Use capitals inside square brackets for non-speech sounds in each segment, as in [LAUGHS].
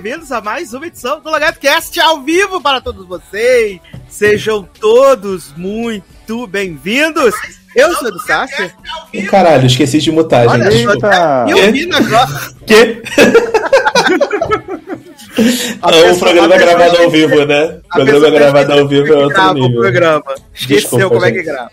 bem-vindos a mais uma edição do LogadoCast ao vivo para todos vocês. Sejam todos muito bem-vindos. Eu sou do Sácia. Caralho, esqueci de mutar, Olha gente. só, desculpa. e o Vina agora. Que? [LAUGHS] A Não, o pessoa- programa é pessoa gravado ao vivo, né? O programa pessoa é gravado ao vivo é como outro grava o nível. programa. Esqueceu Desculpa, como é que gente. grava.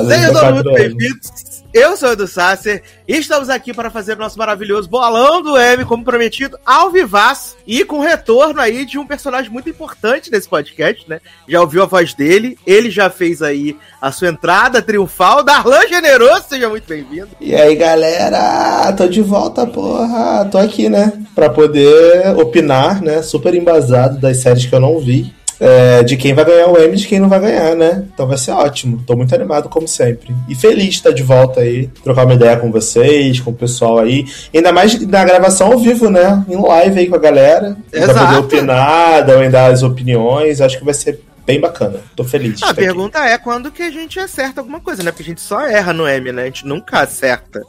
Sejam é todos muito bem-vindos. Eu sou o Edu Sasser e estamos aqui para fazer o nosso maravilhoso bolão do M, como prometido, ao vivaço e com retorno aí de um personagem muito importante nesse podcast, né? Já ouviu a voz dele, ele já fez aí a sua entrada triunfal. Darlan Generoso, seja muito bem-vindo. E aí, galera? Tô de volta, porra. Tô aqui, né? Pra poder opinar, né? Super embasado das séries que eu não vi. É, de quem vai ganhar o M e de quem não vai ganhar, né? Então vai ser ótimo. Tô muito animado, como sempre. E feliz de estar de volta aí, trocar uma ideia com vocês, com o pessoal aí. Ainda mais na gravação ao vivo, né? Em live aí com a galera. Pra Exato. poder opinar, dar as opiniões. Acho que vai ser bem bacana. Tô feliz. A estar aqui. pergunta é quando que a gente acerta alguma coisa, né? Porque a gente só erra no M, né? A gente nunca acerta.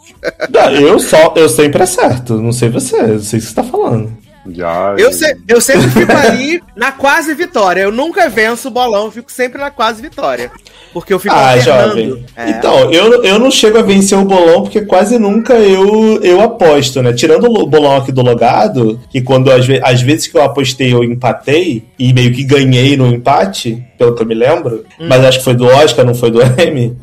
Não, eu só, eu sempre acerto. Não sei você, não sei o que você tá falando. Já. Eu, se- eu sempre fico ali na quase vitória. Eu nunca venço o bolão, eu fico sempre na quase vitória. Porque eu fico Ah, alternando. jovem. É. Então, eu, eu não chego a vencer o bolão porque quase nunca eu, eu aposto, né? Tirando o bolão aqui do logado, que quando às, ve- às vezes que eu apostei eu empatei e meio que ganhei no empate, pelo que eu me lembro, Hum. mas acho que foi do Oscar, não foi do [LAUGHS] M.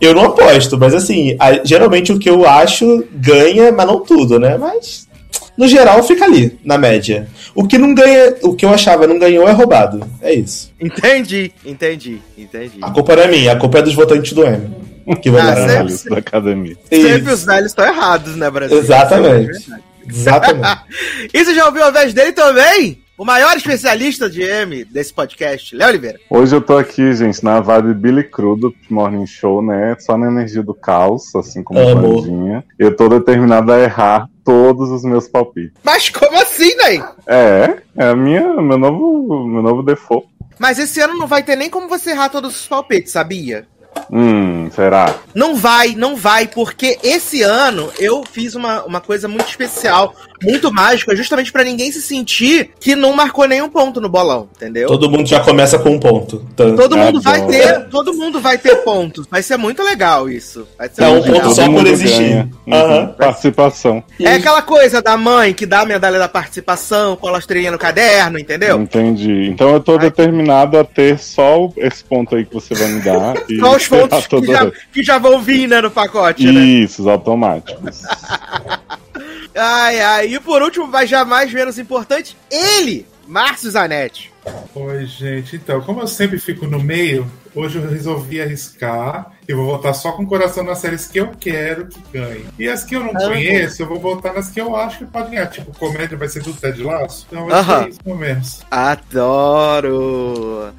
Eu não aposto, mas assim, a- geralmente o que eu acho ganha, mas não tudo, né? Mas no geral fica ali, na média. O que não ganha, o que eu achava não ganhou é roubado. É isso. Entendi, entendi, entendi. A culpa não é minha, a culpa é dos votantes do M. Que Ah, votaram. sempre- [LAUGHS] da academia. Sempre Isso. os velhos estão errados, né, Brasil? Exatamente. É. Exatamente. [LAUGHS] E você já ouviu a vez dele também? O maior especialista de M desse podcast, Léo Oliveira. Hoje eu tô aqui, gente, na vibe Billy Crudo Morning Show, né? Só na energia do caos, assim como Amo. Vandinha. Eu tô determinado a errar todos os meus palpites. Mas como assim, Ney? É, é a minha, meu novo, meu novo default. Mas esse ano não vai ter nem como você errar todos os palpites, sabia? Hum, será? Não vai, não vai, porque esse ano eu fiz uma, uma coisa muito especial, muito mágica, justamente pra ninguém se sentir que não marcou nenhum ponto no bolão, entendeu? Todo mundo já começa com um ponto. Então, Todo mundo Adoro. vai ter, todo mundo vai ter pontos. Vai ser muito legal isso. Vai ser É um ponto legal. só por existir. Uhum. Aham. Participação. É aquela coisa da mãe que dá a medalha da participação, cola a estrelinha no caderno, entendeu? Entendi. Então eu tô determinado a ter só esse ponto aí que você vai me dar. [LAUGHS] Só os pontos que já, que já vão vir, né, no pacote, né? Isso, os automáticos. [LAUGHS] Ai, ai. E por último, mas jamais menos importante, ele, Márcio Zanetti. Oi, gente. Então, como eu sempre fico no meio, hoje eu resolvi arriscar e vou votar só com o coração nas séries que eu quero que ganhem. E as que eu não Aham. conheço, eu vou votar nas que eu acho que pode ganhar. Tipo, comédia vai ser do Ted Lasso. Então vai Aham. ser isso, menos. Adoro!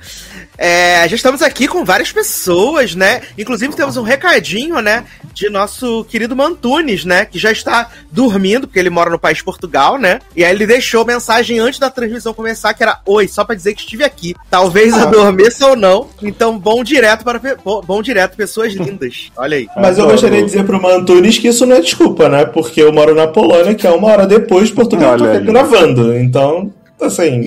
É, já estamos aqui com várias pessoas, né? Inclusive temos um recadinho, né? De nosso querido Mantunes, né? Que já está dormindo, porque ele mora no país Portugal, né? E aí ele deixou mensagem antes da transmissão começar, que era Oi, só pra dizer que estive aqui. Talvez Ah. adormeça ou não. Então, bom direto para bom, bom direto, pessoas lindas. [LAUGHS] Olha aí. Mas eu gostaria de dizer pro Mantunes que isso não é desculpa, né? Porque eu moro na Polônia, que é uma hora depois de Portugal, Olha aí. gravando. Então, assim.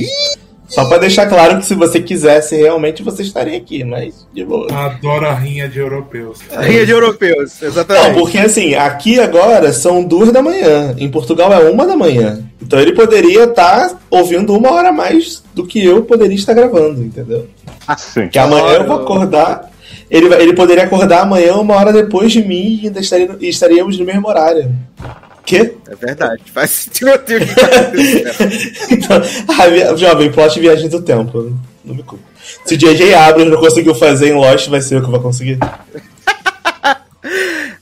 Só pra deixar claro que se você quisesse, realmente você estaria aqui, mas de boa. Adoro a rinha de europeus. Rinha de europeus, exatamente. Não, porque assim, aqui agora são duas da manhã. Em Portugal é uma da manhã. Então ele poderia estar ouvindo uma hora a mais do que eu poderia estar gravando, entendeu? Sim. Que amanhã eu vou acordar. Ele, ele poderia acordar amanhã uma hora depois de mim e ainda estaria- e estaríamos no mesmo horário. Quê? É verdade. Faz sentido o acontecendo. [LAUGHS] Então, a jovem, plot viagem do tempo. Não me culpa. Se J.J. Abrams não conseguiu fazer em Lost, vai ser eu que vou conseguir. [LAUGHS]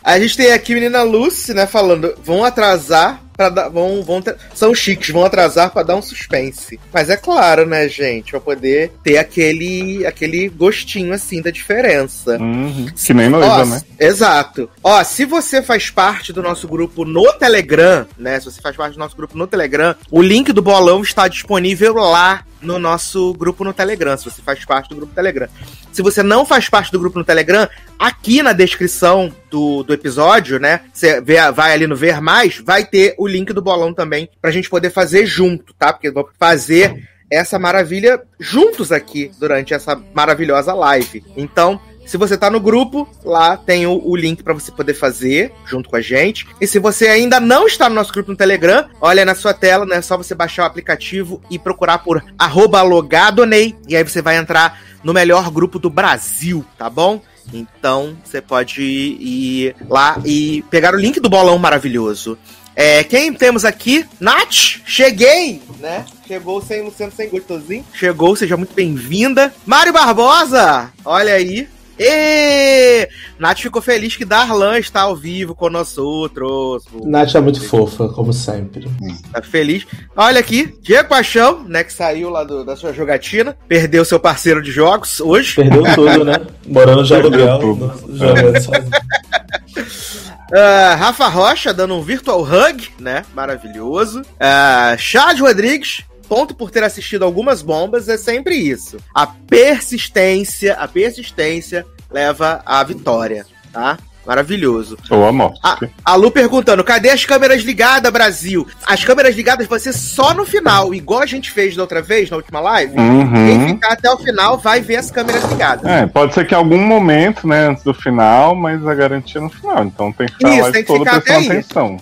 A gente tem aqui a menina Lucy, né, falando, vão atrasar para dar. Vão, vão são chiques, vão atrasar pra dar um suspense. Mas é claro, né, gente? Pra poder ter aquele, aquele gostinho assim da diferença. Uhum. Que nem noiva, né? Exato. Ó, se você faz parte do nosso grupo no Telegram, né? Se você faz parte do nosso grupo no Telegram, o link do bolão está disponível lá no nosso grupo no Telegram, se você faz parte do grupo Telegram. Se você não faz parte do grupo no Telegram, aqui na descrição do, do episódio, né? Você vai ali no Ver Mais, vai ter o link do bolão também, pra gente poder fazer junto, tá? Porque vamos fazer essa maravilha juntos aqui durante essa maravilhosa live. Então, se você tá no grupo, lá tem o, o link pra você poder fazer junto com a gente. E se você ainda não está no nosso grupo no Telegram, olha na sua tela, né? É só você baixar o aplicativo e procurar por arroba logadonei. E aí você vai entrar no melhor grupo do Brasil, tá bom? Então você pode ir lá e pegar o link do bolão maravilhoso. É, quem temos aqui? Nath, cheguei, né? Chegou sem Luciano, sem gostosinho. Chegou, seja muito bem-vinda. Mário Barbosa, olha aí. E Nath ficou feliz que Darlan está ao vivo com nós outros. Nath é muito fofa, como sempre. Tá feliz. Olha aqui, Diego Paixão, né, que saiu lá do- da sua jogatina, perdeu seu parceiro de jogos hoje. Perdeu [LAUGHS] tudo, né? Morando Perdeu aluguel. tudo. Jogando sozinho. Ah, Rafa Rocha dando um virtual hug, né? Maravilhoso. Uh, Charles Rodrigues, ponto por ter assistido algumas bombas, é sempre isso. A persistência, a persistência leva à vitória, tá? Maravilhoso. Ou a morte. A, a Lu perguntando: cadê as câmeras ligadas, Brasil? As câmeras ligadas vai ser só no final, igual a gente fez da outra vez, na última live. Quem Uhum. ficar até o final vai ver as câmeras ligadas. É, pode ser que algum momento, né, antes do final, mas a garantia é no final. Então tem que ficar Isso, tem que todo ficar prestando atenção.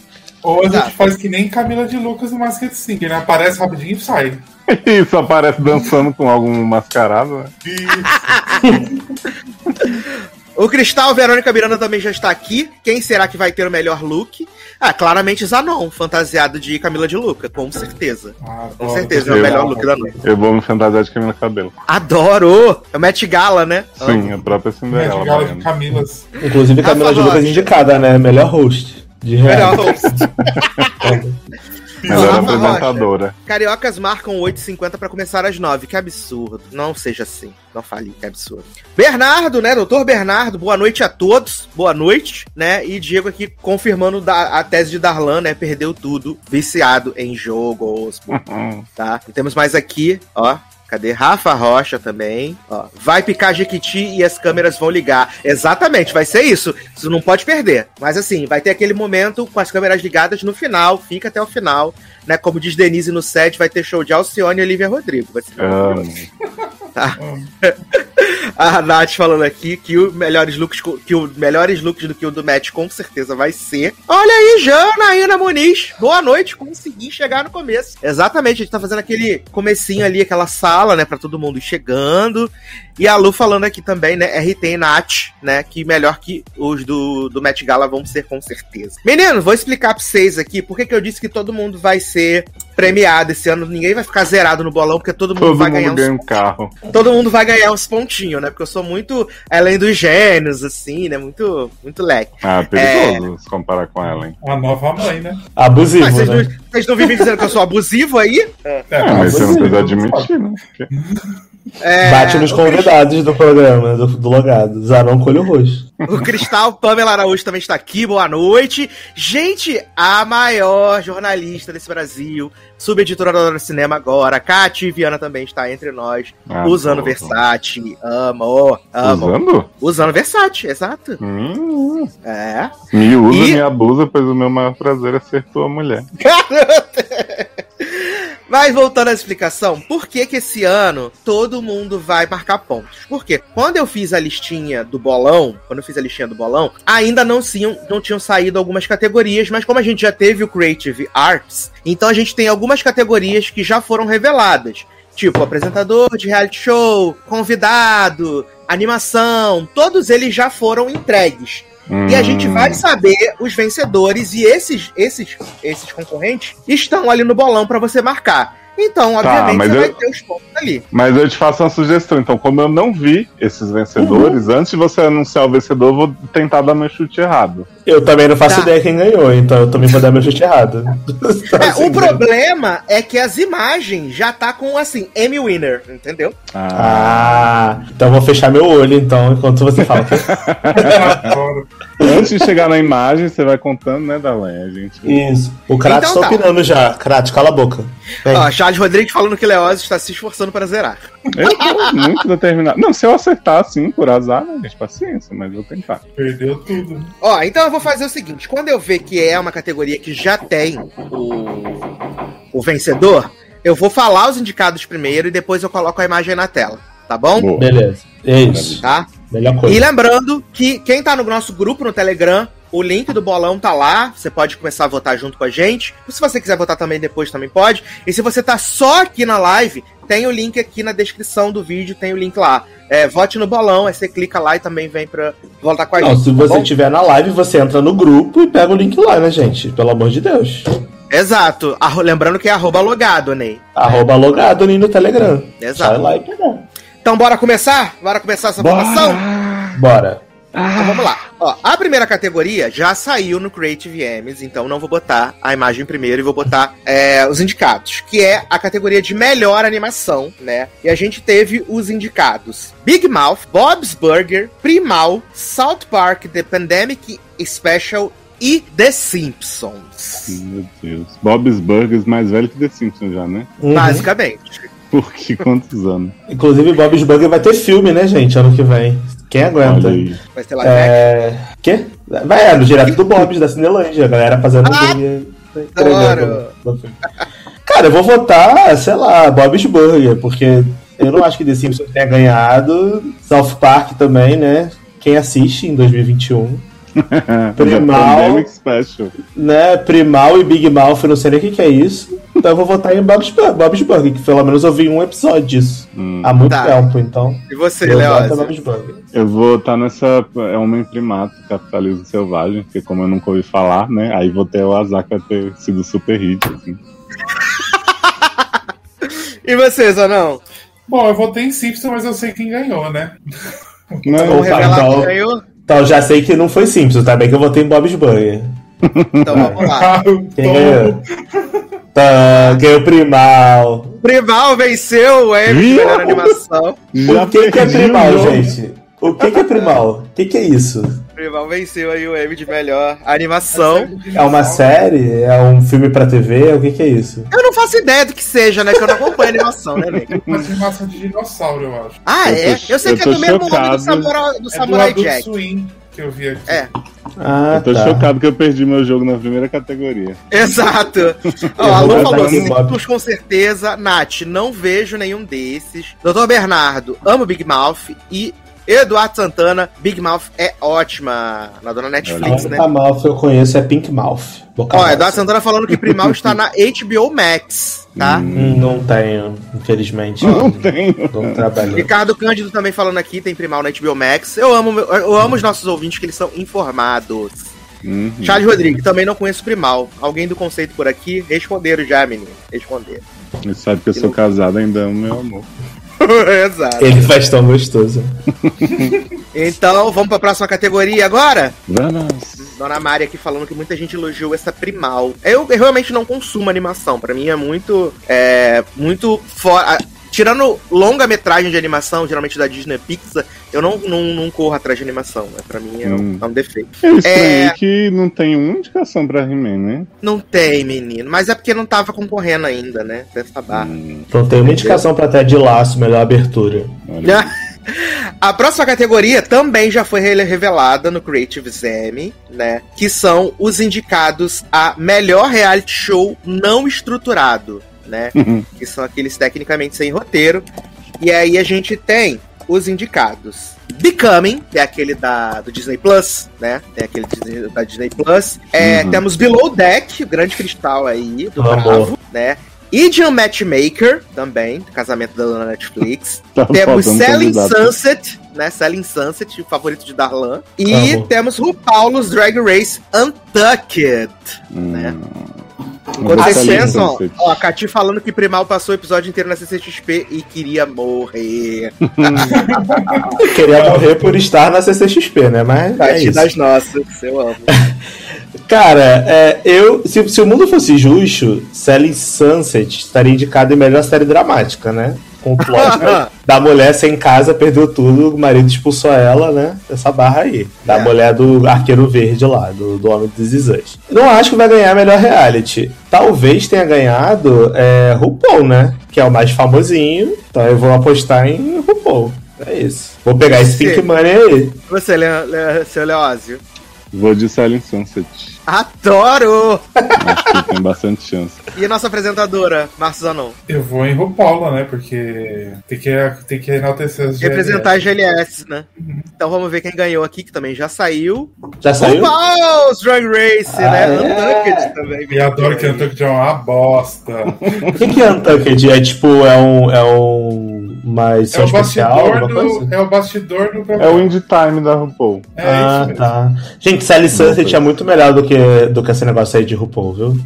Ou a gente Exato. faz que nem Camila de Lucas no Masked Singer, né? Aparece rapidinho e sai. [LAUGHS] Isso aparece dançando com algum mascarado, né? [LAUGHS] O Cristal Verônica Miranda também já está aqui. Quem será que vai ter o melhor look? Ah, claramente Zanon, fantasiado de Camila de Luca, com certeza. Ah, Com certeza, é o melhor look da noite. Eu vou me fantasiar de Camila Cabelo. Adoro! É o Met Gala, né? Sim, a própria Met Cinderela. Gala de. Camilas. Inclusive, Camila de Lucas indicada, né? Melhor host. De Melhor host. Melhor Rafa apresentadora. Cariocas marcam 8h50 para começar às 9 Que absurdo. Não seja assim. Não fale, que absurdo. Bernardo, né? Doutor Bernardo, boa noite a todos. Boa noite, né? E Diego aqui confirmando da- a tese de Darlan, né? Perdeu tudo, viciado em jogos. [LAUGHS] Tá? E temos mais aqui, ó. Cadê? Rafa Rocha também. Ó, vai picar Jequiti e as câmeras vão ligar. Exatamente, vai ser isso. Isso não pode perder. Mas assim, vai ter aquele momento com as câmeras ligadas no final, fica até o final. Né? Como diz Denise no set, vai ter show de Alcione e Olivia Rodrigo. Vai ser Amo. [LAUGHS] [LAUGHS] a Nath falando aqui que o melhores looks que o melhores looks do que o do Matt com certeza vai ser. Olha aí, Janaína Muniz. Boa noite, consegui chegar no começo. Exatamente, a gente tá fazendo aquele comecinho ali, aquela sala, né, para todo mundo chegando. E a Lu falando aqui também, né, RT e Nath, né, que melhor que os do, do Met Gala vão ser com certeza. Menino, vou explicar pra vocês aqui por que que eu disse que todo mundo vai ser premiado esse ano. Ninguém vai ficar zerado no bolão, porque todo mundo Todo vai mundo ganhar uns ganha um carro. todo mundo vai ganhar uns pontinhos, né? Porque eu sou muito além dos gênios, assim, né? Muito, muito leque. Ah, perigoso se comparar com ela, hein? A nova mãe, né? Abusivo, Mas vocês, né? não, vocês não vivem dizendo que eu sou abusivo aí? É, Ah, mas você não abusivo, precisa admitir, né? [LAUGHS] É, Bate nos convidados do programa, do, do logado. Zanon Colho Roxo. O Cristal Pamela Araújo também está aqui, boa noite. Gente, a maior jornalista desse Brasil, subeditora da Hora Cinema agora, Cati Viana também está entre nós, Ah, usando pô. Versace. Amo, amo. Usando? Usando Versace, exato. Hum, É. me usa, E- me abusa, pois o meu maior prazer é ser tua mulher. Garota! [LAUGHS] Mas voltando à explicação, por que que esse ano todo mundo vai marcar pontos? Porque quando eu fiz a listinha do bolão, quando eu fiz a listinha do bolão, ainda não tinham, não tinham saído algumas categorias, mas como a gente já teve o Creative Arts, então a gente tem algumas categorias que já foram reveladas. Tipo, apresentador de reality show, convidado, animação, todos eles já foram entregues. E a gente Hum, vai saber os vencedores e esses esses esses concorrentes estão ali no bolão para você marcar. Então, obviamente, mas você eu- vai ter os pontos ali. Mas eu te faço uma sugestão. Então, como eu não vi esses vencedores, antes de você anunciar o vencedor, eu vou tentar dar meu chute errado. Eu também não faço Tá. ideia quem ganhou, então eu também vou dar meu chute errado. [LAUGHS] É, Assim, o problema é que as imagens já tá com, assim, Emmy Winner, entendeu? Ah. Então eu vou fechar meu olho, então, enquanto você fala. [LAUGHS] Adoro. Antes de chegar na imagem, você vai contando, né, Dalé? A gente. Isso. O Kratos Então tá tá. opinando já. Kratos, cala a boca. Vem. Ó, Charles Rodrigues falando que Leoz está se esforçando para zerar. Eu tô muito determinado. Não, se eu acertar assim, por azar, né, gente, paciência, mas eu vou tentar. Perdeu tudo. Ó, então eu vou fazer o seguinte: quando eu ver que é uma categoria que já tem o, o vencedor, eu vou falar os indicados primeiro e depois eu coloco a imagem na tela, tá bom? Boa. Beleza. É isso. Tá? Melhor E coisa. lembrando que quem tá no nosso grupo no Telegram, o link do bolão tá lá. Você pode começar a votar junto com a gente. Se você quiser votar também depois, também pode. E se você tá só aqui na live, tem o link aqui na descrição do vídeo, tem o link lá. É, vote no bolão, aí você clica lá e também vem pra votar com a Não, gente. se tá você estiver na live, você entra no grupo e pega o link lá, né, gente? Pelo amor de Deus. Exato. Arro- Lembrando que é arroba logado, Ney. Arroba logado ali no Telegram. Exato. Sai lá e pega. Então bora começar? Bora começar essa votação? Bora. Então vamos lá. Ó, a primeira categoria já saiu no Creative Emmys, então não vou botar a imagem primeiro e vou botar é, os indicados, que é a categoria de melhor animação, né? E a gente teve os indicados Big Mouth, Bob's Burger, Primal, South Park The Pandemic Special e The Simpsons. Meu Deus. Bob's Burgers mais velho que The Simpsons já, né? Uhum. Basicamente. Por que quantos anos? Inclusive, Bob's Burger vai ter filme, né, gente? Ano que vem. Quem aguenta? Vai ter né? É. Quê? Vai, é, no direto do Bob's, da Cinelândia. A galera fazendo Ah, no filme. Cara, eu vou votar, sei lá, Bob's Burger, porque eu não acho que The Simpsons tenha ganhado. South Park também, né? Quem assiste em 2021. [LAUGHS] Primal. Né? Primal e Big Mouth, eu não sei nem o que, que é isso. Então eu vou votar em Bob's, Bob's Burger, que pelo menos eu vi um episódio disso. Hum. Há muito Tá. tempo, então. E você, Léo? Bob's Burger. Eu vou estar nessa. É Homem Primato, Capitalismo Selvagem, porque como eu nunca ouvi falar, né? Aí vou ter o azar que vai ter sido super hit, assim. [LAUGHS] E vocês, ou não? Bom, eu votei em Simpson, mas eu sei quem ganhou, né? Não, Vamos Opa, revelar então- quem ganhou? Então já sei que não foi Simpsons, tá bem que eu votei em Bob's Burger. Então vamos lá. [LAUGHS] Quem ganhou? Tá, ganhou Primal. Primal venceu o Emmy de melhor animação. já o que, que é Primal, gente? O que, que é Primal? O que, que é isso? Primal venceu aí o Emmy de melhor animação. É uma série? É um filme pra TV? O que, que é isso? Eu não faço ideia do que seja, né? Que eu não acompanho animação, né, Nick? Uma animação de dinossauro, eu acho. Ah, Eu é? tô- Eu sei eu que é do mesmo nome do Samurai, do É do Samurai Adult Jack. Swim que eu vi aqui. É, Ah, Eu tô tá. chocado que eu perdi meu jogo na primeira categoria. exato. [LAUGHS] Ó, a Lu falou. Simpsons com certeza. Nath, não vejo nenhum desses. Doutor Bernardo, amo Big Mouth. E Eduardo Santana, Big Mouth é ótima. Na dona Netflix, né? única Mouth que eu conheço é Pink Mouth. Boca Ó, Mouth. Eduardo Santana falando que Primal está na HBO Max, tá? Hum, não tenho, infelizmente. Não tenho. Não trabalhei. Ricardo Cândido também falando aqui, tem Primal na HBO Max. Eu amo, eu amo os nossos ouvintes que eles são informados. Uhum. Charles Rodrigues, também não conheço Primal. Alguém do conceito por aqui? Responderam já, menino. Responderam. Ele sabe que eu sou casado, ainda amo meu amor. [LAUGHS] Exato. Ele faz tão gostoso. Então, vamos pra próxima categoria agora? Vamos. Dona Mari aqui falando que muita gente elogiou essa Primal. Eu, eu realmente não consumo animação. Pra mim é muito. É. Muito fora. Tirando longa-metragem de animação, geralmente da Disney Pixar, eu não, não, não corro atrás de animação. Né? Pra mim é, um, Hum. é um defeito. Eu estranhei É. que não tem uma indicação pra He-Man, né? Não tem, menino. Mas é porque não tava concorrendo ainda, né? Dessa barra. Hum, Então tem uma indicação pra Ted Laço, melhor abertura. olha. [LAUGHS] A próxima categoria também já foi re- revelada no Creative Emmy, né? Que são os indicados a melhor reality show não estruturado, né? que são aqueles tecnicamente sem roteiro. E aí a gente tem os indicados. Becoming, que é aquele da, do Disney Plus, né? Tem aquele Disney- da Disney Plus. É, Uhum. Temos Below Deck, o grande cristal aí, do Amor. Bravo, né? Idiom Matchmaker, também, casamento da dona Netflix. [LAUGHS] Tá Temos Selling. Sunset, né? Selling Sunset, o favorito de Darlan. E temos RuPaul's Drag Race Untucked. Hum, né? Enquanto vocês pensam, ó, a Cati falando que Primal passou o episódio inteiro na CCXP e queria morrer. [LAUGHS] Queria morrer por estar na CCXP, né? Mas é Cati isso. das nossas, eu amo. [LAUGHS] Cara, é, eu, se, se o mundo fosse justo, Selling Sunset estaria indicado em melhor série dramática, né? Com o plot da mulher sem casa, perdeu tudo, o marido expulsou ela, né? Essa barra aí. Da É. mulher do arqueiro verde lá, do, do Homem dos Zizãs. Não acho que vai ganhar melhor reality. Talvez tenha ganhado é, RuPaul, né? Que é o mais famosinho. Então eu vou apostar em RuPaul. É isso. Vou pegar esse. Pink Money aí. Você, Le, Le, seu Leózio. Vou de Selling Sunset. Adoro! Acho que tem bastante chance. E a nossa apresentadora, Márcio Zanon? Eu vou em RuPaul, né? Porque tem que, tem que enaltecer as Representar a GLS, né? Então vamos ver quem ganhou aqui, que também já saiu. Já saiu? RuPaul's Drag Race, Ah, né? é? Untucked também. E adoro que Antucket é uma bosta. O que, que é Untucked? É tipo, é um. É um. Uma É edição o especial? bastidor do, é o bastidor do É o programa. Indie Time da RuPaul. É ah, isso mesmo. tá. Gente, Sally Sunset é muito melhor do que, do que esse negócio aí de RuPaul, viu?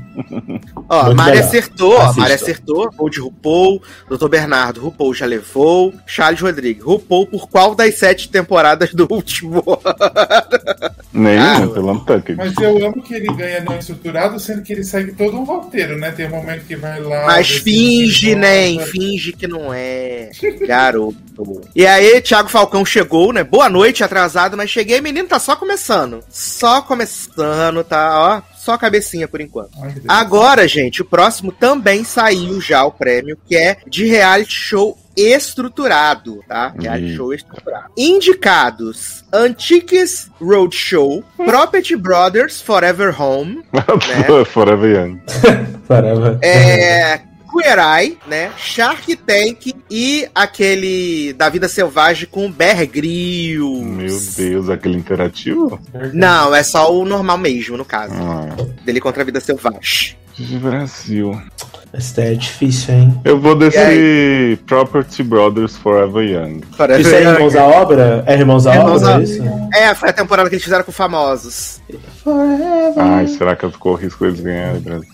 Ó, a Muito Mari melhor. acertou, ó. Mari acertou. RuPaul de RuPaul, Dr. Bernardo, RuPaul já levou. Charles Rodrigues, RuPaul por qual das sete temporadas do último? [LAUGHS] Nenhum, Ah, pelo Untucked. Mas eu amo que ele ganha não estruturado, sendo que ele segue todo um roteiro, né? Tem um momento que vai lá. Mas finge, né? Finge que não é. [LAUGHS] Garoto. E aí, Thiago Falcão chegou, né? Boa noite, atrasado, mas cheguei, menino, tá só começando. Só começando, tá? Ó, só a cabecinha por enquanto. Ai. Agora, gente, o próximo também saiu já o prêmio, que é de reality show estruturado, tá? Reality Ih. show estruturado. Indicados: Antiques Roadshow, Property Brothers Forever Home, [LAUGHS] né? Forever Young. [LAUGHS] Caramba. é, Queer Eye, né? Shark Tank e aquele da vida selvagem com Bear Grylls. Meu Deus, aquele interativo? Não, é só o normal mesmo, no caso. Ah, Dele contra a vida selvagem. de Brasil. Esse daí é difícil, hein? Eu vou desse Property Brothers Forever Young. Forever Isso é. Irmãos à Obra? É Irmãos à Irmãos Obra, à- é isso? É, foi a temporada que eles fizeram com famosos. Ai, será que eu corro risco eles ganharem, Brasil?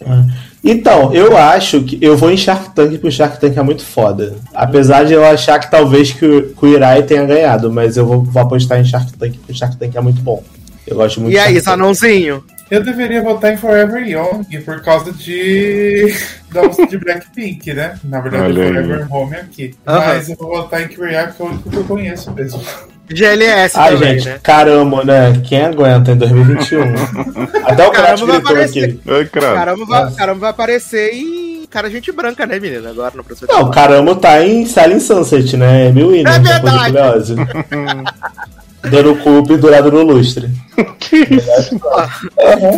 Então, eu acho que eu vou em Shark Tank porque o Shark Tank é muito foda. Apesar de eu achar que talvez que o, que o Irai tenha ganhado, mas eu vou, vou apostar em Shark Tank porque o Shark Tank é muito bom. Eu gosto muito E de aí, Shark Tank. Zanãozinho? Eu deveria votar em Forever Young por causa de. [LAUGHS] da música de Blackpink, né? Na verdade, Olha aí. Forever Home aqui. Aham. Mas eu vou votar em Queer que é o único que eu conheço mesmo. GLS Ai, também, gente, né? caramba, né? Quem aguenta em 2021? [LAUGHS] Até o Caramba, vai aparecer. aqui. Ai, cravo. Caramba vai, caramba vai aparecer em cara gente branca, né, menina? Agora no próximo Não, o Caramba tá em Silent Sunset, né? Mil Winner, É depois do verdade. [LAUGHS] Dando cu pendurado no lustre.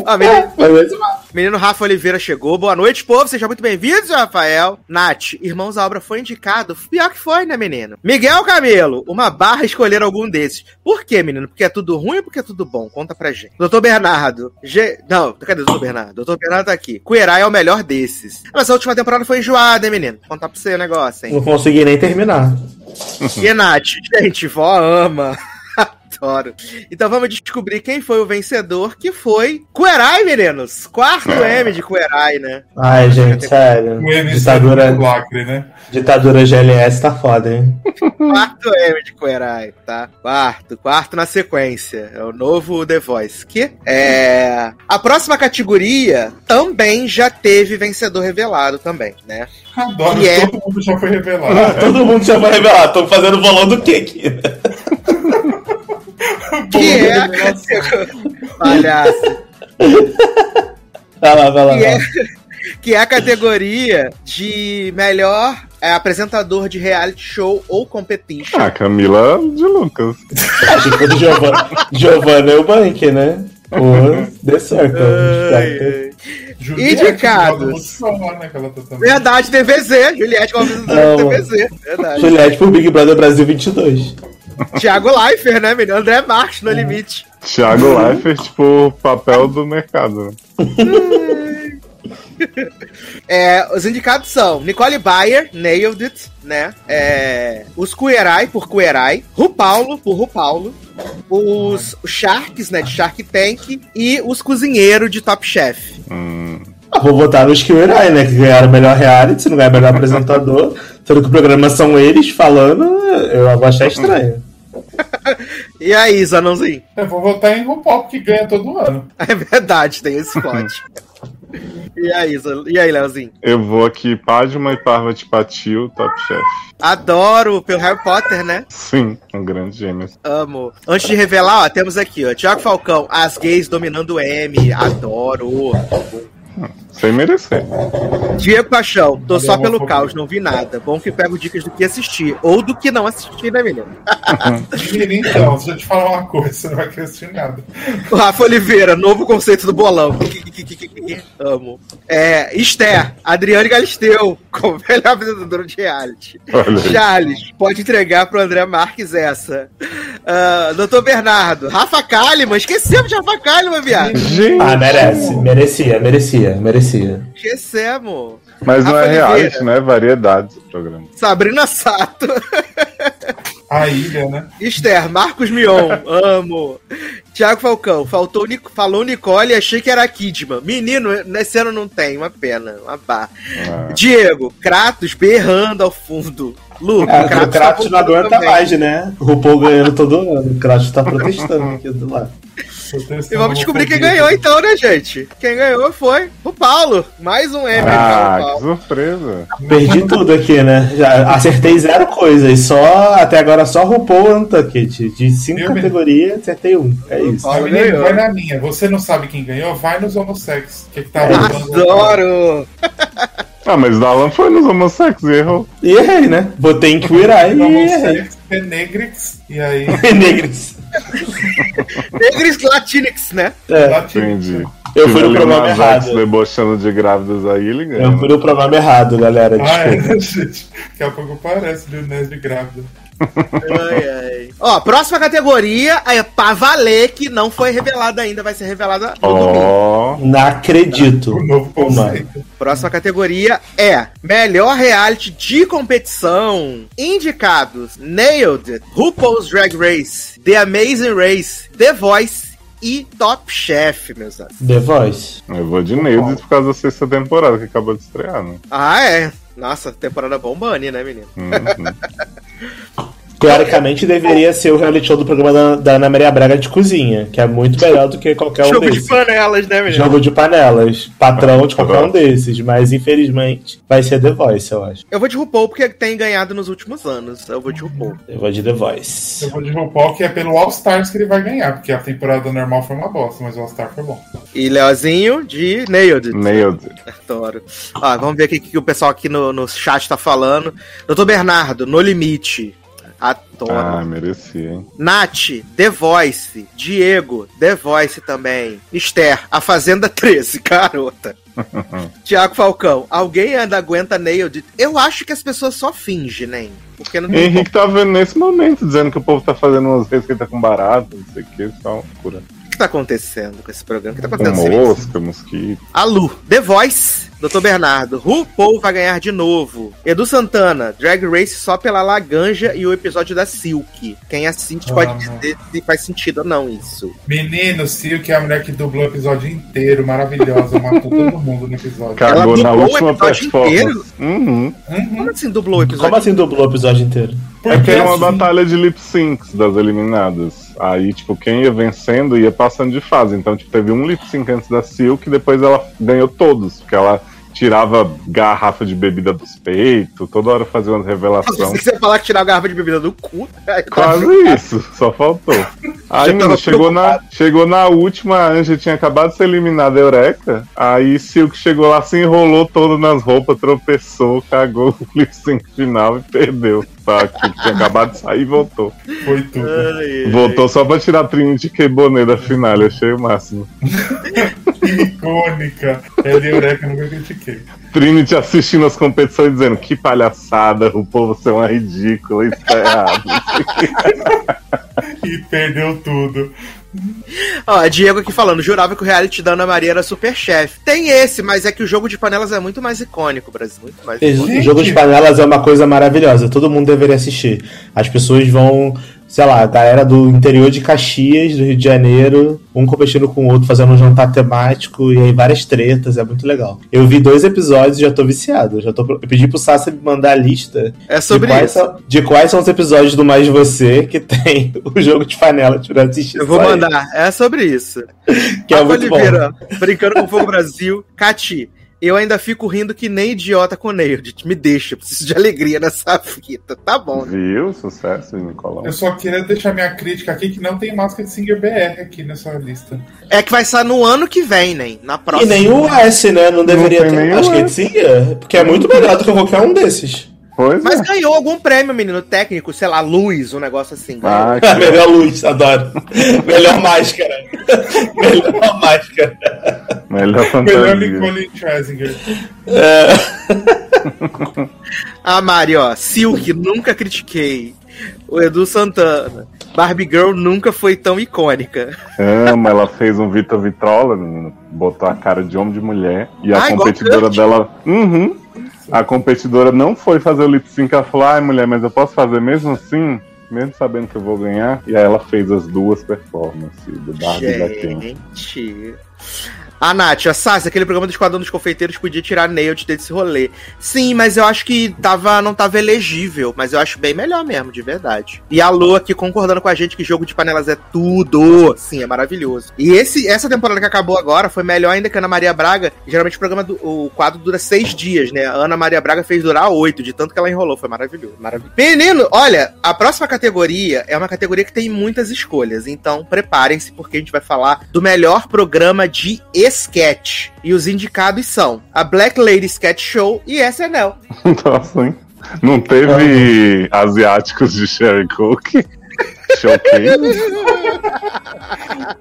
Ah, menino, Mas é isso. Menino Rafa Oliveira chegou. Boa noite, povo. Seja muito bem-vindos, Rafael. Nath, Irmãos à Obra foi indicado. Pior que foi, né, menino? Miguel Camelo, uma barra escolher algum desses. Por quê, menino? Porque é tudo ruim ou porque é tudo bom? Conta pra gente. Doutor Bernardo. Ge... Não, cadê o Doutor Bernardo? Doutor Bernardo tá aqui. Queer Eye é o melhor desses. Mas a última temporada foi enjoada, hein, menino? Contar pra você o negócio, hein? Não consegui nem terminar. E Nath, gente, vó ama. Adoro. Então vamos descobrir quem foi o vencedor, que foi Querai, meninos. Quarto M de Querai, né? Ai, gente, sério. O MC Ditadura, do lacre, né? ditadura GLS tá foda, hein? Quarto M de Querai, tá? Quarto, quarto na sequência. É o novo The Voice. Que é. A próxima categoria também já teve vencedor revelado também, né? Adoro, E é- todo mundo já foi revelado. [LAUGHS] Todo mundo já vai revelar. Tô fazendo bolão do quê aqui? [LAUGHS] [LAUGHS] Que é a categoria. Palhaço. Vai lá, vai lá. que, vai é, que é a categoria de melhor é, apresentador de reality show ou competition. Ah, Camila de Lucas. Acho que foi do Giovanna. Giovanna Eubank, né? O The Circle. Ai, ai. Juliette, Indicados. lá, né, tá. Verdade, TVZ. Juliette Não. de TVZ. Verdade. Juliette pro Big Brother Brasil 22. Thiago Leifert, né, menino? André Marques no limite. Thiago Leifert, tipo, o papel do mercado. [LAUGHS] É, os indicados são Nicole Bayer, Nailed It, né? É, os Queerai, por Queerai. Rupaulo, por Rupaulo. Os, os Sharks, né, de Shark Tank. E os Cozinheiros, de Top Chef. Hum, Ah, vou votar nos Kiwirai, né? Que ganharam o melhor reality, se não ganhar o melhor apresentador. Sendo que o programa são eles falando, eu vou achar estranho. [LAUGHS] E aí, Zanãozinho? Eu vou votar em RuPaul, que ganha todo ano. [LAUGHS] É verdade, tem esse plot. E aí, e aí, Leozinho? Eu vou aqui, Padma e Parvati Patil, Top Chef. Adoro pelo Harry Potter, né? Sim, um grande gêmeo. Amo. Antes de revelar, ó, temos aqui, ó, Tiago Falcão, as gays dominando o M. Adoro. Sem merecer. Diego Paixão, tô só pelo caos, não vi nada. Bom que pego dicas do que assistir. Ou do que não assistir, né, menino? Menino, então, deixa eu te falar uma coisa, você não vai questionar nada. O Rafa Oliveira, novo conceito do bolão. Amo. É, Esther, Adriane Galisteu, como melhor apresentadora de reality. Charles, pode entregar pro André Marques essa. Ah, Doutor Bernardo, Rafa Kalimann, esquecemos de Rafa Kalimann, viado. Ah, merece. Merecia, merecia, merecia. Esquecemos. mas não Rafa é reality, Oliveira. né? Variedades o programa. Sabrina Sato. A ilha, né? Esther, Marcos Mion, amo. Tiago Falcão, faltou, falou Nicole e achei que era Kidman. Menino, nesse ano não tem, uma pena, uma barra. Ah, Diego, Kratos berrando ao fundo. Lu, É, o tá Kratos não voltando aguenta também. mais, né? O RuPaul ganhando todo ano. O Kratos tá protestando aqui do lado. E vamos descobrir quem ganhou então, né, gente? Quem ganhou foi o Paulo. Mais um M Ah, que Paulo. surpresa. Perdi tudo aqui, né? Já acertei zero coisa. E só, até agora, só RuPaul Nantucket. De cinco categorias, acertei um. É isso. Paulo menino, ganhou. vai na minha. Você não sabe quem ganhou? Vai nos homossex. O que, que tá É. Adoro! Ah, mas Dalan foi nos homossexos e errou. E errei, né? Botei em Queerai e errei. Homossex, Penegrix, e aí. [LAUGHS] Negris. Negris Latinx, né? É. Entendi. eu fui no artes errado. debochando de grávidas aí, ele Eu ganhou. fui no programa errado, galera. Ah, é, [LAUGHS] gente. Daqui a pouco parece Lil Nas de grávida. Ai, ai. Ó, próxima categoria é pra valer, que não foi revelada ainda, vai ser revelada no domingo. Ó, Não acredito. O novo conceito. Próxima categoria é Melhor Reality de Competição. Indicados: Nailed, RuPaul's Drag Race, The Amazing Race, The Voice e Top Chef, meus amigos. The Voice. eu vou de Neudes por causa da sexta temporada que acabou de estrear, né? Ah, é. Nossa, temporada bombane, né, menino? Uhum. [LAUGHS] 好。[LAUGHS] Teoricamente deveria ser o reality show do programa da, da Ana Maria Braga de cozinha, que é muito melhor do que qualquer um Jogo desses. de panelas, né, menino? Jogo de panelas. Patrão de qualquer um desses, mas infelizmente vai ser The Voice, eu acho. Eu vou de RuPaul porque tem ganhado nos últimos anos. Eu vou de RuPaul. Eu vou de The Voice. Eu vou de RuPaul, que é pelo All Stars que ele vai ganhar, porque a temporada normal foi uma bosta, mas o All Star foi bom. E Leozinho de Nailed. Nailed. Adoro. Ó, vamos ver o que, que o pessoal aqui no, no chat tá falando. Doutor Bernardo, No Limite. Adoro. Ah, merecia, hein? Nath, The Voice. Diego, The Voice também. Esther, A Fazenda 13, [LAUGHS] garota. [LAUGHS] Tiago Falcão, alguém ainda aguenta Nailed? Eu acho que as pessoas só fingem, né? Porque não tem como. Henrique tá vendo nesse momento, dizendo que o povo tá fazendo umas receitas com barato, não sei o que, só uma loucura. O que tá acontecendo com esse programa? O que tá Com acontecendo? mosca, mosquito. A Lu, The Voice, Dr. Bernardo, RuPaul vai ganhar de novo. Edu Santana, Drag Race só pela Laganja e o episódio da Silk. Quem assiste pode Ah, dizer se faz sentido ou não isso. Menino, Silk é a mulher que dublou o episódio inteiro, maravilhosa, matou todo [LAUGHS] mundo no episódio. Cagou na dublou o última episódio inteiro? Uhum. Como assim dublou o episódio? Como assim dublou o episódio inteiro? É que era uma assim, batalha de lip syncs das eliminadas. Aí, tipo, quem ia vencendo ia passando de fase. Então, tipo, teve um lip sync antes da Silk e depois ela ganhou todos. Porque ela tirava garrafa de bebida dos peitos, toda hora fazia umas Nossa, revelações. Se você falar que tirar a garrafa de bebida do cu, tá [LAUGHS] Quase isso, só faltou. Aí, tava chegou na, chegou na última, a Anja tinha acabado de ser eliminada a Eureka. Aí Silk chegou lá, se enrolou todo nas roupas, tropeçou, cagou o lip final e perdeu. Tá, que tinha acabado de sair e voltou. Foi tudo. Ai, ai. Voltou só pra tirar a Trinity Kebonet da final, eu achei o máximo. Que icônica. É de Eureka, eu nunca critiquei. Trinity assistindo as competições dizendo que palhaçada, o povo ser uma ridícula, isso tá errado. [LAUGHS] E perdeu tudo. Ó, Diego aqui falando, jurava que o reality da Ana Maria era super chefe. Tem esse, mas é que o jogo de panelas é muito mais icônico, Brasil. Muito mais icônico. O jogo de panelas é uma coisa maravilhosa, todo mundo deveria assistir. As pessoas vão sei lá, a galera do interior de Caxias, do Rio de Janeiro, um competindo com o outro, fazendo um jantar temático, e aí várias tretas, é muito legal. Eu vi dois episódios e já tô viciado. Já tô, eu pedi pro Sassa me mandar a lista É sobre de, quais isso. São, de quais são os episódios do Mais Você que tem [LAUGHS] o jogo de panela pra assistir. Eu vou mandar. É sobre isso. [LAUGHS] Que é muito bom. Oliveira, brincando com o Fogo Brasil. Cati, eu ainda fico rindo que nem idiota com o Nerd. Me deixa, eu preciso de alegria nessa fita. Tá bom, né? Viu? Sucesso, Nicolau. Eu só queria deixar minha crítica aqui que não tem máscara de Singer BR aqui nessa lista. É que vai sair no ano que vem, nem. Na E próxima. nem o S, né? Não deveria tem ter. nem o Acho que S. sim, é, porque é muito melhor do que qualquer um desses. Pois Mas é. ganhou algum prêmio, menino técnico, sei lá, luz, um negócio assim. Ah, que [LAUGHS] melhor luz, adoro. melhor máscara. [LAUGHS] melhor máscara. melhor Melhor fantasia. Nicole Scherzinger. A [LAUGHS] Mari, ó. Silk, nunca critiquei. O Edu Santana. Barbie Girl nunca foi tão icônica. Ama, ela fez um Vitor Vitrola, menino. Botou a cara de homem de mulher. E a Ah, igual competidora dela. Uhum. A competidora não foi fazer o lip sync. Ela falou: ai, mulher, mas eu posso fazer mesmo assim? Mesmo sabendo que eu vou ganhar. E aí ela fez as duas performances do Barbie e da Ken. A Nath, a Sassi, aquele programa do Esquadrão dos Confeiteiros podia tirar Nailed desse rolê. Sim, mas eu acho que tava, não tava elegível, mas eu acho bem melhor mesmo, de verdade. E a Lu aqui concordando com a gente que jogo de panelas é tudo. Sim, é maravilhoso. E esse, essa temporada que acabou agora foi melhor ainda que a Ana Maria Braga. Geralmente o programa, do, o quadro dura seis dias, né? A Ana Maria Braga fez durar oito, de tanto que ela enrolou. Foi maravilhoso. maravilhoso. Menino, olha, a próxima categoria é uma categoria que tem muitas escolhas. Então preparem-se, porque a gente vai falar do melhor programa de sketch. E os indicados são a Black Lady Sketch Show e SNL. [LAUGHS] Nossa, hein? Não teve [LAUGHS] asiáticos de Sherry Cook? Showcase?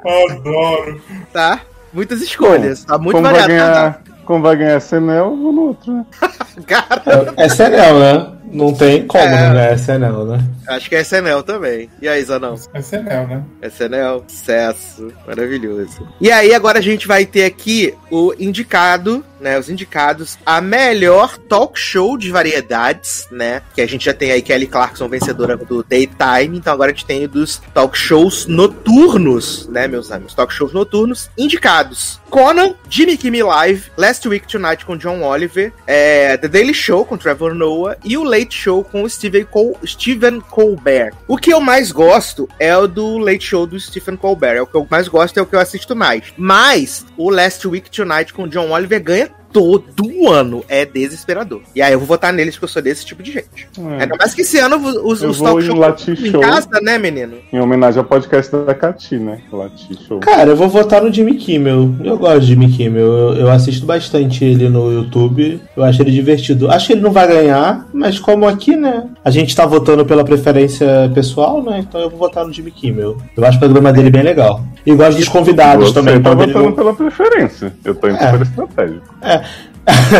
Adoro. Tá? Muitas escolhas. Tá muito variado. ganhar, como vai ganhar SNL, eu vou no outro, né? [LAUGHS] Cara, É SNL, né? Não tem como É. não ganhar SNL, né? acho que é SNL também. E aí, Zanão? É SNL, né? SNL, sucesso, maravilhoso. E aí, agora a gente vai ter aqui o indicado, né? Os indicados a melhor talk show de variedades, né? Que a gente já tem aí Kelly Clarkson, vencedora do Daytime. Então agora a gente tem dos talk shows noturnos, né, meus amigos? Talk shows noturnos indicados. Conan, Jimmy Kimmel Live, Last Week Tonight com John Oliver, é, The Daily Show com Trevor Noah e o Late Show com o Steven, Col Stephen Colbert. O que eu mais gosto é o do Late Show do Stephen Colbert. É o que eu mais gosto, é o que eu assisto mais. Mas o Last Week Tonight com John Oliver ganha todo ano. É desesperador. E aí eu vou votar neles porque eu sou desse tipo de gente. É. Ainda mais que esse ano os, Eu os talk Lati em Show. casa, né, menino? Em homenagem ao podcast da Cati, né? Lati Show. Cara, eu vou votar no Jimmy Kimmel. Eu gosto de Jimmy Kimmel. Eu, eu assisto bastante ele no YouTube. Eu acho ele divertido. Acho que ele não vai ganhar, mas como aqui, né? A gente tá votando pela preferência pessoal, né? Então eu vou votar no Jimmy Kimmel. Eu acho o programa dele bem legal. E gosto dos convidados Você também. tá quando ele votando não- pela preferência. Eu tô indo É. super estratégico.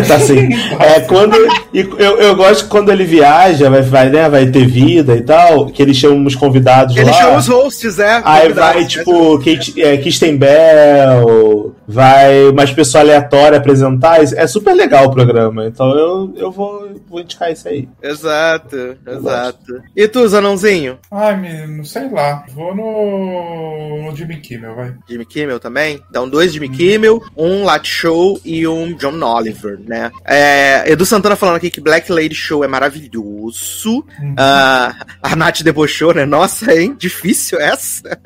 Tá assim. É, quando, e eu, eu gosto quando ele viaja, vai, vai, né, vai ter vida e tal, que ele chama os convidados Ele lá. chama os hosts, é. Aí vai, né? tipo, Kate, é, Kristen Bell, vai umas pessoas aleatórias apresentar. É super legal o programa. Então eu, eu vou, vou indicar isso aí. Exato, exato. E tu, Zanãozinho? Ai, menino, sei lá. Vou no, no Jimmy Kimmel, vai. Jimmy Kimmel também? Então, dois Jimmy Kimmel, um Lat Show e um John Oliver, né? É, Edu Santana falando aqui que Black Lady Show é maravilhoso. Ah, a Nath debochou, né? Nossa, hein? Difícil essa.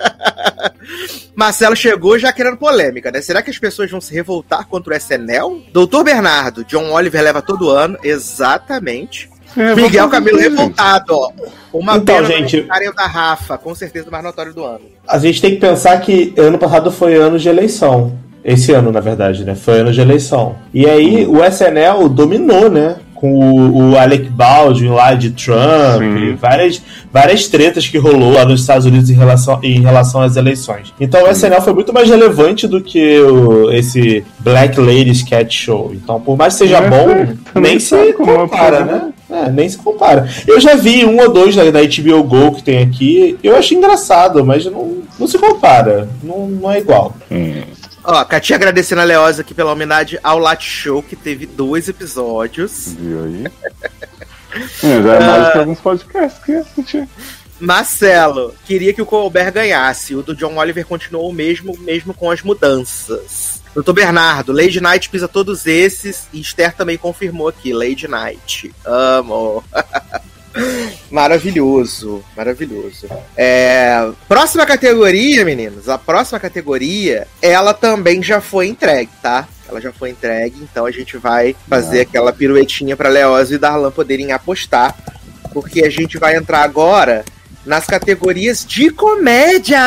[LAUGHS] Marcelo chegou já querendo polêmica, né? Será que as pessoas vão se revoltar contra o SNL? Doutor Bernardo, John Oliver leva todo ano, exatamente. É, Miguel Camilo revoltado, ó. Uma Então, pena gente- da Rafa, com certeza o mais notório do ano. A gente tem que pensar que ano passado foi ano de eleição. Esse ano, na verdade, né? Foi ano de eleição. E aí o SNL dominou, né? Com o, o Alec Baldwin lá de Trump, várias, várias tretas que rolou lá nos Estados Unidos em relação, em relação às eleições. Então o SNL foi muito mais relevante do que o- esse Black Lady Sketch Show. Então, por mais que seja É, bom, nem se compara, né? É, nem se compara. Eu já vi um ou dois da, da HBO Go que tem aqui. Eu achei engraçado, mas não, não se compara. Não, não é igual. Hum. Ó, Katia agradecendo a Leosa aqui pela homenagem ao Lat Show, que teve dois episódios. Viu aí? [LAUGHS] É, já é mais que alguns podcasts que assistir. Marcelo, queria que o Colbert ganhasse. O do John Oliver continuou o mesmo, mesmo com as mudanças. Doutor Bernardo, Lady Night pisa todos esses e Esther também confirmou aqui, Lady Night. Amo. [LAUGHS] maravilhoso, maravilhoso. É, próxima categoria, meninos. A próxima categoria, ela também já foi entregue, tá? Ela já foi entregue, então a gente vai fazer aquela piruetinha para Leoz e Darlan poderem apostar, porque a gente vai entrar agora nas categorias de comédia,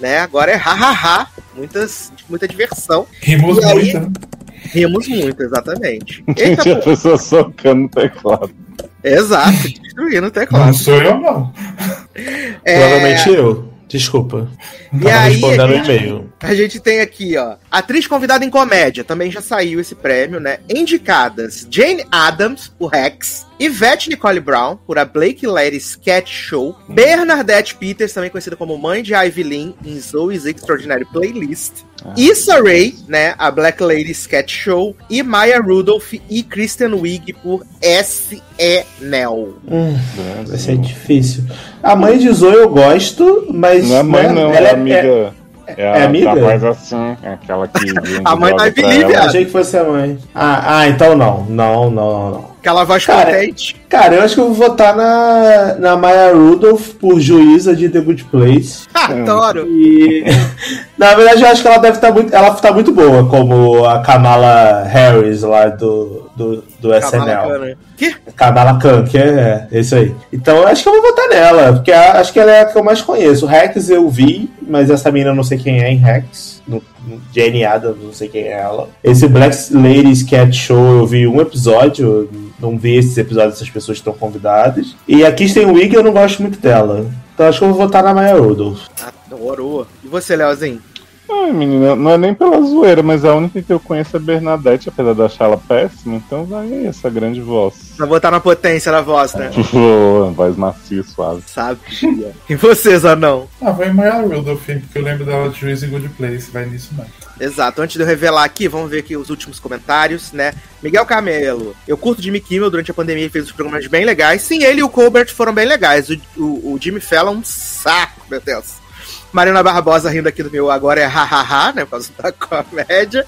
né? Agora é hahaha, muitas, muita diversão. Rimos aí? muito, né? Rimos muito, exatamente. Eita, [LAUGHS] Gente, a pessoa socando o teclado. Exato, destruindo o Não teclado. sou eu, não. É, Provavelmente eu. Desculpa. E Tava aí, a gente- e-mail. A gente tem aqui, ó, atriz convidada em comédia, também já saiu esse prêmio, né? Indicadas Jane Adams, por Rex, Yvette Nicole Brown, por A Blake Lady Sketch Show, Bernadette Peters, também conhecida como mãe de Ivy Lynn, em Zoe's Extraordinary Playlist, Issa Rae, né, a Black Lady Sketch Show, e Maya Rudolph e Kristen Wiig por S.E.Nel. Hum, vai ser difícil. A mãe de Zoe eu gosto, mas. Não é mãe, né, não, ela é amiga. É, a é amiga? da voz assim, é aquela que. [LAUGHS] A mãe droga da viado. Achei que fosse a mãe. Ah, ah, então não. Não, não, não, não. Aquela voz Cara, potente. Cara, eu acho que eu vou votar na, na Maya Rudolph por juíza de The Good Place. [LAUGHS] Adoro. E [LAUGHS] na verdade eu acho que ela deve estar muito. Ela tá muito boa, como a Kamala Harris lá do, do, do SNL. Kamala Khan. Que? Kamala Khan, que é, é isso aí. Então eu acho que eu vou votar nela, porque a- acho que ela é a que eu mais conheço. O Rex eu vi, mas essa mina eu não sei quem é em Rex. No, no Jenny Adams, não sei quem é ela. Esse Black Lady Sketch Show eu vi um episódio, eu não vi esses episódios dessas pessoas que estão convidadas. E a Kristen Wiig eu não gosto muito dela. Então acho que eu vou votar na Maya Rudolph. Adoro. E você, Leozinho? Ai, menina, não é nem pela zoeira, mas a única que eu conheço é Bernadette, apesar de achar ela péssima, então vai aí essa grande voz. Vai botar na potência da voz, né? [LAUGHS] Boa, voz macia e suave. Sabia. E você, Zanão? Ah, vai Maya Rudolph, porque eu lembro dela de Juiz em Good Place. Vai nisso, não. Exato. Antes de eu revelar aqui, vamos ver aqui os últimos comentários, né? Miguel Camelo. Eu curto Jimmy Kimmel durante a pandemia e fez os programas bem legais. Sim, ele e o Colbert foram bem legais. O, o, o Jimmy Fallon, um saco, meu Deus. Mariana Barbosa rindo aqui do meu agora é hahaha, né? Por causa da [LAUGHS] comédia.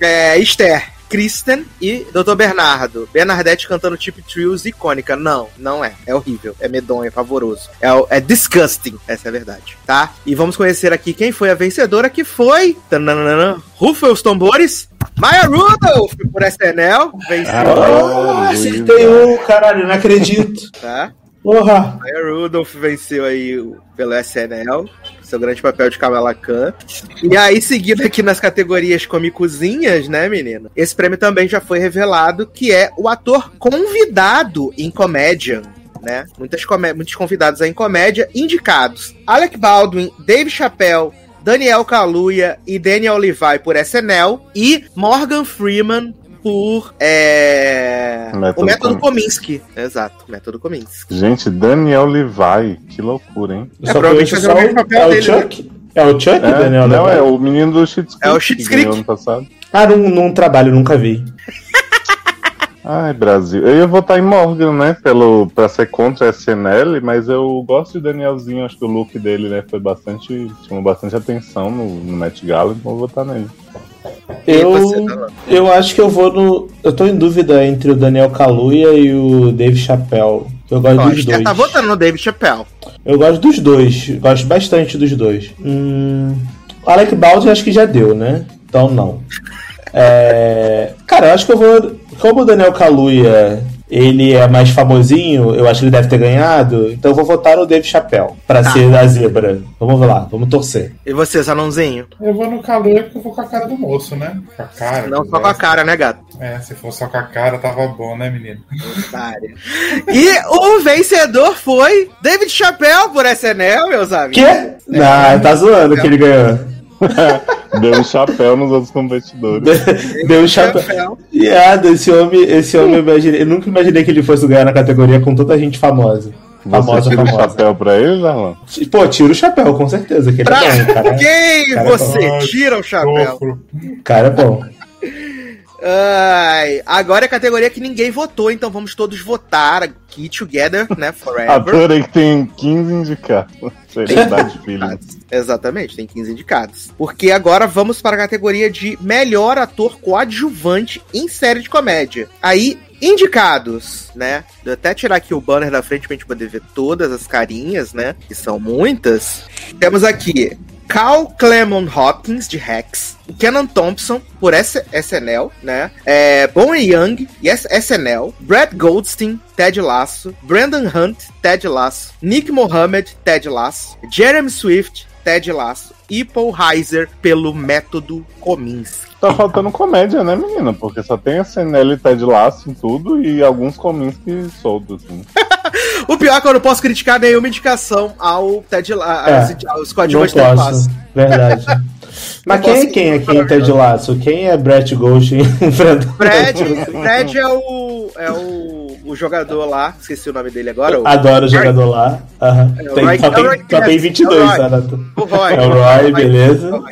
É, Esther. Kristen e Dr. Bernardo. Bernadette cantando Tip Trios icônica. Não, não é. É horrível. É medonho, é pavoroso. É, é disgusting. Essa é a verdade, tá? E vamos conhecer aqui quem foi a vencedora, que foi. Tananana, Rufa os tambores. Maya Rudolph por SNL. Venceu, Ah, acertei um, caralho, não acredito. tá? Porra! Maya Rudolph venceu aí pelo SNL, seu grande papel de Kamala Khan. E aí, seguindo aqui nas categorias comicozinhas, né, menina? Esse prêmio também já foi revelado, que é o ator convidado em comédia. Né? Muitas muitos convidados aí em comédia indicados. Alec Baldwin, Dave Chappelle, Daniel Kaluuya e Daniel Levi por SNL e Morgan Freeman por é, Método o método Kominsky. Kominsky. Exato, método Kominsky. Gente, Daniel Levi, que loucura, hein? É, provavelmente fazer o mesmo papel é o dele, né? Chuck? É o Chuck, É, Daniel não, Levi? é o menino do Schitt's Creek. É o ganhou Creek. ano passado. Ah, num, num trabalho, nunca vi. Ai, Brasil. Eu ia votar em Morgan, né? Pelo, pra ser contra a SNL, mas eu gosto de Danielzinho. Acho que o look dele, né, foi bastante. chamou bastante atenção no, no Met Gala, então vou votar nele. Eu, Darlan? eu acho que eu vou no. Eu tô em dúvida entre o Daniel Kaluuya e o Dave Chappelle. Eu gosto Ó, dos Esther dois. tá votando no David Chappelle. Eu gosto dos dois. Gosto bastante dos dois. Hum, o Alec Baldwin acho que já deu, né? Então não. É, cara, eu acho que eu vou. Como o Daniel Kaluuya ele é mais famosinho, eu acho que ele deve ter ganhado. Então eu vou votar no Dave Chappelle pra Tá. ser a zebra. Vamos lá, vamos torcer. E você, Zanãozinho? Eu vou no calor porque eu vou com a cara do moço, né? Com a cara. Não só com a cara, né, gato? É, se fosse só com a cara, tava bom, né, menino? E o vencedor foi David Chappelle por SNL, meus amigos. Quê? Não, tá zoando que ele ganhou. [LAUGHS] Deu um chapéu nos outros competidores. Deu um chapéu. Chappelle. Iado, esse homem, esse homem eu, imaginei, eu nunca imaginei que ele fosse ganhar na categoria com tanta gente famosa. Você Famosa, tira o famosa. chapéu pra ele, Darlan? Pô, tira o chapéu, com certeza. Que ele Pra é bom, cara. quem cara, você bom. tira o chapéu? Cara é bom. Ai, agora é a categoria que ninguém votou, então vamos todos votar aqui together, né? Forever. Adorei que tem 15 indicados. Seriedade, filho. indicados. Exatamente, tem 15 indicados. Porque agora vamos para a categoria de melhor ator coadjuvante em série de comédia. Aí, indicados, né? Vou até tirar aqui o banner da frente pra gente poder ver todas as carinhas, né? Que são muitas. Temos aqui Cal Clemon Hopkins, de Rex. Kenan Thompson, por S SNL, né? É, Bonnie Young, yes, SNL. Brad Goldstein, Ted Lasso. Brandon Hunt, Ted Lasso. Nick Mohammed, Ted Lasso. Jeremy Swift, Ted Lasso. E Paul Heiser, pelo método Kominsky. Tá faltando comédia, né, menina? Porque só tem a CNL e Ted Lasso em tudo e alguns Kominsky soltos, assim. [LAUGHS] O pior é que eu não posso criticar nenhuma indicação ao Ted Lasso, É, aos coadjuvantes Ted. Lasso. Verdade. [LAUGHS] Mas Não quem é quem aqui em Ted Lasso? Quem é Brett Ghost [LAUGHS] enfrentando? Brad, Brad é o. é o, o jogador lá, esqueci o nome dele agora. O, Adoro o jogador lá. É o Tem, Roy- só, é o Roy tem, só tem Kent, 22, é o Roy. tá? O Roy. É o Roy, beleza.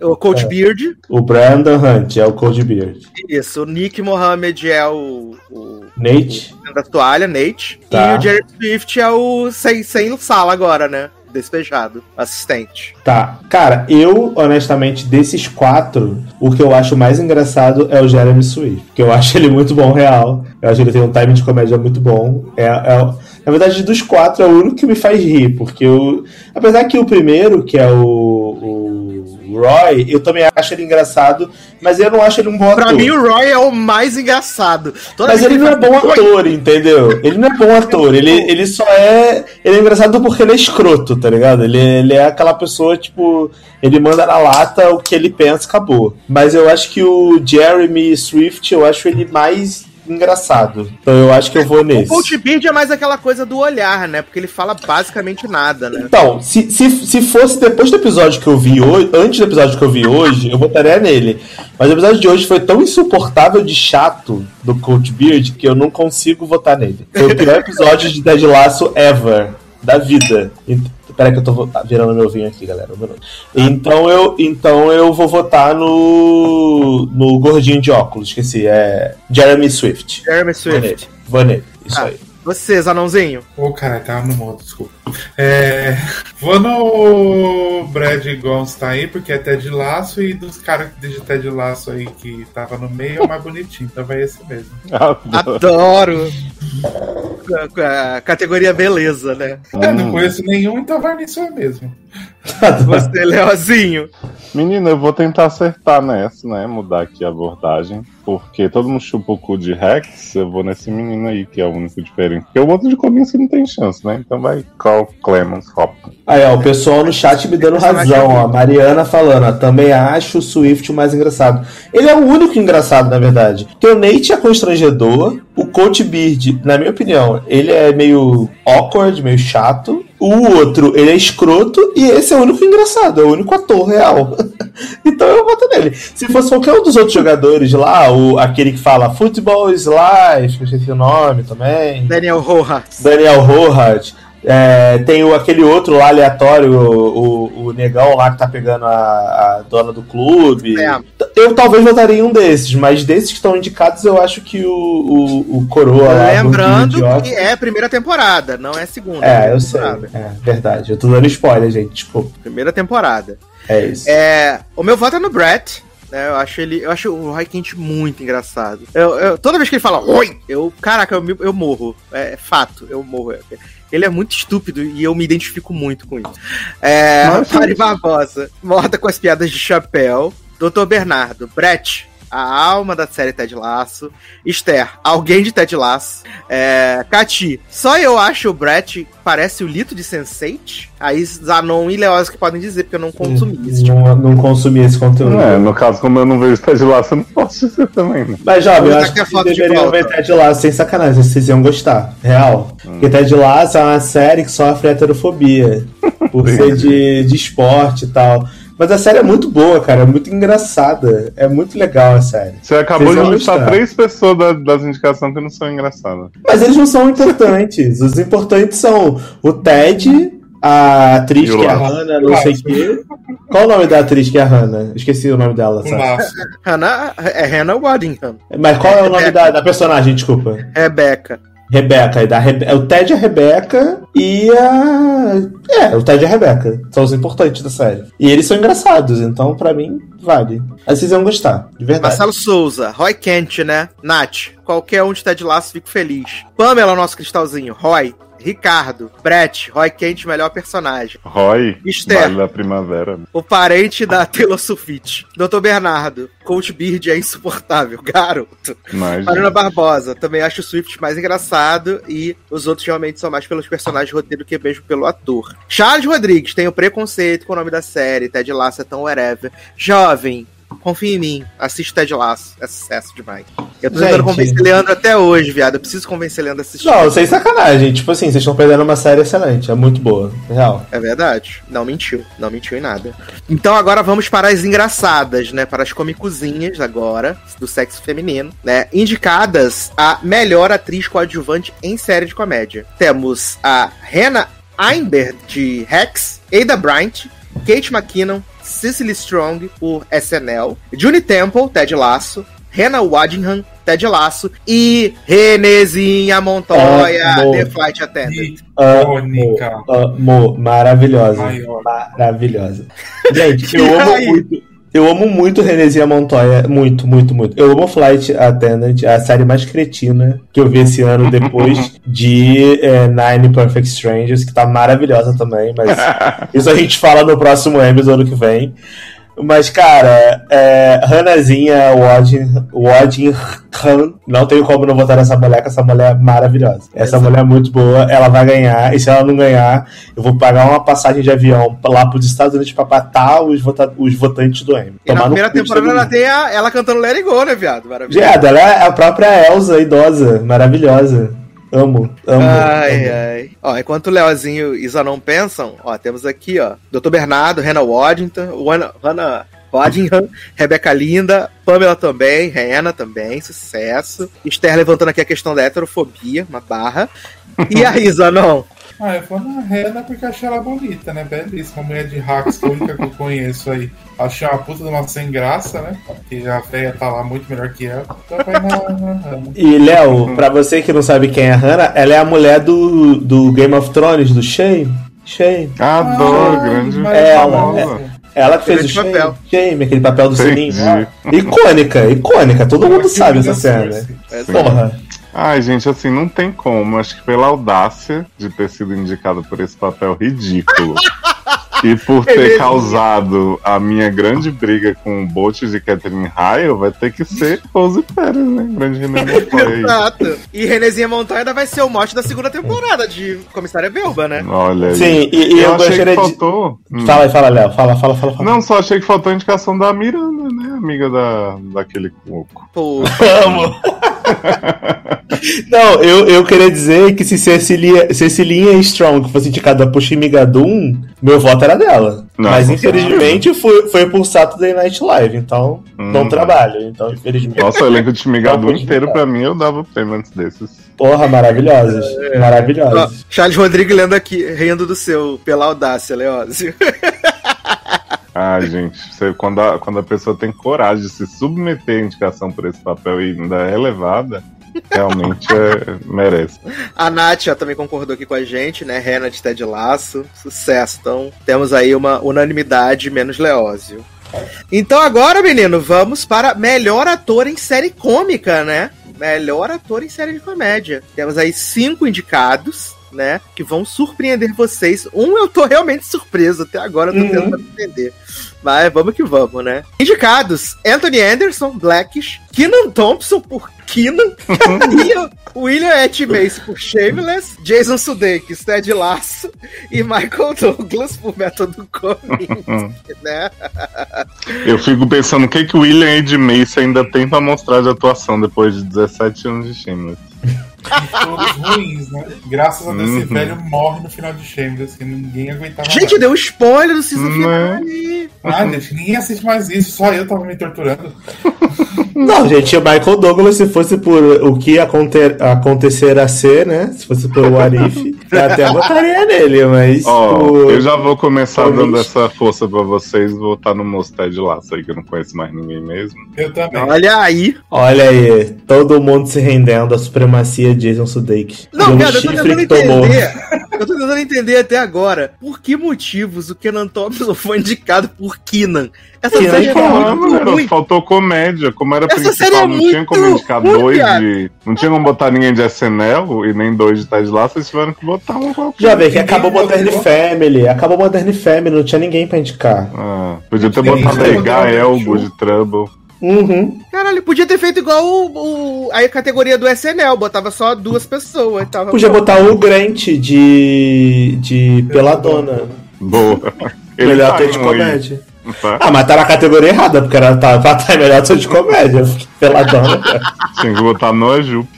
O Coach Beard. O Brandon Hunt é o Cold Beard. Isso. O Nick Mohammed é o. o Nate? o da toalha, Nate. Tá. E o Jerry Swift é o sem, sem sala agora, né? Despejado. Assistente. Tá. Cara, eu, honestamente, desses quatro, o que eu acho mais engraçado é o Jeremy Swift. Porque eu [LAUGHS] acho ele muito bom, real. Eu acho que ele tem um timing de comédia muito bom. É, é- na verdade, dos quatro, é o único que me faz rir. Porque eu. Apesar que o primeiro, que é o. o Roy, eu também acho ele engraçado, mas eu não acho ele um bom Pra ator. mim, o Roy é o mais engraçado. Toda Mas ele não é bom ator, entendeu? Ele não é bom ator. Ele, ele só é. Ele é engraçado porque ele é escroto, tá ligado? Ele, ele é aquela pessoa, tipo. Ele manda na lata o que ele pensa, acabou. Mas eu acho que o Jeremy Swift, eu acho ele mais engraçado. Então eu acho que eu vou O nesse. Coach Beard é mais aquela coisa do olhar, né? Porque ele fala basicamente nada, né? Então, se, se, se fosse depois do episódio que eu vi hoje, antes do episódio que eu vi hoje, eu votaria nele. Mas o episódio de hoje foi tão insuportável de chato do Coach Beard que eu não consigo votar nele. Foi o pior episódio de Dead Laço ever da vida. Peraí que eu tô tá virando meu vinho aqui, galera. Então eu, então eu vou votar no no gordinho de óculos, esqueci, é Jeremy Swift. Jeremy. Swift. Nele. Isso Ah. aí. Vocês, anãozinho. Ô, cara, tava no modo, desculpa. É, vou no Brad Gons tá aí, porque é Ted Laço, e dos caras de Ted Laço aí que tava no meio é o mais bonitinho, então vai esse mesmo. [LAUGHS] Adoro. Adoro. A- a Categoria beleza, né? Eu não conheço nenhum, então vai nisso aí mesmo. [LAUGHS] Você, Leozinho. Menina, eu vou tentar acertar nessa, né? Mudar aqui a abordagem. Porque todo mundo chupa o cu de Rex, eu vou nesse menino aí, que é o único diferente. Porque o outro de começo não tem chance, né? Então vai Carl Clemens Hopkins. Aí, ó, o pessoal no chat me dando razão, ó. Mariana falando, ó, também acho o Swift o mais engraçado. Ele é o único engraçado, na verdade. Porque o Nate é constrangedor, o Coach Beard, na minha opinião, ele é meio awkward, meio chato. O outro, ele é escroto, e esse é o único engraçado, é o único ator real. [LAUGHS] então eu voto nele. Se fosse qualquer um dos outros jogadores lá, o, aquele que fala Football is Life, que eu esqueci o nome também. Daniel Rojas. Daniel Rohat. É, tem o, aquele outro lá aleatório, o, o, o negão lá que tá pegando a, a dona do clube. É. Eu talvez votaria em um desses, mas desses que estão indicados, eu acho que o, o, o Coroa lá. Lembrando do que é a primeira temporada, não é a segunda. É, primeira eu sei. É, verdade. Eu tô dando spoiler, gente. Desculpa. Primeira temporada. É isso. É, o meu voto é no Brett. Né, eu acho ele, eu acho o Roy Kent muito engraçado. Eu, eu- toda vez que ele fala Oi, eu, caraca, eu, eu morro. É, fato, eu morro. Ele é muito estúpido e eu me identifico muito com isso. É, Mari Barbosa, morta com as piadas de chapéu. Dr. Bernardo, Brett, a alma da série Ted Laço. Esther, alguém de Ted Laço. É, Cati, só eu acho o Brett parece o Lito de Sense8. Aí Zanon e Leoz que podem dizer, porque eu não consumi esse tipo. não, não consumi esse conteúdo. É, no caso, como eu não vejo Ted Lasso, eu não posso dizer também, né? Mas, jovem, eu Vou acho que de deveriam ver Ted Lasso sem sacanagem, vocês iam gostar, real. Porque Ted Lasso é uma série que sofre heterofobia, por [LAUGHS] ser de, de esporte e tal. Mas a série é muito boa, cara, é muito engraçada, é muito legal a série. Você acabou Vocês de listar três pessoas da- das indicações que não são engraçadas. Mas eles não são importantes, os importantes são o Ted, A atriz E o que é a. Hannah, não sei o quê. Qual o nome da atriz que é a Hannah? Esqueci o nome dela, sabe? Hannah, é Hannah Waddingham. Mas qual é o nome da, da personagem, desculpa? Rebecca. Rebeca. E da Rebe... é O Ted e a Rebeca e a. É, o Ted e a Rebeca. São os importantes da série. E eles são engraçados, então pra mim, vale. Vocês vão gostar, de verdade. Marcelo Souza, Roy Kent, né? Nath, qualquer um de Ted Laço, fico feliz. Pamela, nosso cristalzinho. Roy, Ricardo, Brett, Roy Kent, melhor personagem. Roy, Esther. Vale da Primavera. O parente da Taylor Swift. Dr. Bernardo, Coach Beard é insuportável, [LAUGHS] garoto. Marina Barbosa, também acho o Swift mais engraçado e os outros realmente são mais pelos personagens de roteiro que mesmo pelo ator. Charles Rodrigues, tenho preconceito com o nome da série, Ted Lasso é tão whatever. Jovem, confia em mim, assiste Ted Lasso, é sucesso demais. Eu tô tentando Gente. convencer Leandro até hoje, viado, eu preciso convencer Leandro a assistir. Não, sem sacanagem. Tipo assim, vocês estão perdendo uma série excelente. É muito boa. Real. É verdade. Não mentiu. Não mentiu em nada. Então agora vamos para as engraçadas, né? Para as comicozinhas agora, do sexo feminino, né? Indicadas a melhor atriz coadjuvante em série de comédia. Temos a Hannah Einberg, de Rex, Ada Bryant, Kate McKinnon, Cecily Strong, por SNL, Junie Temple, Ted Lasso, Hannah Waddingham, Ted Lasso e Renezinha Montoya, Amor. The Flight Attendant. Icônica. Amo, amo. Maravilhosa. Maior. Maravilhosa. [LAUGHS] Gente, eu amo muito. Eu amo muito Renezinha Montoya. Muito, muito, muito. Eu amo Flight Attendant, a série mais cretina que eu vi esse ano depois [LAUGHS] de é, Nine Perfect Strangers, que tá maravilhosa também, mas [LAUGHS] isso a gente fala no próximo Emmys ano que vem. Mas, cara, é, Hannahzinha Wadding- Waddingham, não tenho como não votar nessa mulher, que essa mulher é maravilhosa. Essa mulher é muito boa, ela vai ganhar, e se ela não ganhar, eu vou pagar uma passagem de avião lá pros Estados Unidos pra matar os, vota- os votantes do Emmy. E na primeira temporada ela tem a- ela cantando Let It Go, né, viado? Maravilhoso. Viado, ela é a própria Elsa, idosa, maravilhosa. Amo, amo. Ai, amo. ai. Ó, enquanto o Leozinho e não pensam, ó, temos aqui, ó, Dr. Bernardo, Hannah Waddington, Hannah, Waddingham, Rebeca Linda, Pamela também, Hannah também, sucesso. Esther levantando aqui a questão da heterofobia, uma barra. E a Isa, não? Ah, eu vou na Rena porque achei ela bonita, né? Belíssima. Mulher de hacks, que é a única que eu conheço aí. Achei uma puta de uma sem graça, né? Porque a véia tá lá muito melhor que ela. Então vai na, na Hannah. E, Léo, pra você que não sabe quem é a Hannah, ela é a mulher do, do Game of Thrones, do Shane. Shane. Adoro, Ai, grande. É, famosa. famosa. Ela que fez o Grande Shane. papel. Shane, aquele papel do Entendi. sininho. Icônica, icônica. Todo mundo sabe essa cena. Essa- Porra. Ai, gente, assim, não tem como. Acho que pela audácia de ter sido indicado por esse papel ridículo. [LAUGHS] E por ter Renezinha. causado a minha grande briga com o Bolt de Catherine Hale, vai ter que ser Rose Pérez, né? Grande René [LAUGHS] Montoya. Exato. E Renezinha Montanha ainda vai ser o mote da segunda temporada de Comissária Belba, né? Olha aí. Sim, e, e eu, achei gostaria que de. faltou. Hum. Fala aí, fala, Léo. Fala, fala, fala. fala. Não, só achei que faltou a indicação da Miranda, né? Amiga da, daquele coco. Pô, [LAUGHS] Amo. [LAUGHS] Não, eu, eu queria dizer que se Cecilia, Cecilinha Strong fosse indicada por Shimigadum, meu voto era dela. Não, Mas infelizmente foi, foi por Saturday Night Live, então não Hum. trabalho. Então, infelizmente. Nossa, o elenco de Migadu Não, inteiro, não. pra mim, eu dava antes desses. Porra, maravilhosos. Ó, Maravilhosos. Charles Rodrigues lendo aqui, rindo do seu, pela audácia, Leózio. [LAUGHS] Ai, gente, você- quando, a, quando a pessoa tem coragem de se submeter à indicação por esse papel e ainda é elevada, realmente é- [LAUGHS] merece. A Nath ó, também concordou aqui com a gente, né? Rena de Ted Laço, sucesso. Então temos aí uma unanimidade menos Leózio. Então agora, menino, vamos para melhor ator em série cômica, né? Melhor ator em série de comédia. Temos aí cinco indicados, né? Que vão surpreender vocês. Um eu tô realmente surpreso até agora, eu tô Uhum. tentando entender. Mas vamos que vamos, né? Indicados: Anthony Anderson, Blackish, Keenan Thompson por Keenan, [LAUGHS] William, H. Macy por Shameless, Jason Sudeikis, Ted Lasso e Michael Douglas por Método Comics, né? Eu fico pensando o que, que o William Ed Macy ainda tem pra mostrar de atuação depois de 17 anos de Shameless. Todos ruins, né? Graças a Deus, esse Uhum. velho morre no final de Shameless, que ninguém aguentava Gente, mais. deu spoiler do season Né? final. Ah, gente, ninguém assiste mais isso, só eu tava me torturando. [LAUGHS] Não, gente, o Michael Douglas, se fosse por o que aconte acontecer a ser, né? Se fosse por o Arif, eu até botaria nele, mas. Ó, por- eu já vou começar por dando mim. essa força pra vocês. Vou estar no moço Ted Laço aí, que eu não conheço mais ninguém mesmo. Eu também. Olha aí. Olha aí, todo mundo se rendendo à supremacia de Jason Sudeikis. Não, Pelo cara, eu tô chifre tentando que tomou. entender. Eu tô tentando entender até agora por que motivos o Kenan Thompson foi indicado por Keenan. Essa Kenan série é Thompson, muito Mano, ruim. faltou comédia. Como era Essa principal, série é não tinha como muito indicar ruim, dois cara. de. Não tinha como botar ninguém de SNL e nem dois de Ted Laço, eles tiveram que botar um qualquer. Já vê que acabou Modern. Family, acabou Modern Family, não tinha ninguém pra indicar. Ah, podia ter botado sim. aí Gael, Good Trouble. Uhum. Caralho, podia ter feito igual o, o- a categoria do SNL, botava só duas pessoas. Tava Podia botar o Grant de. de Peladona. Boa. Ele melhor tá ator de comédia. tá? Ah, mas tá na categoria errada, porque era tá, pra estar melhor ator de comédia. [LAUGHS] Peladona, cara. Tinha que botar Noah Jupe.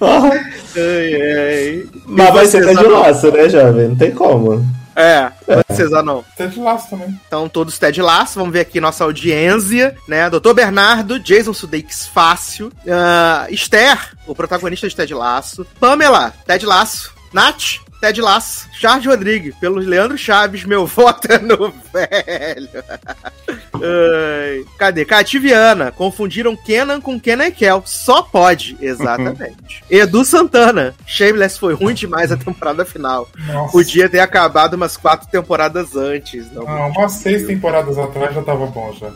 Ai, ai. Mas vai ser? Laço, né, jovem? Não tem como. É, César não. Ted Laço também. Então, todos Ted Laço, vamos ver aqui nossa audiência, né? Doutor Bernardo, Jason Sudeikis Fácil, ah, Esther, o protagonista de Ted Laço, Pamela, Ted Laço, Nath, Ted Laço, Charles Rodrigues, pelo Leandro Chaves, meu [LAUGHS] voto é no velho. Ai, cadê? Cativiana, confundiram Kenan com Kenan e Kel, só pode, exatamente. Edu Santana, Shameless foi ruim demais a temporada final. Nossa. Podia ter acabado umas quatro temporadas antes. Não. Ah, umas seis temporadas atrás já tava bom já.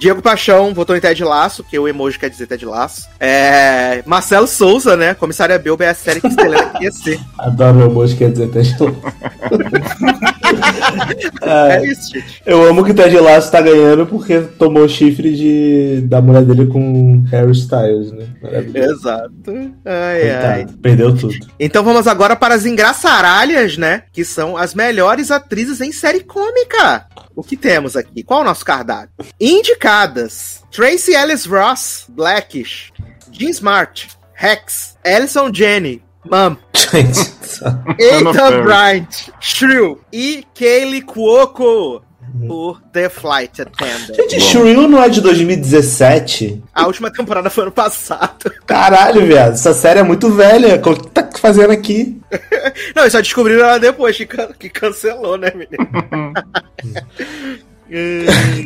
Diego Paixão votou em Ted Laço, que o emoji quer dizer Ted Laço. É... Marcelo Souza, né? Comissária Belba é a série que Estelena queria ser. Adoro meu moço, quer dizer Ted Laço. [LAUGHS] É isso, gente. Eu amo que Ted Laço tá ganhando porque tomou chifre de, da mulher dele com Harry Styles, né? Exato. Ai, ai. Perdeu tudo. Então vamos agora para as engraçaralhas, né? Que são as melhores atrizes em série cômica. O que temos aqui? Qual é o nosso cardápio? Indicadas: Tracy Ellis Ross, Blackish, Jean Smart, Rex, Alison Jenny, Gente, [LAUGHS] Ethan. Bryant, Shrew e Kaylee Cuoco por The Flight Attendant. gente Shrew não é de 2017? A última temporada foi ano passado. Caralho, viado. Essa série é muito velha. O que tá fazendo aqui? [LAUGHS] Não, eles só descobriram ela depois que, can- que cancelou, né, menino? [LAUGHS]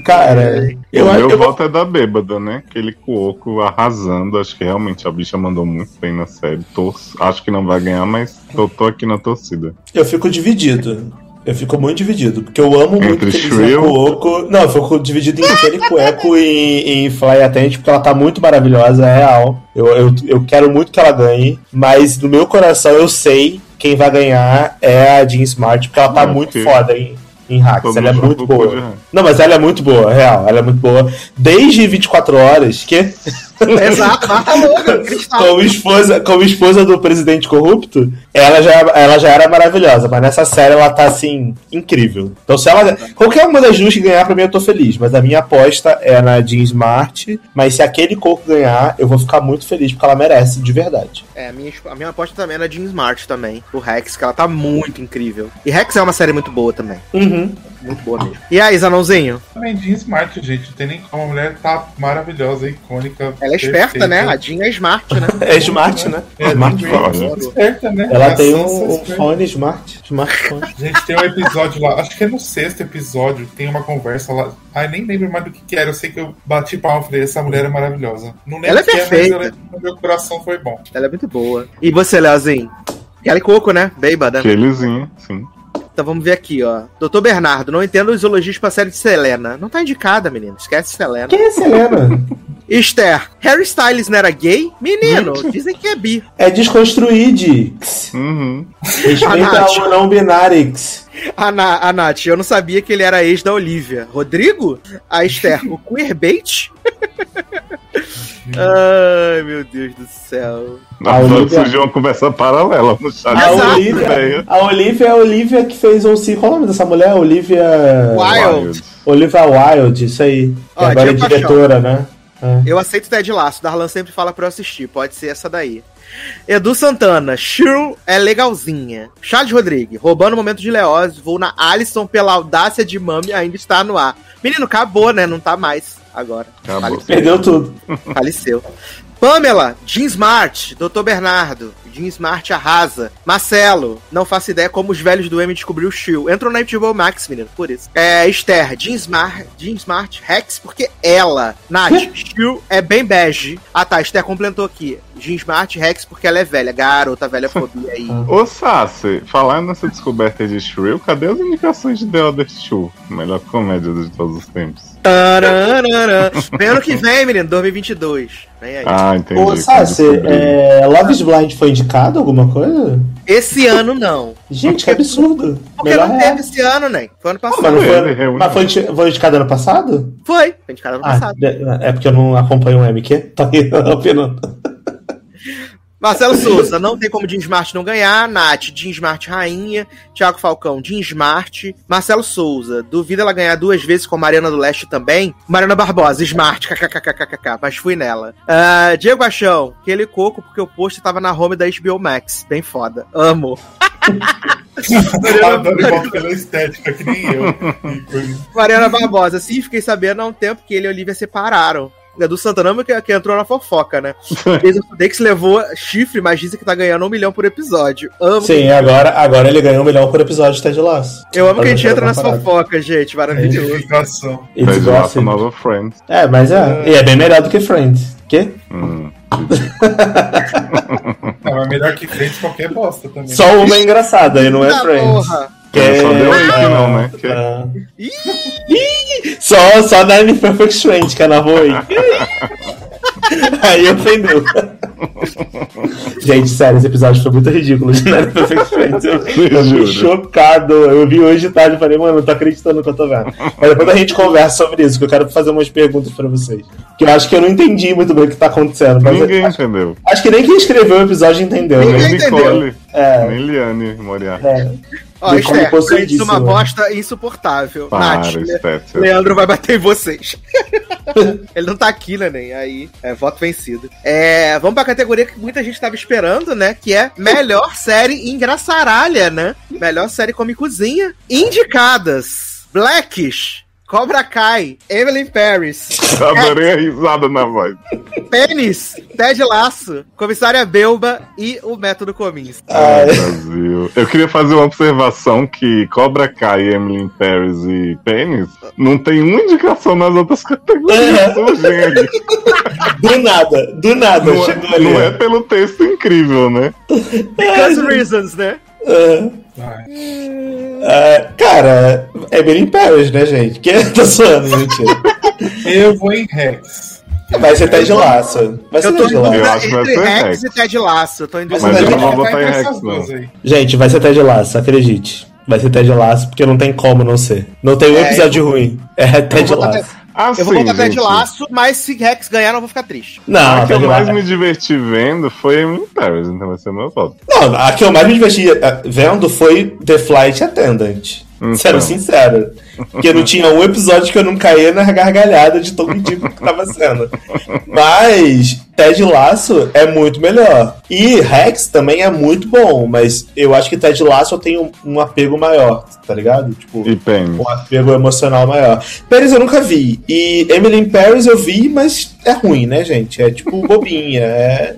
Cara, eu o acho meu que eu voto é da bêbada, né? Aquele cuoco arrasando. Acho que realmente a bicha mandou muito bem na série. Torço. Acho que não vai ganhar, mas tô, tô aqui na torcida. Eu fico dividido. Eu fico muito dividido, porque eu amo muito Entre que Shrew? Cuoco. Não, eu fico dividido em Kelly Cuoco e em Fly Attend, porque ela tá muito maravilhosa, é real. Eu, eu, eu quero muito que ela ganhe, mas no meu coração eu sei quem vai ganhar é a Jean Smart, porque ela tá É, muito porque- foda em, em hacks. Ela é muito boa. Não, mas ela é muito boa, real. Ela é muito boa. Desde 24 horas, que [LAUGHS] Exato, Cristal. como esposa, como esposa do presidente corrupto, ela já, ela já era maravilhosa, mas nessa série ela tá assim, incrível. Então, se ela. Qualquer uma das duas que ganhar, pra mim eu tô feliz. Mas a minha aposta é na Jean Smart. Mas se aquele coco ganhar, eu vou ficar muito feliz, porque ela merece, de verdade. É, a minha, a minha aposta também é na Jean Smart também, o Rex, que ela tá muito incrível. E Rex é uma série muito boa também. Uhum. Muito boa mesmo. E aí, Zanãozinho? Também Jean Smart, gente. Não tem nem como. A mulher tá maravilhosa, icônica. Ela é esperta, né? A Jean é smart, né? [LAUGHS] É Smart, né? É, Smartphone. Olha. Esperta, né? Ela tem um, um fone Smart. Smartphone. Gente, tem um episódio lá, acho que é no sexto episódio, tem uma conversa lá. Ai, nem lembro mais do que, que era. Eu sei que eu bati palma e falei, essa mulher é maravilhosa. Não lembro Ela é perfeita. mas ela, no meu coração foi bom. Ela é muito boa. E você, Leozinho? Kelly Coco, né? Bêbada. Aquelezinho, sim. Então vamos ver aqui, ó. Doutor Bernardo, não entendo os elogios pra série de Selena. Não tá indicada, menino. Esquece Selena. Quem é Selena? [LAUGHS] Esther, Harry Styles não era gay? Menino, dizem que é bi. É Desconstruidix. Uhum. Respeita Nath. o não binarix. A, Na, a Nath, eu não sabia que ele era ex da Olivia. Rodrigo? A Esther, o queerbait? [LAUGHS] Ai, meu Deus do céu. A Olivia- surgiu uma conversa paralela no chat. A. Olivia, a Olivia é a Olivia que fez o. Qual é o nome dessa mulher? Olivia. Wild. Olivia Wilde, isso aí. Ó, agora é diretora, né? É. Eu aceito Ted Laço. Darlan sempre fala pra eu assistir. Pode ser essa daí. Edu Santana, Shrew é legalzinha. Charles Rodrigues, roubando o momento de Leoz, vou na Alison pela audácia de Mami, ainda está no ar. Menino, acabou, né? Não tá mais. Agora. Acabou. Faleceu. Perdeu tudo. Faleceu. Pamela, Jean Smart, Dr. Bernardo, Jean Smart arrasa. Marcelo, não faço ideia como os velhos do M descobriu o Shield. Entrou na HBO Max, menino, por isso. É, Esther, Jean Smart, Jean Smart, Rex, porque ela. Nath, Shield é bem bege. Ah tá, Esther complementou aqui. Jean Smart, Rex, porque ela é velha. Garota, velha fobia aí. [LAUGHS] Ô Sassi, falando nessa descoberta de Shrill, cadê as indicações de The Other Two? Melhor comédia de todos os tempos. Tararara. Vem ano que [LAUGHS] vem, menino, 2022. Vem aí. Ah, entendi. Ô, Sassi, é, Love is Blind foi indicado alguma coisa? Esse ano não. Gente, que absurdo. Porque Melhor não é. teve esse ano, nem. Foi ano Ah, passado. mas não Ele foi, mas foi, foi indicado ano passado? Foi. Foi indicado ano Ah, passado. de- é porque eu não acompanho o MQ. [LAUGHS] Tá aí opinando. Marcelo Souza, não tem como Jean Smart não ganhar. Nath, Jean Smart rainha. Thiago Falcão, Jean Smart. Marcelo Souza, duvida ela ganhar duas vezes com Mariana do Leste também. Mariana Barbosa, Smart, kkkkkk, mas fui nela. Ah, Diego Achão, aquele coco porque o post tava na home da HBO Max. Bem foda. Amo. Pela estética, que nem eu. Mariana Barbosa, sim, fiquei sabendo há um tempo que ele e Olivia separaram. É do Santana que, que entrou na fofoca, né? [LAUGHS] Jason Sudeikis levou chifre, mas dizem que tá ganhando um milhão por episódio. Amo. Sim, agora, agora ele ganhou um milhão por episódio de Ted Lasso. Eu amo que a gente entra nas fofocas, gente. Maravilhoso. Identificação. It's Ted Lasso gossip. Nova Friends. É, mas é. E é bem melhor do que Friends. Quê? Hum. [LAUGHS] É, mas melhor que frente qualquer bosta também. Só uma é engraçada e não é Friends. porra. Que É só deu aí que não, né? Que- ah. Ih, Só, só Nine Perfect Strange que é na rua aí. [LAUGHS] Aí ofendeu. Gente, sério, esse episódio foi muito ridículo de Nine Perfect Strange. Eu, eu Juro. chocado. Eu vi hoje de tarde e falei, mano, não tô acreditando no que eu tô vendo. Mas depois a gente conversa sobre isso, que eu quero fazer umas perguntas pra vocês. Que eu acho que eu não entendi muito bem o que tá acontecendo. Mas Ninguém acho, entendeu. acho que nem quem escreveu o episódio entendeu, Ninguém né? Nem entendeu. Nicole, É. nem Liane Moriarty. É. Ó, Esther, possuidíssimo, Friends uma né? bosta insuportável. Para, Nath. Leandro vai bater em vocês. [LAUGHS] Ele não tá aqui, né, nem? Aí, é voto vencido. É, vamos pra categoria que muita gente tava esperando, né? Que é melhor [LAUGHS] série engraçaralha, né? Melhor série comicozinha. Indicadas: Blackish, Cobra Kai, Emily Paris, Adorei a risada na voz. Pênis, Ted Laço, Comissária Belba e o Método Comins. Ah, Ai, Brasil. Eu queria fazer uma observação que Cobra Kai, Emily Paris e Pênis não tem uma indicação nas outras categorias. Gênios. Do nada, do nada, Não, chegou é, ali. não é pelo texto incrível, né? Because reasons, né? É. É, cara, é Emily in Paris, né, gente? Quem tá zoando, mentira. [LAUGHS] Eu vou em Rex. Vai ser Ted Laço. Vai ser Ted em Laço. Eu acho que vai entre ser Rex Rex. e Ted Laço. Eu tô em dúvida. Mas eu não vou votar em Rex, não. Gente, vai ser Ted Laço, acredite. Vai ser Ted Laço, porque não tem como não ser. Não tem um É, episódio ruim. É Ted Laço. Ah, Eu vou sim, botar Ted gente. Laço, mas se Rex ganhar, não vou ficar triste. Não, A que eu Ted mais me diverti vendo foi Emily Paris, então vai ser meu voto. Não, a que eu mais me diverti eh, vendo foi The Flight Attendant. Então. Sendo sincero. Porque não tinha um episódio que eu não caía na gargalhada de tão ridículo que tava sendo. Mas Ted Laço é muito melhor. E Rex também é muito bom, mas eu acho que Ted Laço tem um, um apego maior, tá ligado? Tipo, E um apego emocional maior. Paris eu nunca vi. E Emily in Paris eu vi, mas é ruim, né, gente? É tipo bobinha. É...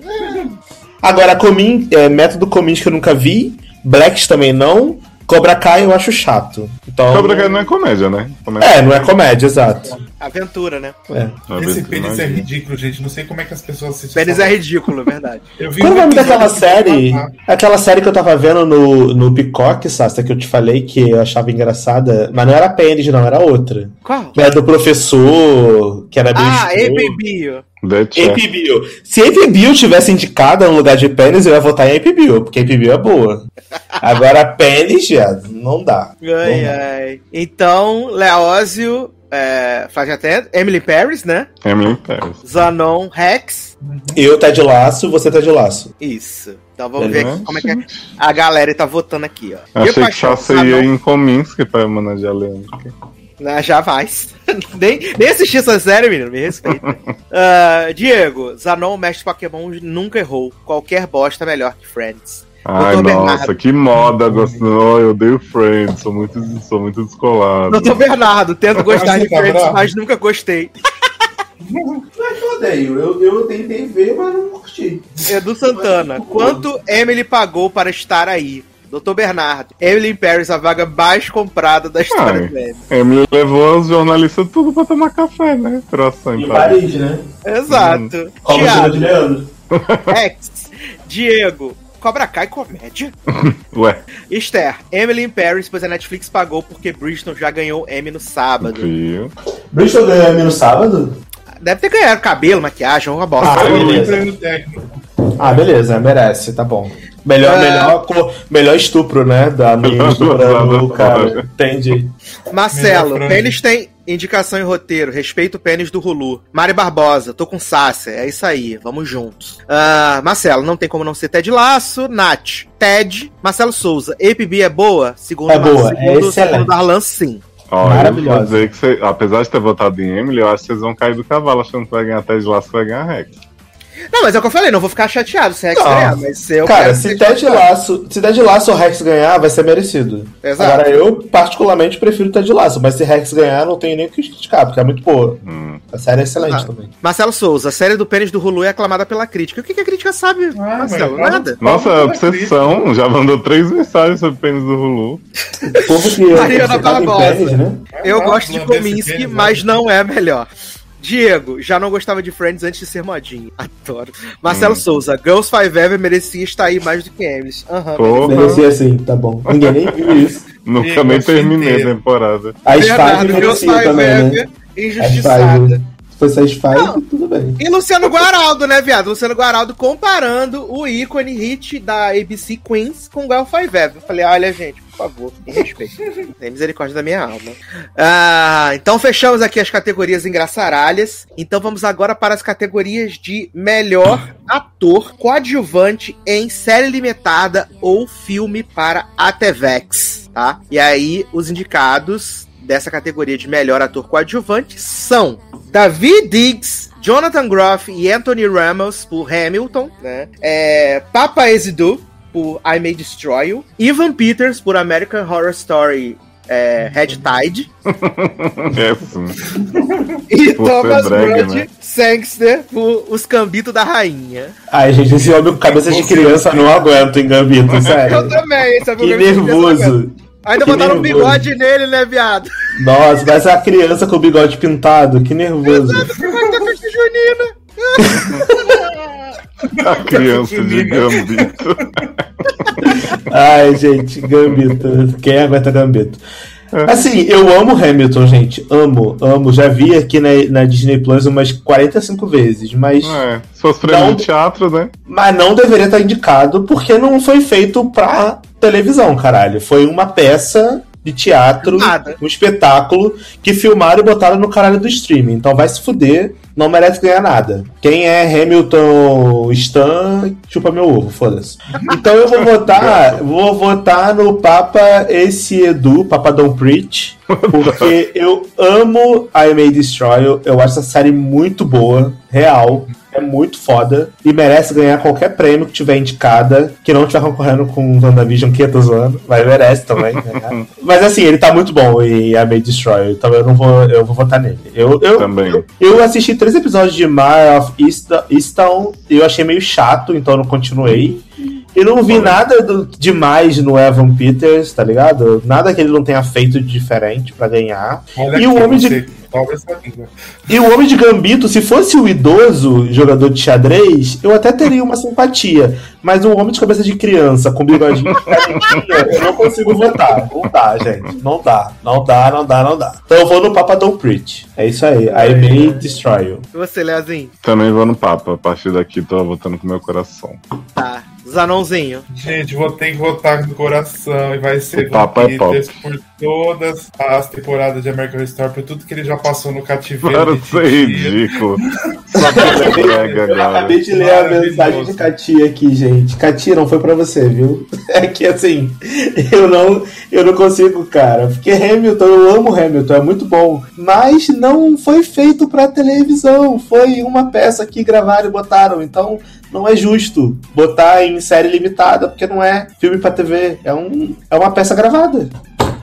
Agora, Comin, é, método Comins que eu nunca vi. Blacks também não. Cobra Kai eu acho chato. Então, Cobra Kai não é comédia, né? Comédia. É, não é comédia, exato. Aventura, né? É. Esse é pênis é ridículo, gente. Não sei como é que as pessoas assistem. Pênis essa- é ridículo, verdade. [LAUGHS] Eu vi Qual é o um nome daquela que- série? Aquela série que eu tava vendo no, no Peacock, Sasta, que eu te falei que eu achava engraçada, mas não era Pênis, não, era outra. Qual? Que era do professor, que era bem Ah, escroto. APB. Dead Chef. AP Bill. Se AP Bill tivesse indicada no lugar de Pênis, eu ia votar em AP Bill, porque AP Bill é boa. Agora, Pênis, já, não dá. Ai, Não dá. ai. Então, Leózio, é, faz até Emily Paris, né? Emily Paris. Zanon, Rex. Eu tá de laço, você tá de laço. Isso. Então vamos ver Uhum. aqui como é que a galera tá votando aqui, ó. Achei que só você ia em Kominsky pra homenagear Leandro. Não, jamais. [LAUGHS] nem, nem assisti essa série, menino, me respeita. [LAUGHS] Ah, Diego, Zanon, mestre Pokémon, nunca errou. Qualquer bosta é melhor que Friends. Ai, Doutor nossa, Bernardo. que moda. Gosto... Oh, eu odeio Friends, sou muito, sou muito descolado. Doutor Bernardo, tento gostar de Friends, bravo? mas nunca gostei. Não é eu odeio, eu, eu tentei ver, mas não curti. Edu Santana, quanto Emily pagou para estar aí? Doutor Bernardo, Emily in Paris, a vaga mais comprada da história Ai. do Emily. Emily levou os jornalistas tudo pra tomar café, né? Croissant Em em Paris. Paris, né? Exato. Leandro. [LAUGHS] X, Diego, Cobra Kai comédia. [LAUGHS] Ué, Esther, Emily in Paris, pois a Netflix pagou porque Bridgeton já ganhou Emmy no sábado. viu? Bristol ganhou Emmy no sábado? Deve ter ganhado cabelo, maquiagem, uma bosta. Ah, beleza. Ah, beleza, merece, tá bom. Melhor, Ah. melhor, melhor estupro, né? Da [LAUGHS] menina estuprando o cara. Entendi. Marcelo, Pênis tem indicação em roteiro. Respeito o pênis do Hulu. Mari Barbosa, tô com Sácia. É isso aí, vamos juntos. Ah, Marcelo, não tem como não ser Ted Laço. Nath, Ted. Marcelo Souza, APB é boa? Segundo, É boa, é segundo, excelente. segundo Darlan, sim. Ó, eu Maravilhosa. vou dizer que você, apesar de ter votado em Emily, eu acho que vocês vão cair do cavalo achando que vai ganhar Ted Lasso, vai ganhar Rex. Não, mas é o que eu falei, não vou ficar chateado se Rex Não. ganhar, mas eu Cara, se Ted. Laço, se Ted Laço ou Rex ganhar, vai ser merecido. Exato. Agora, eu particularmente prefiro Ted Laço, mas se Rex ganhar, não tenho nem o que criticar, porque é muito boa. Hum. A série é excelente Ah. também. Marcelo Souza, a série do pênis do Hulu é aclamada pela crítica. O que, que a crítica sabe, Ah, Marcelo? mas- Nada. Nossa, da obsessão, já mandou três mensagens sobre o pênis do Hulu. [LAUGHS] Mariana Barbosa. pênis, né? Eu Ah, gosto de Kominsky, mas né? não é melhor. Diego, já não gostava de Friends antes de ser modinho. [LAUGHS] Adoro. Marcelo Souza, Girls Five Ever merecia estar aí mais do que. Aham. Porra, Merecia assim, tá bom. Ninguém nem viu isso. [LAUGHS] nunca Diego, nem terminei a temporada. A Spike Girls merecia Five também, né? Ever, A injustiçada. Spike, Não. tudo bem. E Luciano Guaraldo, né, viado? Luciano Guaraldo comparando o ícone hit da ABC Queens com Girl Five Ever. Eu falei, olha, gente, por favor, me respeite. [LAUGHS] Tem misericórdia da minha alma. Ah, então fechamos aqui as categorias engraçaralhas. Então vamos agora para as categorias de melhor ator coadjuvante em série limitada ou filme para a TVX, tá? E aí, os indicados dessa categoria de melhor ator coadjuvante são David Diggs, Jonathan Groff e Anthony Ramos por Hamilton, né? É, Papa Ezidou por I May Destroy You, Ivan Peters por American Horror Story é, Red Tide [LAUGHS] É [LAUGHS] e Por ser Thomas Brody né? Sangster por Os Cambitos da Rainha. Ai, gente, esse homem com cabeça de criança não aguenta em Gambito, [LAUGHS] Eu sério. também, sabe? Que eu nervoso. Ainda Que botaram um bigode nele, né, viado? Nossa, mas a criança com o bigode pintado, que nervoso. Vai ter festa junina. [LAUGHS] A criança de Gambito. Ai, gente, Gambito. Quem aguenta Gambito? Assim, eu amo Hamilton, gente. Amo, amo. Já vi aqui na, na Disney Plus umas 45 vezes, mas, É, se fosse Não. de teatro, né? mas não deveria estar indicado porque não foi feito pra televisão, caralho. Foi uma peça de teatro, Nada. um espetáculo que filmaram e botaram no caralho do streaming. Então vai se fuder, não merece ganhar nada. Quem é Hamilton Stan, chupa meu ovo, foda-se. Então eu vou votar, vou votar no Papa esse Edu, Papa Don't Preach, porque eu amo I May Destroy eu acho essa série muito boa, real. É muito foda e merece ganhar qualquer prêmio que tiver indicada, que não estiver concorrendo com o WandaVision, que eu tô zoando, mas merece também. ganhar. [LAUGHS] mas assim, ele tá muito bom e I May Destroy, então eu não vou, eu vou votar nele. Eu, eu, Também. eu assisti três episódios de Mar of East- Easttown e eu achei meio chato, então eu não continuei. E não vi nada do- demais no Evan Peters, tá ligado? Nada que ele não tenha feito de diferente pra ganhar. Olha E o homem de-. E o Homem de Gambito, se fosse o idoso jogador de xadrez, eu até teria uma simpatia. Mas um homem de cabeça de criança com bigodinho [LAUGHS] eu não consigo votar. Não dá, gente. Não dá. Não dá, não dá, não dá. Então eu vou no Papa Don't Preach. É isso aí. I may destroy you. E você, Leozinho? Também vou no Papa. A partir daqui tô votando com meu coração. Tá. Zanãozinho. Gente, vou ter que votar no coração e vai ser O Papa é Peters por todas as temporadas de American Horror Story, por tudo que ele já passou no cativeiro. Ridículo. Só porque é brega [LAUGHS] Eu acabei de ler a mensagem de Katia aqui, gente. Katia, não foi pra você, viu? [LAUGHS] É que assim, eu não, eu não consigo, cara. Porque Hamilton, eu amo Hamilton, é muito bom. Mas não foi feito pra televisão. Foi uma peça que gravaram e botaram. Então não é justo botar em série limitada, porque não é filme pra TV. É, um, é uma peça gravada.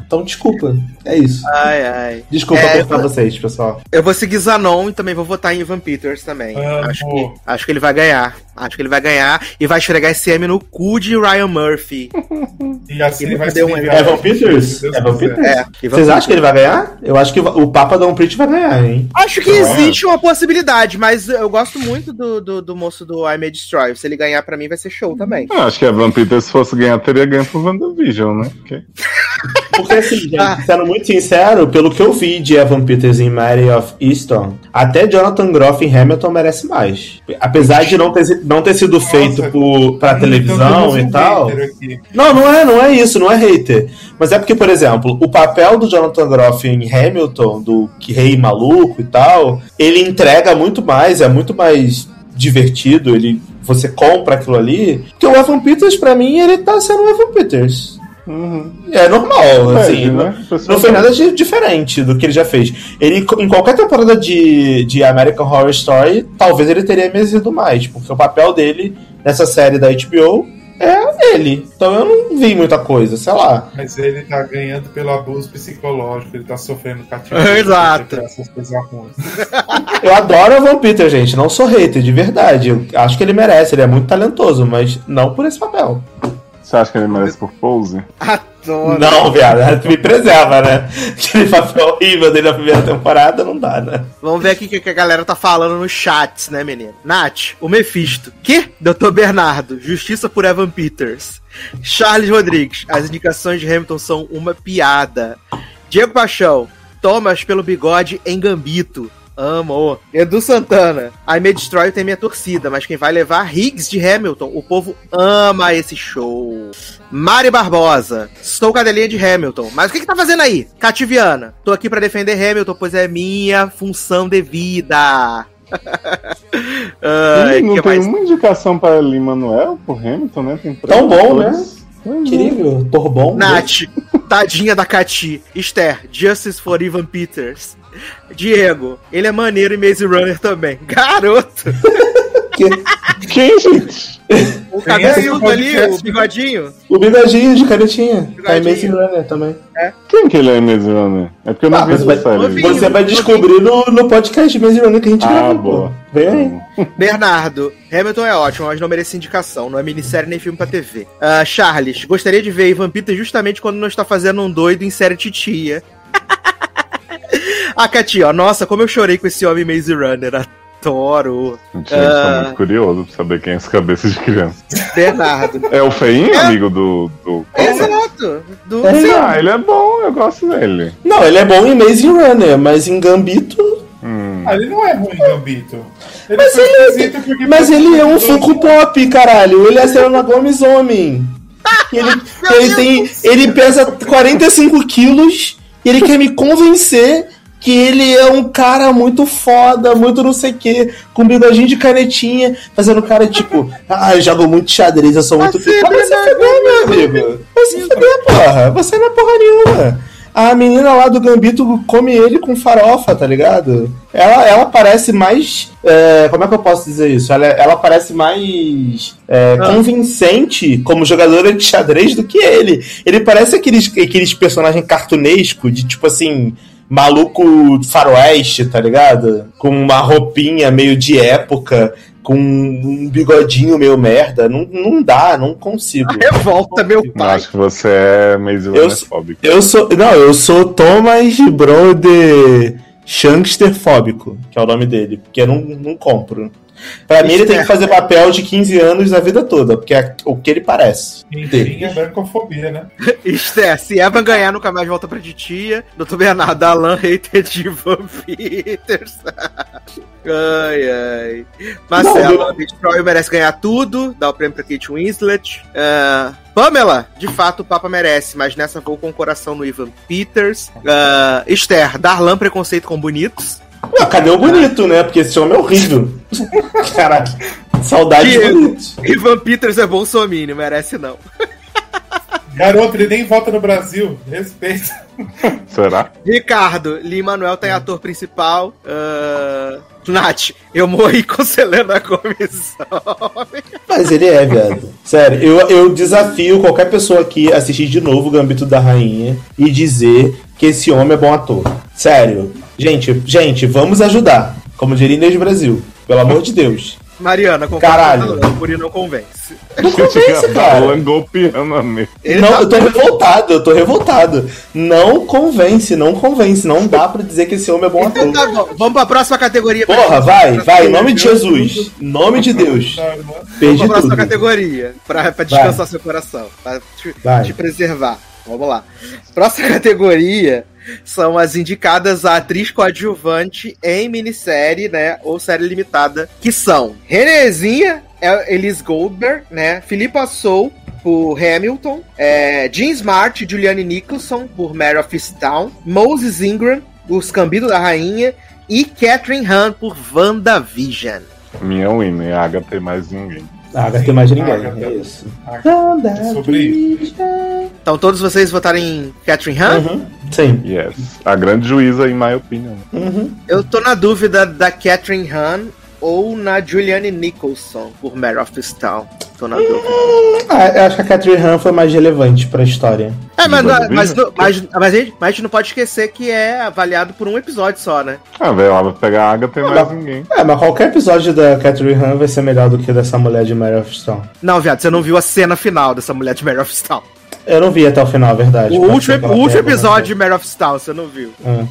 Então, desculpa. É isso. Ai, ai. Desculpa É, cortar vocês, pessoal. Eu vou seguir Zanon e também vou votar em Ivan Peters também. Amo. Acho que, acho que ele vai ganhar. Acho que ele vai ganhar e vai esfregar esse M no cu de Ryan Murphy. [LAUGHS] E assim Ele vai dar um aliviar. Evan Peters? Deus Evan. Peters? É, Vocês acham que ele vai ganhar? Eu acho que o Papa Dom Preach vai ganhar, hein? Acho que existe uma possibilidade, mas eu gosto muito do, do, do moço do I May Destroy. Se ele ganhar pra mim, vai ser show também. Eu acho que a Van Peter, se fosse ganhar, teria ganho pro WandaVision, né? Porque [LAUGHS] Porque assim, gente, Ah. sendo muito sincero, pelo que eu vi de Evan Peters em Mary of Easton, até Jonathan Groff em Hamilton merece mais. Apesar de não ter, não ter sido feito Nossa. por, pra Então televisão e tal. Não, não é, não é isso, não é hater. Mas é porque, por exemplo, o papel do Jonathan Groff em Hamilton, do que rei maluco e tal, ele entrega muito mais, é muito mais divertido, ele você compra aquilo ali. Porque o Evan Peters, pra mim, ele tá sendo o Evan Peters. É normal, assim. Pede, não- né? Não foi nada de diferente do que ele já fez. Ele, em qualquer temporada de, de American Horror Story, talvez ele teria merecido mais, porque o papel dele nessa série da HBO é ele. Então eu não vi muita coisa, sei lá. Mas ele tá ganhando pelo abuso psicológico, ele tá sofrendo cativeiro. [LAUGHS] Exato. [LAUGHS] Eu adoro o Van Peter, gente. Não sou hater, de verdade. Eu acho que ele merece, ele é muito talentoso, mas não por esse papel. Você acha que ele merece por pose? Adoro. Não, viado, tu me preserva, né? Aquele papel horrível dele na primeira temporada não dá, né? Vamos ver aqui o que que a galera tá falando nos chats, né, menino? Nath, o Mephisto. Que? Dr. Bernardo, Justiça por Evan Peters. Charles Rodrigues, as indicações de Hamilton são uma piada. Diego Paixão, Thomas pelo bigode em Gambito. Amo. Edu Santana, I May Destroy tem minha torcida, mas quem vai levar Higgs de Hamilton. O povo ama esse show. Mari Barbosa, estou cadelinha de Hamilton. Mas o que, que tá fazendo aí? Cativiana, tô aqui pra defender Hamilton, pois é minha função de vida. [LAUGHS] Ai, Ih, não que tem mais? uma indicação para Lin-Manuel por Hamilton, né? Tem Tão bom, né? atores. Incrível, por bom. Nath, tadinha da Cati. Esther, Justice for Ivan Peters. Diego, ele é maneiro em Maze Runner também. [LAUGHS] Garoto! Quem, gente? O cabeçudo ali, o bigodinho. O bigodinho de canetinha. Tá em Bigodinho. Maze Runner também. Quem que ele é mesmo, né? É porque eu não Ah, vi essa vai- série. Você vai descobrir no, no podcast Maze Runner que a gente Ah, gravou. boa. Vem aí. Bernardo, Hamilton é ótimo, mas não merece indicação. Não é minissérie nem filme pra TV. Ah, Charles, gostaria de ver Ivan Peters justamente quando não está fazendo um doido em série titia. A [LAUGHS] Cati, ó, nossa, como eu chorei com esse homem Maze Runner. Adoro. Gente, eu Ah. tô muito curioso pra saber quem é esse cabeça de criança. Bernardo. É o feinho, É. amigo do. do... Exato. Do... É. Ah, ele é bom, eu gosto dele. Não, ele é bom em Maze Runner, mas em Gambito. Hum. Ah, ele não é ruim, Gambito. Ele Mas ele, porque mas ele é um Funko Pop, caralho. Ele é Selena Gomes homem. E [LAUGHS] Ele, ele, tem, ele pesa 45 quilos e ele quer me convencer que ele é um cara muito foda, muito não sei o que, com bigodinho de canetinha, fazendo cara tipo, ah, eu jogo muito xadrez, eu sou muito. Assim, Vai se fuder, meu amigo. Se fuder, porra. Você não é porra nenhuma. A menina lá do Gambito come ele com farofa, tá ligado? Ela, ela parece mais. é, como é que eu posso dizer isso? Ela, ela parece mais é, Ah. convincente como jogadora de xadrez do que ele. Ele parece aqueles, aqueles personagens cartunescos de tipo assim. Maluco faroeste, tá ligado? Com uma roupinha meio de época, com um bigodinho meio merda. Não, não dá, não consigo. Revolta, meu Eu pai. acho que você é Maze Eu fóbico. Eu sou. Não, eu sou Thomas Brode Shanksterfóbico, que é o nome dele, porque eu não, não compro. Pra mim, ele tem que fazer papel de 15 anos a vida toda, porque é o que ele parece. Enfim, é brancofobia, né? [LAUGHS] Esther, se Evan ganhar, nunca mais volta pra titia. Dr. Bernardo, Alan, hater de Peters. [LAUGHS] ai, ai. Marcelo, Não, Destroy merece ganhar tudo. Dá o prêmio pra Kate Winslet. Ah, Pamela, de fato o Papa merece, mas nessa vou com o coração no Ivan Peters. Ah, Esther, Darlan preconceito com bonitos. Ué, cadê o bonito, né? Porque esse homem é horrível. [LAUGHS] Caraca, saudade de bonito. Ivan Peters é bolsominion, merece não. Garoto, ele nem volta no Brasil. Respeita. Será? Ricardo, Lee Manuel tem ator principal. Ah, Nath, eu morri com Selena Gomes. Mas ele é, viado. Sério, eu, eu desafio qualquer pessoa aqui a assistir de novo o Gambito da Rainha e dizer que esse homem é bom ator. Sério. Gente, gente, vamos ajudar. Como diria Inês Brasil. Pelo amor de Deus. Mariana, concordo Caralho. Talan, Puri não convence. Não convence, cara. Golpeando mesa. Ele não, tá- eu tô revoltado, eu tô revoltado. Não convence, não convence. Não dá pra dizer que esse homem é bom Então ator. tá bom, vamos pra próxima categoria. Porra, vai, vai, em nome de Jesus. Em nome de Deus. Não. Vamos Perdi pra próxima tudo. categoria, pra, pra descansar seu coração, pra te, Vai. te preservar. Vamos lá. Próxima [LAUGHS] categoria são as indicadas a atriz coadjuvante em minissérie, né, ou série limitada, que são Renezinha, El- Elise Goldberg, né, Philippa Soul por Hamilton, é, Jean Smart Julianne Nicholson por Mare of Easttown, Moses Ingram por Escambido da Rainha e Catherine Hahn por WandaVision. Minha winner, a Agatha e mais ninguém. Ah, vai ter mais ninguém. Agatha. É isso. É sobre isso. Então todos vocês votaram em Catherine Hahn? Uhum. Sim. Yes. A grande juíza, em my opinion. Uhum. Eu tô na dúvida da Catherine Hahn ou na Julianne Nicholson por Mare of Easttown. Tô na dúvida. Ah, eu acho que a Catherine Han foi mais relevante pra história. É, mas, não- WandaVision? mas, mas, mas, a gente, mas a gente não pode esquecer que é avaliado por um episódio só, né? Ah, velho, ela vai pegar a Agatha e mais Não. ninguém. É, mas qualquer episódio da Catherine Han vai ser melhor do que dessa mulher de Mary of Stone. Não, viado, você não viu a cena final dessa mulher de Mare of Easttown. Eu não vi até o final, a verdade. O último, o último episódio de Mare of Easttown, você não viu. É.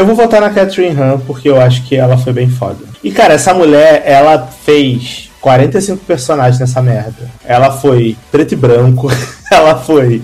Eu vou votar na Catherine Han porque eu acho que ela foi bem foda. E cara, essa mulher, ela fez 45 personagens nessa merda. Ela foi preto e branco, [LAUGHS] ela foi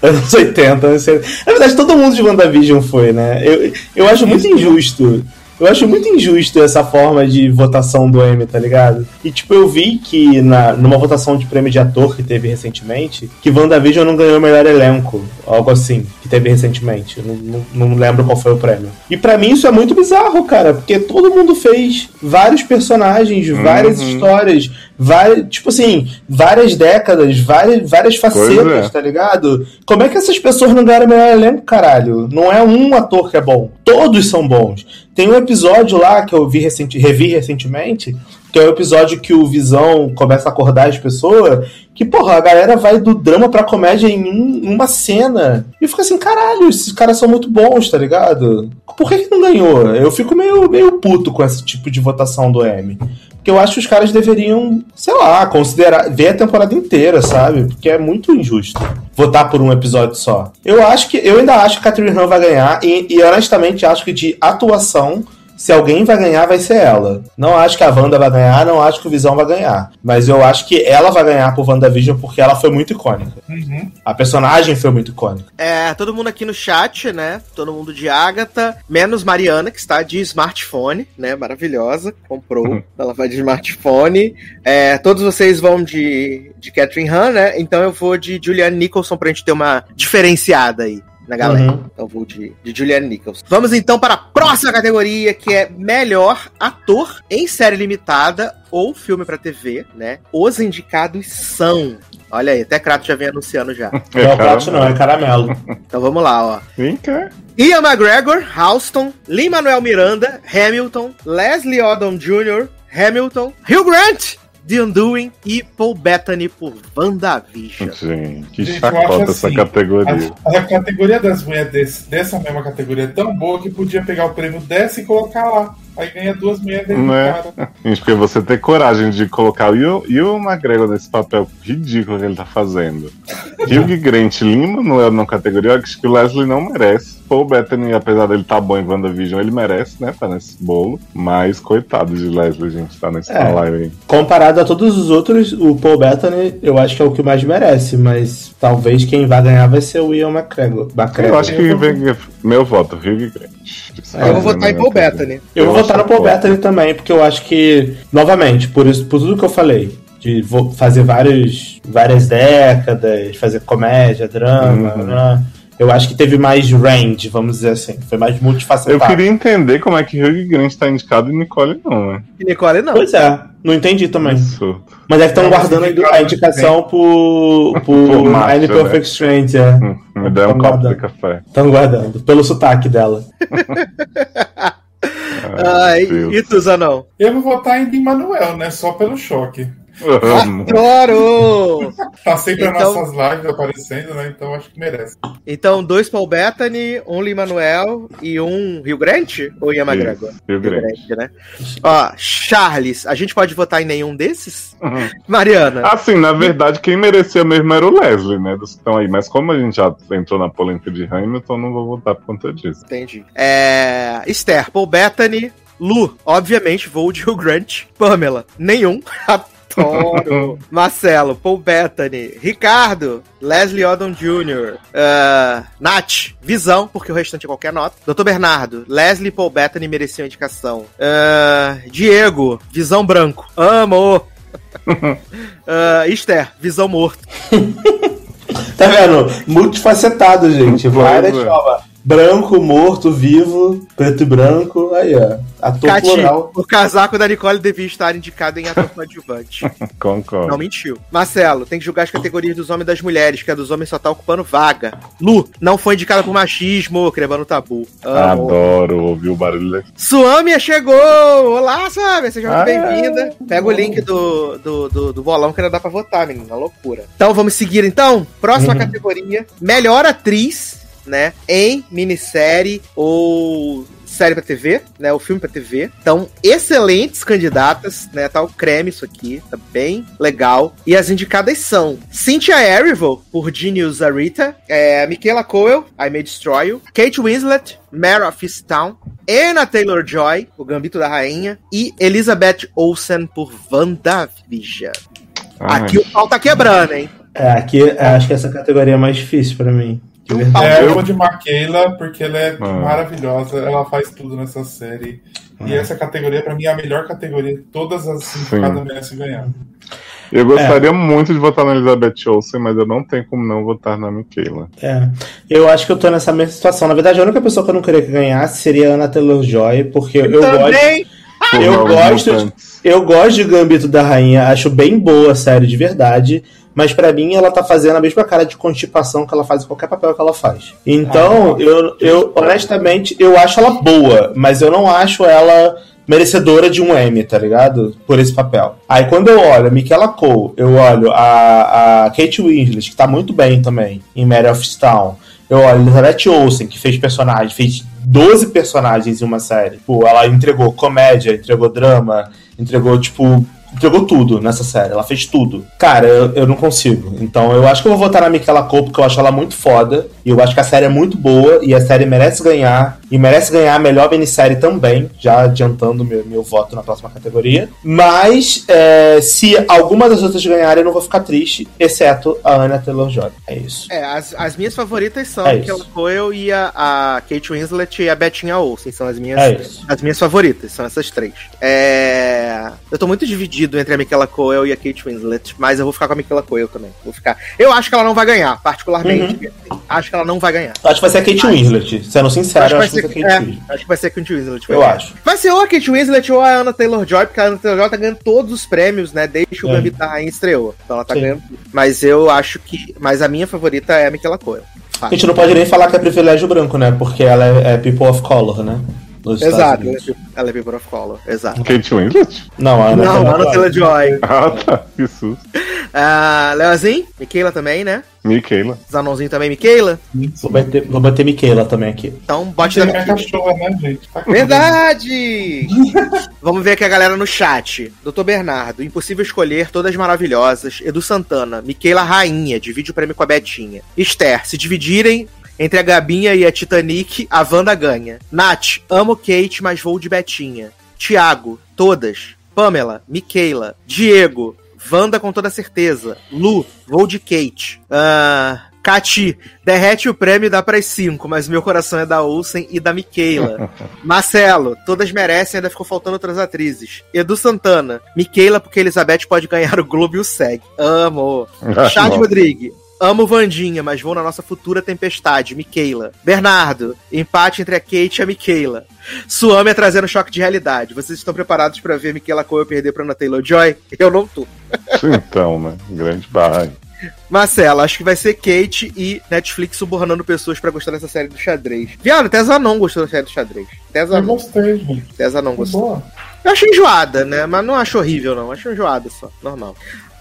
anos 80, anos 70. Na verdade, todo mundo de WandaVision foi, né? Eu, eu acho muito injusto. Eu acho muito injusto essa forma de votação do Emmy, tá ligado? E tipo, eu vi que na, numa votação de prêmio de ator que teve recentemente, que WandaVision não ganhou o melhor elenco, algo assim, que teve recentemente. Não, não, não lembro qual foi o prêmio. E pra mim isso é muito bizarro, cara, porque todo mundo fez vários personagens, várias Uhum. histórias, várias, tipo assim, várias décadas, várias, várias facetas, é. tá ligado? Como é que essas pessoas não ganharam o melhor elenco, caralho? Não é um ator que é bom. Todos são bons. Tem um episódio lá que eu vi recente, revi recentemente, que é o episódio que o Visão começa a acordar as pessoas, que, porra, a galera vai do drama pra comédia em um- uma cena. E fica assim, caralho, esses caras são muito bons, tá ligado? Por que, que não ganhou? Eu fico meio, meio puto com esse tipo de votação do M. Porque eu acho que os caras deveriam, sei lá, considerar, ver a temporada inteira, sabe? Porque é muito injusto votar por um episódio só. Eu acho que, eu ainda acho que a Catherine Han vai ganhar, e, e honestamente acho que de atuação, se alguém vai ganhar, vai ser ela. Não acho que a Wanda vai ganhar, não acho que o Visão vai ganhar. Mas eu acho que ela vai ganhar por WandaVision porque ela foi muito icônica. Uhum. A personagem foi muito icônica. É, todo mundo aqui no chat, né? Todo mundo de Agatha, menos Mariana, que está de smartphone, né? Maravilhosa, comprou. Ela vai de smartphone. É, todos vocês vão de, de Catherine Han, né? Então eu vou de Julianne Nicholson pra gente ter uma diferenciada aí na galera. Uhum. Então vou de, de Julianne Nicholson. Vamos então para a próxima categoria, que é melhor ator em série limitada ou filme pra TV, né? Os indicados são. Olha aí, até Kratos já vem anunciando já. [LAUGHS] Não é o Prato, não, é caramelo. Então vamos lá, ó. Quem quer? Ian McGregor, Houston, Lin-Manuel Miranda, Hamilton, Leslie Odom Jr., Hamilton, Hugh Grant, The Undoing e Paul Bettany por WandaVision. Gente, que Gente, chacota essa assim, categoria. A, a categoria das mulheres desse- dessa mesma categoria é tão boa que podia pegar o prêmio dessa e colocar lá. Aí ganha duas mulheres dentro Não do é? cara. [LAUGHS] Gente, porque você ter coragem de colocar o Will- e o McGregor nesse papel ridículo que ele tá fazendo. Hugh Grant, Lima não é na categoria, eu acho que o Leslie não merece. Paul Bettany, apesar dele tá bom em WandaVision, ele merece, né? Tá nesse bolo. Mas coitado de Leslie, gente, tá nesse É. live aí. Comparado a todos os outros, o Paul Bettany eu acho que é o que mais merece, mas talvez quem vai ganhar vai ser o Ian McGregor. Eu McGregor. acho que vem, meu voto, Hugh Grant. Eu vou votar em Paul Bettany. Eu vou Eu votar no Paul. Bettany também, porque eu acho que, novamente, por, isso, por tudo que eu falei, de fazer vários, várias décadas, fazer comédia, drama, Uhum. né? Eu acho que teve mais range, vamos dizer assim. Foi mais Eu multifacetado. queria entender como é que Hugh Grant tá indicado e Nicole não, né? E Nicole não. Pois é, não entendi também. Absurdo. Mas é que estão Não, guardando a indicação [LAUGHS] por, por Por Nine né? Perfect Strangers, é. Hum, Me dá um copo de guardando. café. Estão guardando, pelo sotaque dela. [LAUGHS] Ai, Deus. e tu, Zanão? Eu vou votar em Manuel, né? Só pelo choque. Amo. Adoro! Tá sempre Então- nas nossas lives aparecendo, né? Então acho que merece. Então, dois Paul Bettany, um Lee Manuel e um Rio Grande? Ou Ian McGregor? Isso, Rio Grande. né? Ó, Charles, a gente pode votar em nenhum desses? Uhum. Mariana, Assim, na verdade, quem merecia mesmo era o Leslie, né? Dos que estão aí. Mas como a gente já entrou na polêmica de Hamilton, não vou votar por conta disso. entendi. É, Esther, Paul Bettany, Lu, obviamente, vou de Hugh Grant. Pamela, nenhum. [LAUGHS] Adoro. [LAUGHS] Marcelo, Paul Bettany. Ricardo, Leslie Odom Jr. Uh, Nath, Visão, porque o restante é qualquer nota. Dr. Bernardo, Leslie e Paul Bettany mereciam indicação. Uh, Diego, Visão Branco. Amo. [LAUGHS] Uh, Esther, Visão Morto. [LAUGHS] Tá vendo? Multifacetado, gente. Várias é. formas. Branco, morto, vivo, preto e branco. Aí, ó. Ator Cati, plural. o casaco da Nicole devia estar indicado em ator coadjuvante. [LAUGHS] Concordo. Não mentiu. Marcelo, tem que julgar as categorias dos homens e das mulheres, que a dos homens só tá ocupando vaga. Lu, não foi indicada por machismo, quebrando tabu. Amo. Adoro ouvir o barulho. Suâmia chegou! Olá, Suâmia, seja muito Ah, bem-vinda. Pega o link do, do, do, do bolão que ainda dá pra votar, menina. Loucura. Então vamos seguir então. Próxima Uhum. categoria: melhor atriz, né? Em minissérie ou série pra TV, né? O filme pra TV. Então, excelentes candidatas, né? Tá o creme isso aqui, tá bem legal. E as indicadas são Cynthia Erivo, por Genius Arita, é, Michaela Coel, I May Destroy You, Kate Winslet, Mare of Easttown, Anna Taylor-Joy, o Gambito da Rainha, e Elizabeth Olsen por WandaVision. Ai, Aqui o pau tá quebrando, hein? É, aqui é, acho que essa categoria é mais difícil pra mim. Um verdade. É, eu- eu vou de Maquila, porque ela é Ah. maravilhosa, ela faz tudo nessa série. E essa categoria, pra mim, é a melhor categoria. Todas as indicadas merecem ganhar. Eu gostaria muito de votar na Elizabeth Olsen, mas eu não tenho como não votar na Michaela. É. Eu acho que eu tô nessa mesma situação. Na verdade, a única pessoa que eu não queria que ganhasse seria a Anna Taylor-Joy, porque eu gosto... Também! Por Eu gosto de-. Eu gosto de Gambito da Rainha, acho bem boa a série de verdade, mas pra mim ela tá fazendo a mesma cara de constipação que ela faz em qualquer papel que ela faz. Então, eu, eu honestamente, eu acho ela boa, mas eu não acho ela merecedora de um Emmy, tá ligado? Por esse papel. Aí quando eu olho a Michaela Cole, eu olho a, a Kate Winslet, que tá muito bem também, em Mary of Town, eu olho a Elizabeth Olsen, que fez personagem, fez 12 personagens em uma série. Tipo, ela entregou comédia, entregou drama, entregou, tipo, entregou tudo nessa série. Ela fez tudo. Cara, eu, eu não consigo. Então eu acho que eu vou votar na Michaela Cole, porque eu acho ela muito foda. E eu acho que a série é muito boa. E a série merece ganhar. E merece ganhar a melhor minissérie também. Já adiantando meu, meu voto na próxima categoria. Mas é, se alguma das outras ganharem, eu não vou ficar triste. Exceto a Anna Taylor-Joy. É isso. É, as, as minhas favoritas são É. Michaela Coel e a, a Kate Winslet e a Bettinha Olsen. São as minhas, É as minhas favoritas, são essas três. É, eu tô muito dividido entre a Michaela Coel e a Kate Winslet, mas eu vou ficar com a Michaela Coel também. Vou ficar. Eu acho que ela não vai ganhar, particularmente. Uhum. Acho que ela não vai ganhar. Acho que vai ser a Kate Winslet. Sendo sincero, eu acho que vai ser a Kate é, Winslet. acho que vai ser a Kate Winslet. Eu ganhar. acho. Vai ser ou a Kate Winslet ou a Anna Taylor-Joy, porque a Anna Taylor-Joy tá ganhando todos os prêmios, né, desde que o É. Gambito da Rainha estreou. Então ela tá Sim. ganhando tudo. Mas eu acho que... Mas a minha favorita é a Michaela Coel. A gente não pode nem falar que é privilégio branco, né? Porque ela é, é people of color, né? Nos Exato, ela é, People of Color, exato. Kate Winslet? Não, a Ana Não, Taylor- Anna Taylor-Joy. Ah, tá. Que susto. Ah, Leozinho, Michaela também, né? Michaela. Zanonzinho também, Michaela. Vou bater, vou bater Michaela também aqui. Então, bote na minha cachorra, né, gente? Tá Verdade! [LAUGHS] Vamos ver aqui a galera no chat. Doutor Bernardo, impossível escolher, todas maravilhosas. Edu Santana, Miquela Rainha, divide o prêmio com a Betinha. Esther, se dividirem entre a Gabinha e a Titanic, a Wanda ganha. Nath, amo Kate, mas vou de Betinha. Tiago, todas. Pamela, Miquela. Diego, Wanda com toda certeza. Lu, vou de Kate. Ah. Cati, derrete o prêmio e dá para cinco, mas meu coração é da Olsen e da Miquela. [LAUGHS] Marcelo, todas merecem, ainda ficou faltando outras atrizes. Edu Santana, Miquela, porque Elizabeth pode ganhar o Globo e o SEG. Amo. [LAUGHS] Chad. Rodrigues. Amo Vandinha, mas vou na nossa futura tempestade, Miquela. Bernardo, empate entre a Kate e a Miquela. Suame trazendo choque de realidade. Vocês estão preparados pra ver Miquela Coel perder pra Ana Taylor-Joy? Eu não tô. Então, né? Grande barra. Marcelo, acho que vai ser Kate e Netflix subornando pessoas pra gostar dessa série do xadrez. Viado, até Zanon gostou da série do xadrez. Até Eu Zanon, gostei, gente. até Zanon gostou. Boa. Eu acho enjoada, né? Mas não acho horrível, não. Acho enjoada só. Normal.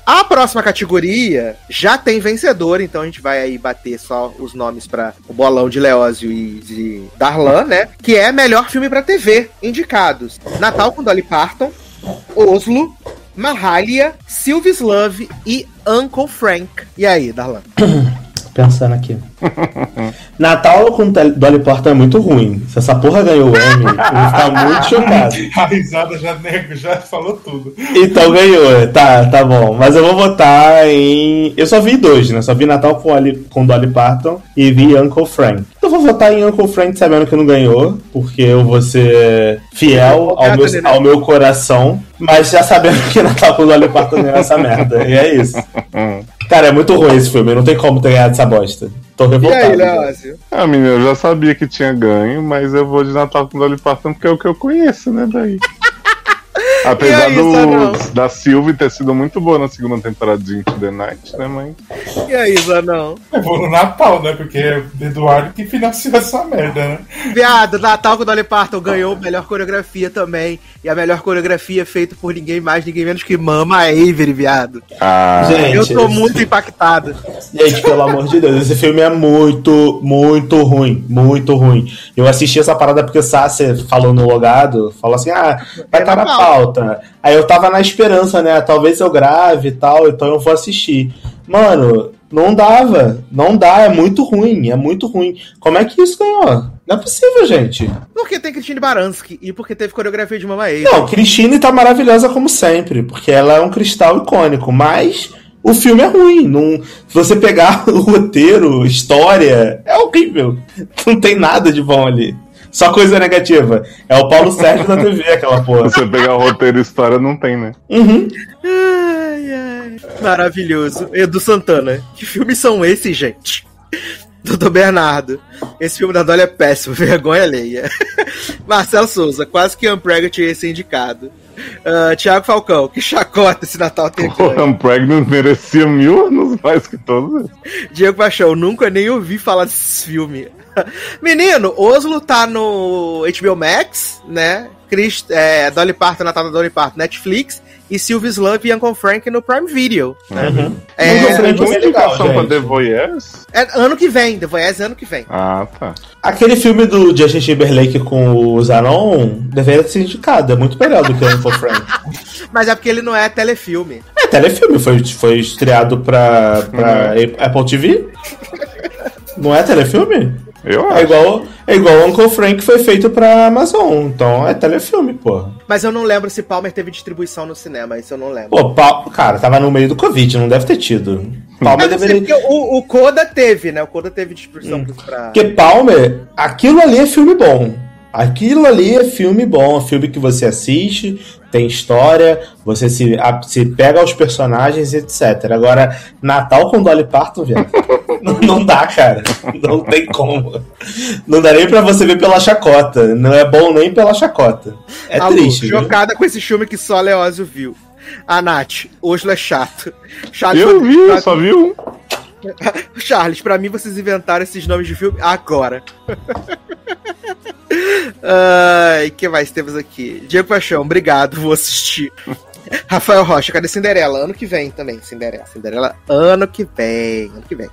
A próxima categoria já tem vencedor, então a gente vai aí bater só os nomes para o bolão de Leózio e de Darlan, né? Que é melhor filme pra TV, indicados. Natal com Dolly Parton, Oslo, Mahalia, Sylvie's Love e Uncle Frank. E aí, Darlan? [CLEARS THROAT] Pensando aqui. [LAUGHS] Natal com Dolly Parton é muito ruim. Se essa porra ganhou o Emmy, eu vou ficar muito chocado. [LAUGHS] A risada já, nego, já falou tudo. Então ganhou, tá, tá bom. Mas eu vou votar em. Eu só vi dois, né? Só vi Natal com, Ali- com Dolly Parton e vi Uncle Frank. Eu vou votar em Uncle Frank sabendo que não ganhou, porque eu vou ser fiel ao meu, ao meu coração, mas já sabendo que Natal com Dolly Parton ganhou essa merda. E é isso. [LAUGHS] Cara, é muito ruim esse filme, não tem como ter ganhado essa bosta. Tô E revoltado. aí, Leózio? Ah, menina, eu já sabia que tinha ganho, mas eu vou de Natal com Dolly Parton porque é o que eu conheço, né, daí. [LAUGHS] Apesar aí, do, da Sylvie ter sido muito boa na segunda temporada de Into the Night, né, mas... E aí, Zanão? Eu vou no Natal, né? Porque é o Eduardo que financiou essa merda, né? Viado, Natal com Dolly Parton ganhou melhor coreografia também. E a melhor coreografia feita por ninguém mais, ninguém menos que Mama Avery, viado. Ah, Gente, Eu tô esse- muito impactado. Gente, pelo amor de Deus, esse filme é muito, muito ruim. Muito ruim. Eu assisti essa parada porque o Sasser falou no logado, falou assim: ah, vai É estar na na pauta. Aí eu tava na esperança, né? Talvez eu grave e tal, então eu vou assistir. Mano, não dava. Não dá, é muito ruim, é muito ruim. Como é que isso ganhou? Não é possível, gente. Porque tem Christine Baranski e porque teve coreografia de Mama Avery. Não, Christine tá maravilhosa como sempre, porque ela é um cristal icônico, mas o filme é ruim. Não, se você pegar [LAUGHS] o roteiro, história, é horrível. Não tem nada de bom ali. Só coisa negativa. É o Paulo Sérgio da TV, aquela porra. se você pegar o roteiro e história, não tem, né? Uhum. Ai, ai. Maravilhoso. Edu Santana. Que filmes são esses, gente? [LAUGHS] Doutor Bernardo. Esse filme da Dolly é péssimo, [LAUGHS] vergonha alheia. [LAUGHS] Marcelo Souza, quase que Unpregnant ia ser indicado. Ah, Thiago Falcão, que chacota esse Natal tem O I'm Pregnant merecia mil anos mais que todos. Diego Paixão, nunca nem ouvi falar desse filme. [LAUGHS] Menino, Oslo tá no HBO Max, né? Chris, é, Dolly Parton, Natal da Dolly Parton, Netflix. E Sylvie's Love e Uncle Frank no Prime Video. Né? Uhum. É, Mas eu Tem legal, indicação pra. The Voyeurs? é ano que vem, The Voyage é ano que vem. Ah, tá. Aquele filme do Justin Timberlake com o Zanon deveria ser indicado. É muito melhor do que o Uncle Frank. [LAUGHS] Mas é porque ele não é telefilme. É telefilme, foi, foi estreado pra, pra Apple TV. Não é telefilme? Eu É igual, é igual Uncle Frank foi feito pra Amazon, então é telefilme, porra. Mas eu não lembro se Palmer teve distribuição no cinema, isso eu não lembro. Pô, Pal- cara, tava no meio do Covid, não deve ter tido. Palmer Eu não sei, deveria. porque o, o Coda teve, né? O Coda teve distribuição pra. Porque Palmer, aquilo ali é filme bom. Aquilo ali é filme bom, é filme que você assiste, tem história, você se, a- se pega aos personagens, etc. Agora, Natal com Dolly Parton, velho. [LAUGHS] não, não dá, cara. Não tem como. Não dá nem pra você ver pela chacota. Não é bom nem pela chacota. É Alô, triste. viu? Chocada com esse filme que só Leózio viu. A Nath, Oslo é chato. chato Eu vi, eu chato- só vi um. [LAUGHS] Charles, pra mim vocês inventaram esses nomes de filme agora. [LAUGHS] Ai, que mais temos aqui? Diego Paixão, obrigado, vou assistir. Rafael Rocha, cadê Cinderela? Ano que vem também, Cinderela. Cinderela, ano que vem, ano que vem.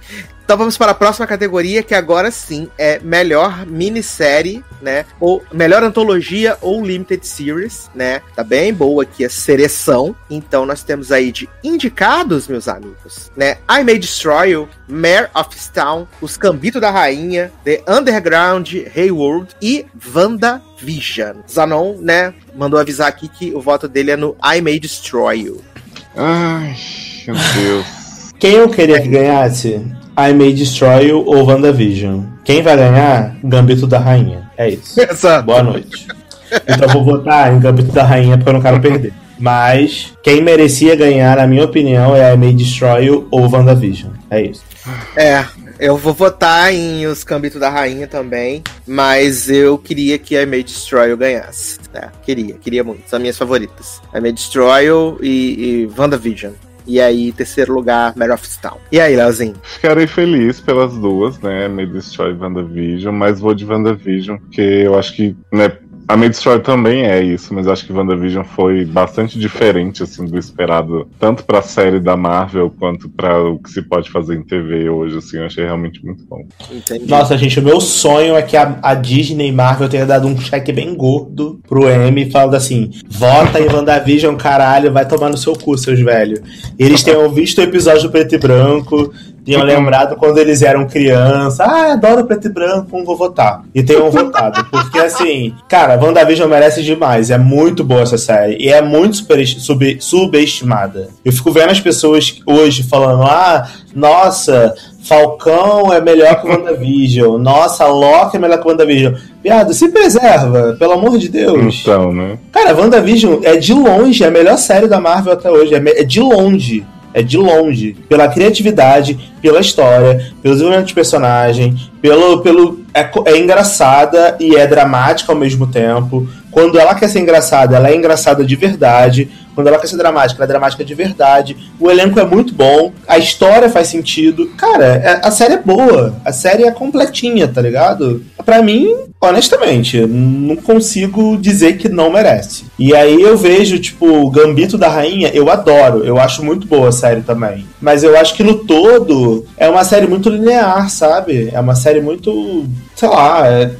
Então vamos para a próxima categoria, que agora sim é melhor minissérie, né? Ou melhor antologia ou limited series, né? Tá bem boa aqui a seleção. Então nós temos aí de indicados, meus amigos, né? I May Destroy You, Mare of Town, Os Cambito da Rainha, The Underground, Hayward e WandaVision. Zanon, né? Mandou avisar aqui que o voto dele é no I May Destroy You. Ai, meu Deus. Quem eu queria que ganhasse? I May Destroy You ou WandaVision. Quem vai ganhar? Gambito da Rainha. É isso. [LAUGHS] Exato. Boa noite. Então eu vou votar em Gambito da Rainha porque eu não quero perder. Mas quem merecia ganhar, na minha opinião, é I May Destroy You ou WandaVision. É isso. É, eu vou votar em Os Cambitos da Rainha também, mas eu queria que a May Destroy ganhasse. né? Queria, queria muito. São minhas favoritas. A May Destroy e, e WandaVision. E aí, terceiro lugar, Mare of Town. E aí, Leozinho? Ficarei feliz pelas duas, né? May Destroy e WandaVision, mas vou de WandaVision, porque eu acho que, né, a Destroy também é isso, mas acho que WandaVision foi bastante diferente, assim, do esperado, tanto pra série da Marvel quanto pra o que se pode fazer em TV hoje, assim, eu achei realmente muito bom. Entendi. Nossa, gente, o meu sonho é que a, a Disney e Marvel tenha dado um cheque bem gordo pro M falando assim: vota em WandaVision, caralho, vai tomar no seu cu, seus velhos. E eles tenham visto o episódio Preto e Branco, tenham lembrado quando eles eram criança, ah, adoro preto e branco, não vou votar. E tenham votado. Porque assim, cara, WandaVision merece demais. É muito boa essa série. E é muito super, sub, subestimada. Eu fico vendo as pessoas hoje falando, ah, nossa, Falcão é melhor que o WandaVision. Nossa, Loki é melhor que o WandaVision. Viado, se preserva, pelo amor de Deus. Então, né? Cara, WandaVision é de longe a melhor série da Marvel até hoje. É, é de longe. É de longe. Pela criatividade, pela história, pelo desenvolvimento de personagem, pelo. pelo é, é engraçada e é dramática ao mesmo tempo. Quando ela quer ser engraçada, ela é engraçada de verdade. Quando ela quer ser dramática, ela é dramática de verdade. O elenco é muito bom, a história faz sentido. Cara, é- a série é boa. A série é completinha, tá ligado? Pra mim, honestamente, não consigo dizer que não merece. E aí eu vejo, tipo, Gambito da Rainha, eu adoro. Eu acho muito boa a série também. Mas eu acho que no todo é uma série muito linear, sabe? É uma série muito. sei lá. é-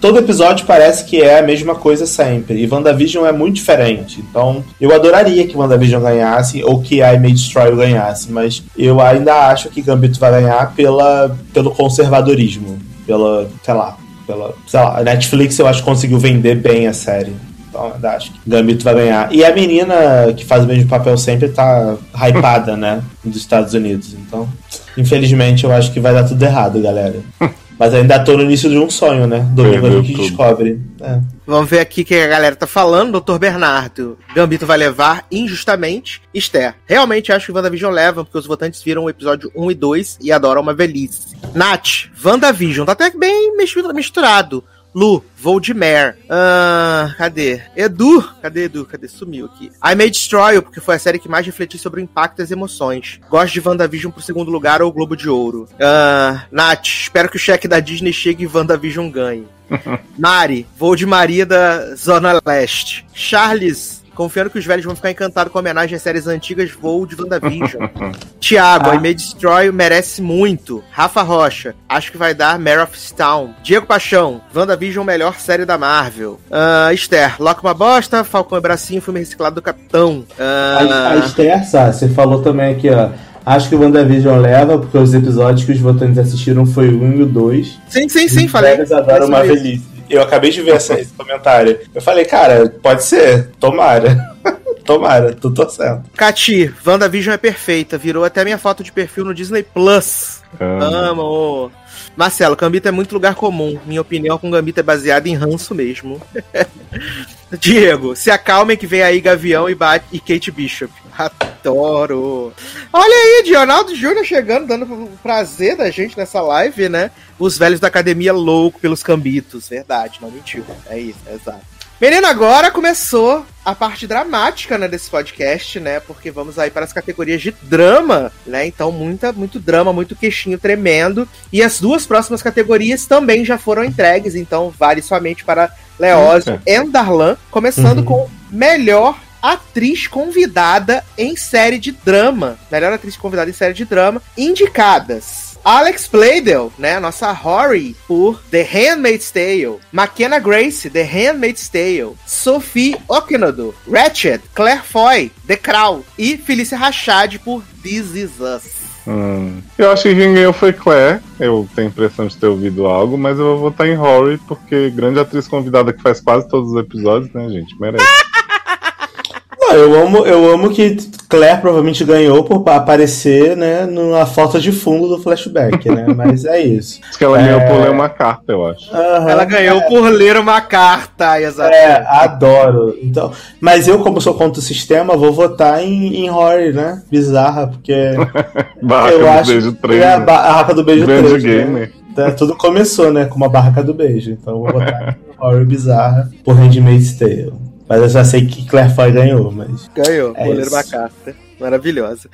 Todo episódio parece que é a mesma coisa sempre. E WandaVision é muito diferente. Então, eu adoraria que WandaVision ganhasse ou que I May Destroy ganhasse. Mas eu ainda acho que Gambito vai ganhar pela, pelo conservadorismo. Pela, sei lá, pela. Sei lá, a Netflix eu acho que conseguiu vender bem a série. Então, ainda acho que Gambito vai ganhar. E a menina que faz o mesmo papel sempre tá hypada, né? [LAUGHS] Dos Estados Unidos. Então, infelizmente, eu acho que vai dar tudo errado, galera. [LAUGHS] Mas ainda tô no início de um sonho, né? Domingo a gente tudo. descobre. É. Vamos ver aqui o que a galera tá falando. Doutor Bernardo. Gambito vai levar injustamente. Esther. Realmente acho que WandaVision leva, porque os votantes viram o episódio 1 e 2 e adoram uma velhice. Nath. WandaVision. Tá até bem misturado. Lu, vou de Mare. Ah, cadê? Edu, cadê Edu? Cadê? Sumiu aqui. I May Destroy, porque foi a série que mais refletiu sobre o impacto e as emoções. Gosto de WandaVision pro segundo lugar ou Globo de Ouro. Ah, Nath, espero que o cheque da Disney chegue e WandaVision ganhe. [LAUGHS] Mari, vou de Maria da Zona Leste. Charles, confiando que os velhos vão ficar encantados com a homenagem às séries antigas, vou de WandaVision. [LAUGHS] Tiago, Ah. I May Destroy merece muito. Rafa Rocha, acho que vai dar Mare of Town. Diego Paixão, WandaVision, melhor série da Marvel. Ah, Esther, Loki uma bosta, Falcão e Bracinho, filme reciclado do Capitão. A, a Ah, Esther Sá, você falou também aqui, ó. Acho que o WandaVision leva, porque os episódios que os votantes assistiram foi o 1 e o 2. sim, sim, sim, Os falei. velhos adoram uma sobre velhice. Eu acabei de ver essa- esse comentário. Eu falei, cara, pode ser. Tomara. [LAUGHS] Tomara, tô torcendo. Cati, WandaVision é perfeita. Virou até minha foto de perfil no Disney Plus. Ah, Amo. Marcelo, Gambito é muito lugar comum. Minha opinião com Gambito é baseada em ranço mesmo. [LAUGHS] Diego, se acalmem que vem aí Gavião e, e Kate Bishop. Adoro. Olha aí, Dionaldo Júnior chegando, dando prazer da gente nessa live, né? Os velhos da academia louco pelos cambitos. Verdade, não mentiu. É isso, é exato. Menino, agora começou a parte dramática, né, desse podcast, né? Porque vamos aí para as categorias de drama, né? Então, muita, muito drama, muito queixinho tremendo. E as duas próximas categorias também já foram entregues, então vale somente para Leózio e Darlan, começando Uhum. com melhor atriz convidada em série de drama. Melhor atriz convidada em série de drama, indicadas. Alex Bladel, né, nossa Rory por The Handmaid's Tale, McKenna Grace, The Handmaid's Tale, Sophie Okonodo, Ratchet, Claire Foy, The Crown e Felícia Rachad por This Is Us. hum. Eu acho que quem ganhou foi Claire. Eu tenho a impressão de ter ouvido algo, mas eu vou votar em Rory, porque grande atriz convidada que faz quase todos os episódios, né, gente? Merece. [LAUGHS] Não, eu amo, eu amo que Claire provavelmente ganhou por aparecer, né, na foto de fundo do flashback, né? [LAUGHS] Mas é isso. Diz que ela ganhou É. por ler uma carta, eu acho. Aham. Ela ganhou por ler uma carta, exatamente. É, adoro. Então, mas eu, como sou contra o sistema, vou votar em, em Rory, né? Bizarra, porque [LAUGHS] Barraca eu do acho beijo que 3. é a né? barraca do beijo Grande 3. gamer. Né? Então, tudo começou, né? Com uma barraca do beijo. Então eu vou votar em [LAUGHS] Rory bizarra por Handmaid's Tale. Mas eu já sei que Claire Foy ganhou, mas. Ganhou, É por ler isso. uma carta. Maravilhosa.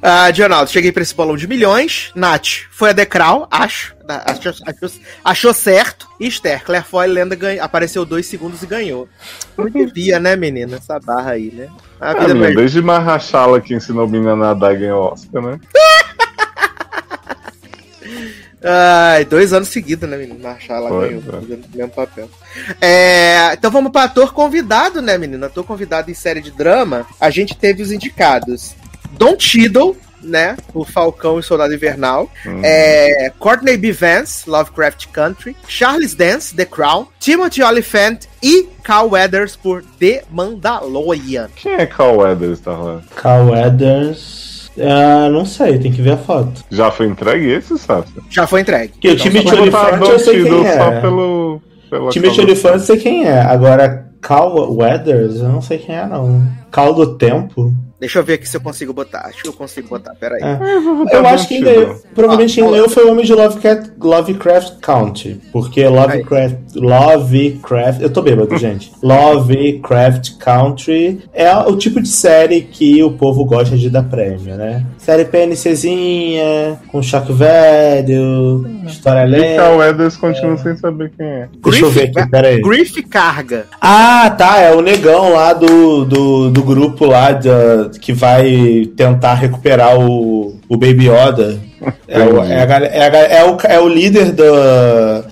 Ah, Dionaldo, cheguei pra esse bolão de milhões. Nath, foi a Decral, acho. Ah, Achou, achou, achou certo. E Esther, Claire Foy, lenda ganha, apareceu dois segundos e ganhou. Não devia, né, menina? Essa barra aí, né? A Ah, vida perde. desde Mahashala que ensinou o menino a nadar e ganhou Oscar, né? [LAUGHS] Ai, dois anos seguidos, né, menino? Marchal ela Foi, ganhou, é. fazendo o mesmo papel. É, então vamos para ator convidado, né, menino? Ator convidado em série de drama. A gente teve os indicados Don Cheadle, né? O Falcão e Soldado Invernal. Hum. É, Courtney B. Vance, Lovecraft Country. Charles Dance, The Crown. Timothy Olyphant e Carl Weathers por The Mandalorian. Quem é Carl Weathers, tá lá? Carl Weathers. Ah, não sei, tem que ver a foto. Já foi entregue esse, sabe? Já foi entregue. Que o time de Olifante eu sei quem é. só pelo. pela time de Olifante eu sei quem é. Agora, Carl Weathers, eu não sei quem é, não. Cal do Tempo? Deixa eu ver aqui se eu consigo botar. Acho que eu consigo botar, peraí. É. botar Eu Don acho que quem ganhou, provavelmente quem Ah, ganhou foi o homem de Lovecraft, Lovecraft Country. Porque Lovecraft, Lovecraft. Eu tô bêbado, gente. [LAUGHS] Lovecraft Country é o tipo de série que o povo gosta de dar prêmio, né? Série PNCzinha, com choque velho, história E Carl lenta. Weathers continua sem saber quem é. Deixa eu ver aqui, peraí. Griff Carga. Ah, tá, é o negão lá do, do, do grupo lá da- que vai tentar recuperar o, o Baby Yoda. É o, é, a é, a é o, é o líder do,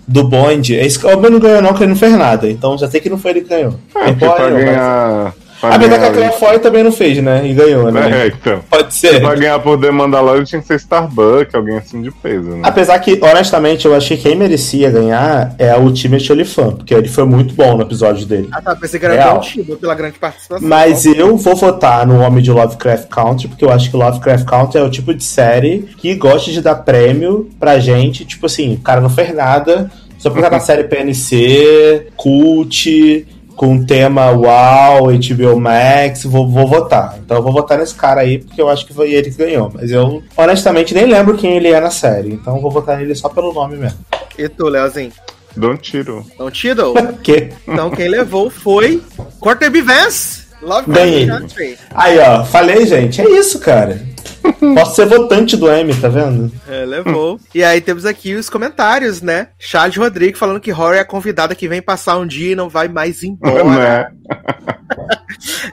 do bonde. Esse que não ganhou não, porque ele não fez nada. Então já sei que não foi ele que ganhou. É, porque pode, pra ganhar. Pra Apesar que a Claire também não fez, né? E ganhou, né? É, então. Pode ser. Pra ganhar por The Mandalorian tinha que ser Starbucks, alguém assim de peso, né? Apesar que, honestamente, eu achei que quem merecia ganhar é o Timothy Olyphant, porque ele foi muito bom no episódio dele. Ah, tá. Pensei que era Real. Cheadle pela grande participação. Mas eu vou votar no Homem de Lovecraft Country, porque eu acho que Lovecraft Country é o tipo de série que gosta de dar prêmio pra gente. Tipo assim, o cara não fez nada, só porque tá na [LAUGHS] série PNC, cult, com tema UAU, HBO Max, vou, vou votar. Então eu vou votar nesse cara aí, porque eu acho que foi ele que ganhou. Mas eu, honestamente, nem lembro quem ele é na série. Então eu vou votar nele só pelo nome mesmo. E tu, Leozinho? Don't tiro. Don Cheadle? [LAUGHS] Que? então quem levou foi Courtney B. Vance. Lovecraft Ganhei. Country. Aí, ó, falei, gente, é isso, cara. [LAUGHS] Posso ser votante do M, tá vendo? É, levou. e aí temos aqui os comentários, né? Charles Rodrigues falando que Rory é a convidada que vem passar um dia e não vai mais embora. né? [LAUGHS]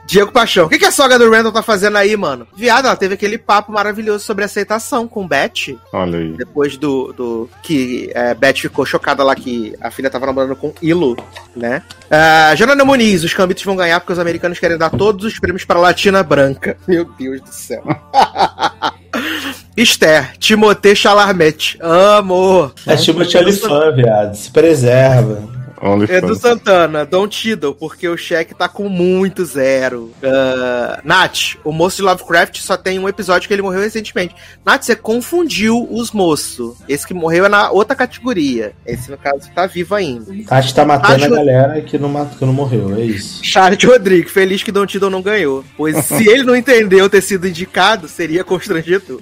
Diego Paixão, o que, que a sogra do Randall tá fazendo aí, mano? Viado, ela teve aquele papo maravilhoso sobre aceitação com Beth. Olha aí. Depois do, do que é, Beth ficou chocada lá que a filha tava namorando com Ilo, né? Ah, Jonathan Muniz, os cambitos vão ganhar porque os americanos querem dar todos os prêmios pra Latina Branca. [LAUGHS] Meu Deus do céu. [LAUGHS] Esther, Timothée Chalamet. Amo. É Timothy Olyphant, viado. Se preserva. Only Edu fans. Santana, Don Tiddle, porque o cheque tá com muito zero. Uh, Nath, o moço de Lovecraft só tem um episódio que ele morreu recentemente. Nath, você confundiu os moços. Esse que morreu é na outra categoria. Esse, no caso, tá vivo ainda. Tati tá matando Acho- a galera que não, mat- que não morreu, é isso. Charles Rodrigues, feliz que Don Tiddle não ganhou. Pois [LAUGHS] se ele não entendeu ter sido indicado, seria constrangedor.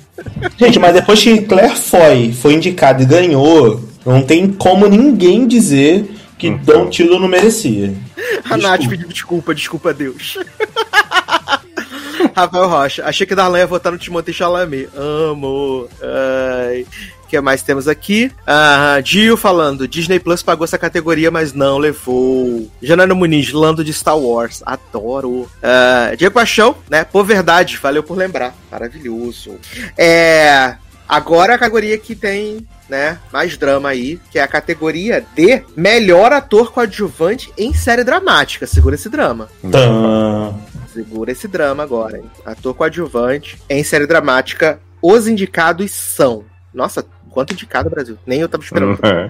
Gente, mas depois que Claire Foy foi indicado e ganhou, não tem como ninguém dizer que Então. Don Tilo não merecia. A Nath pediu desculpa, desculpa a Deus. [LAUGHS] Rafael Rocha, achei que Darlan ia votar no Timothée Chalamet. Amo. Ai. O que mais temos aqui? Ah, Gil falando, Disney Plus pagou essa categoria, mas não levou. Janana Muniz, Lando de Star Wars. Adoro. Ah, Diego Paixão, né? Por verdade, valeu por lembrar. Maravilhoso. É. Agora a categoria que tem, né, mais drama aí, que é a categoria de melhor ator coadjuvante em série dramática. Segura esse drama. Tã. Segura esse drama agora, hein? Ator coadjuvante em série dramática. Os indicados são. Nossa, quanto indicado, Brasil? Nem eu tava esperando. É.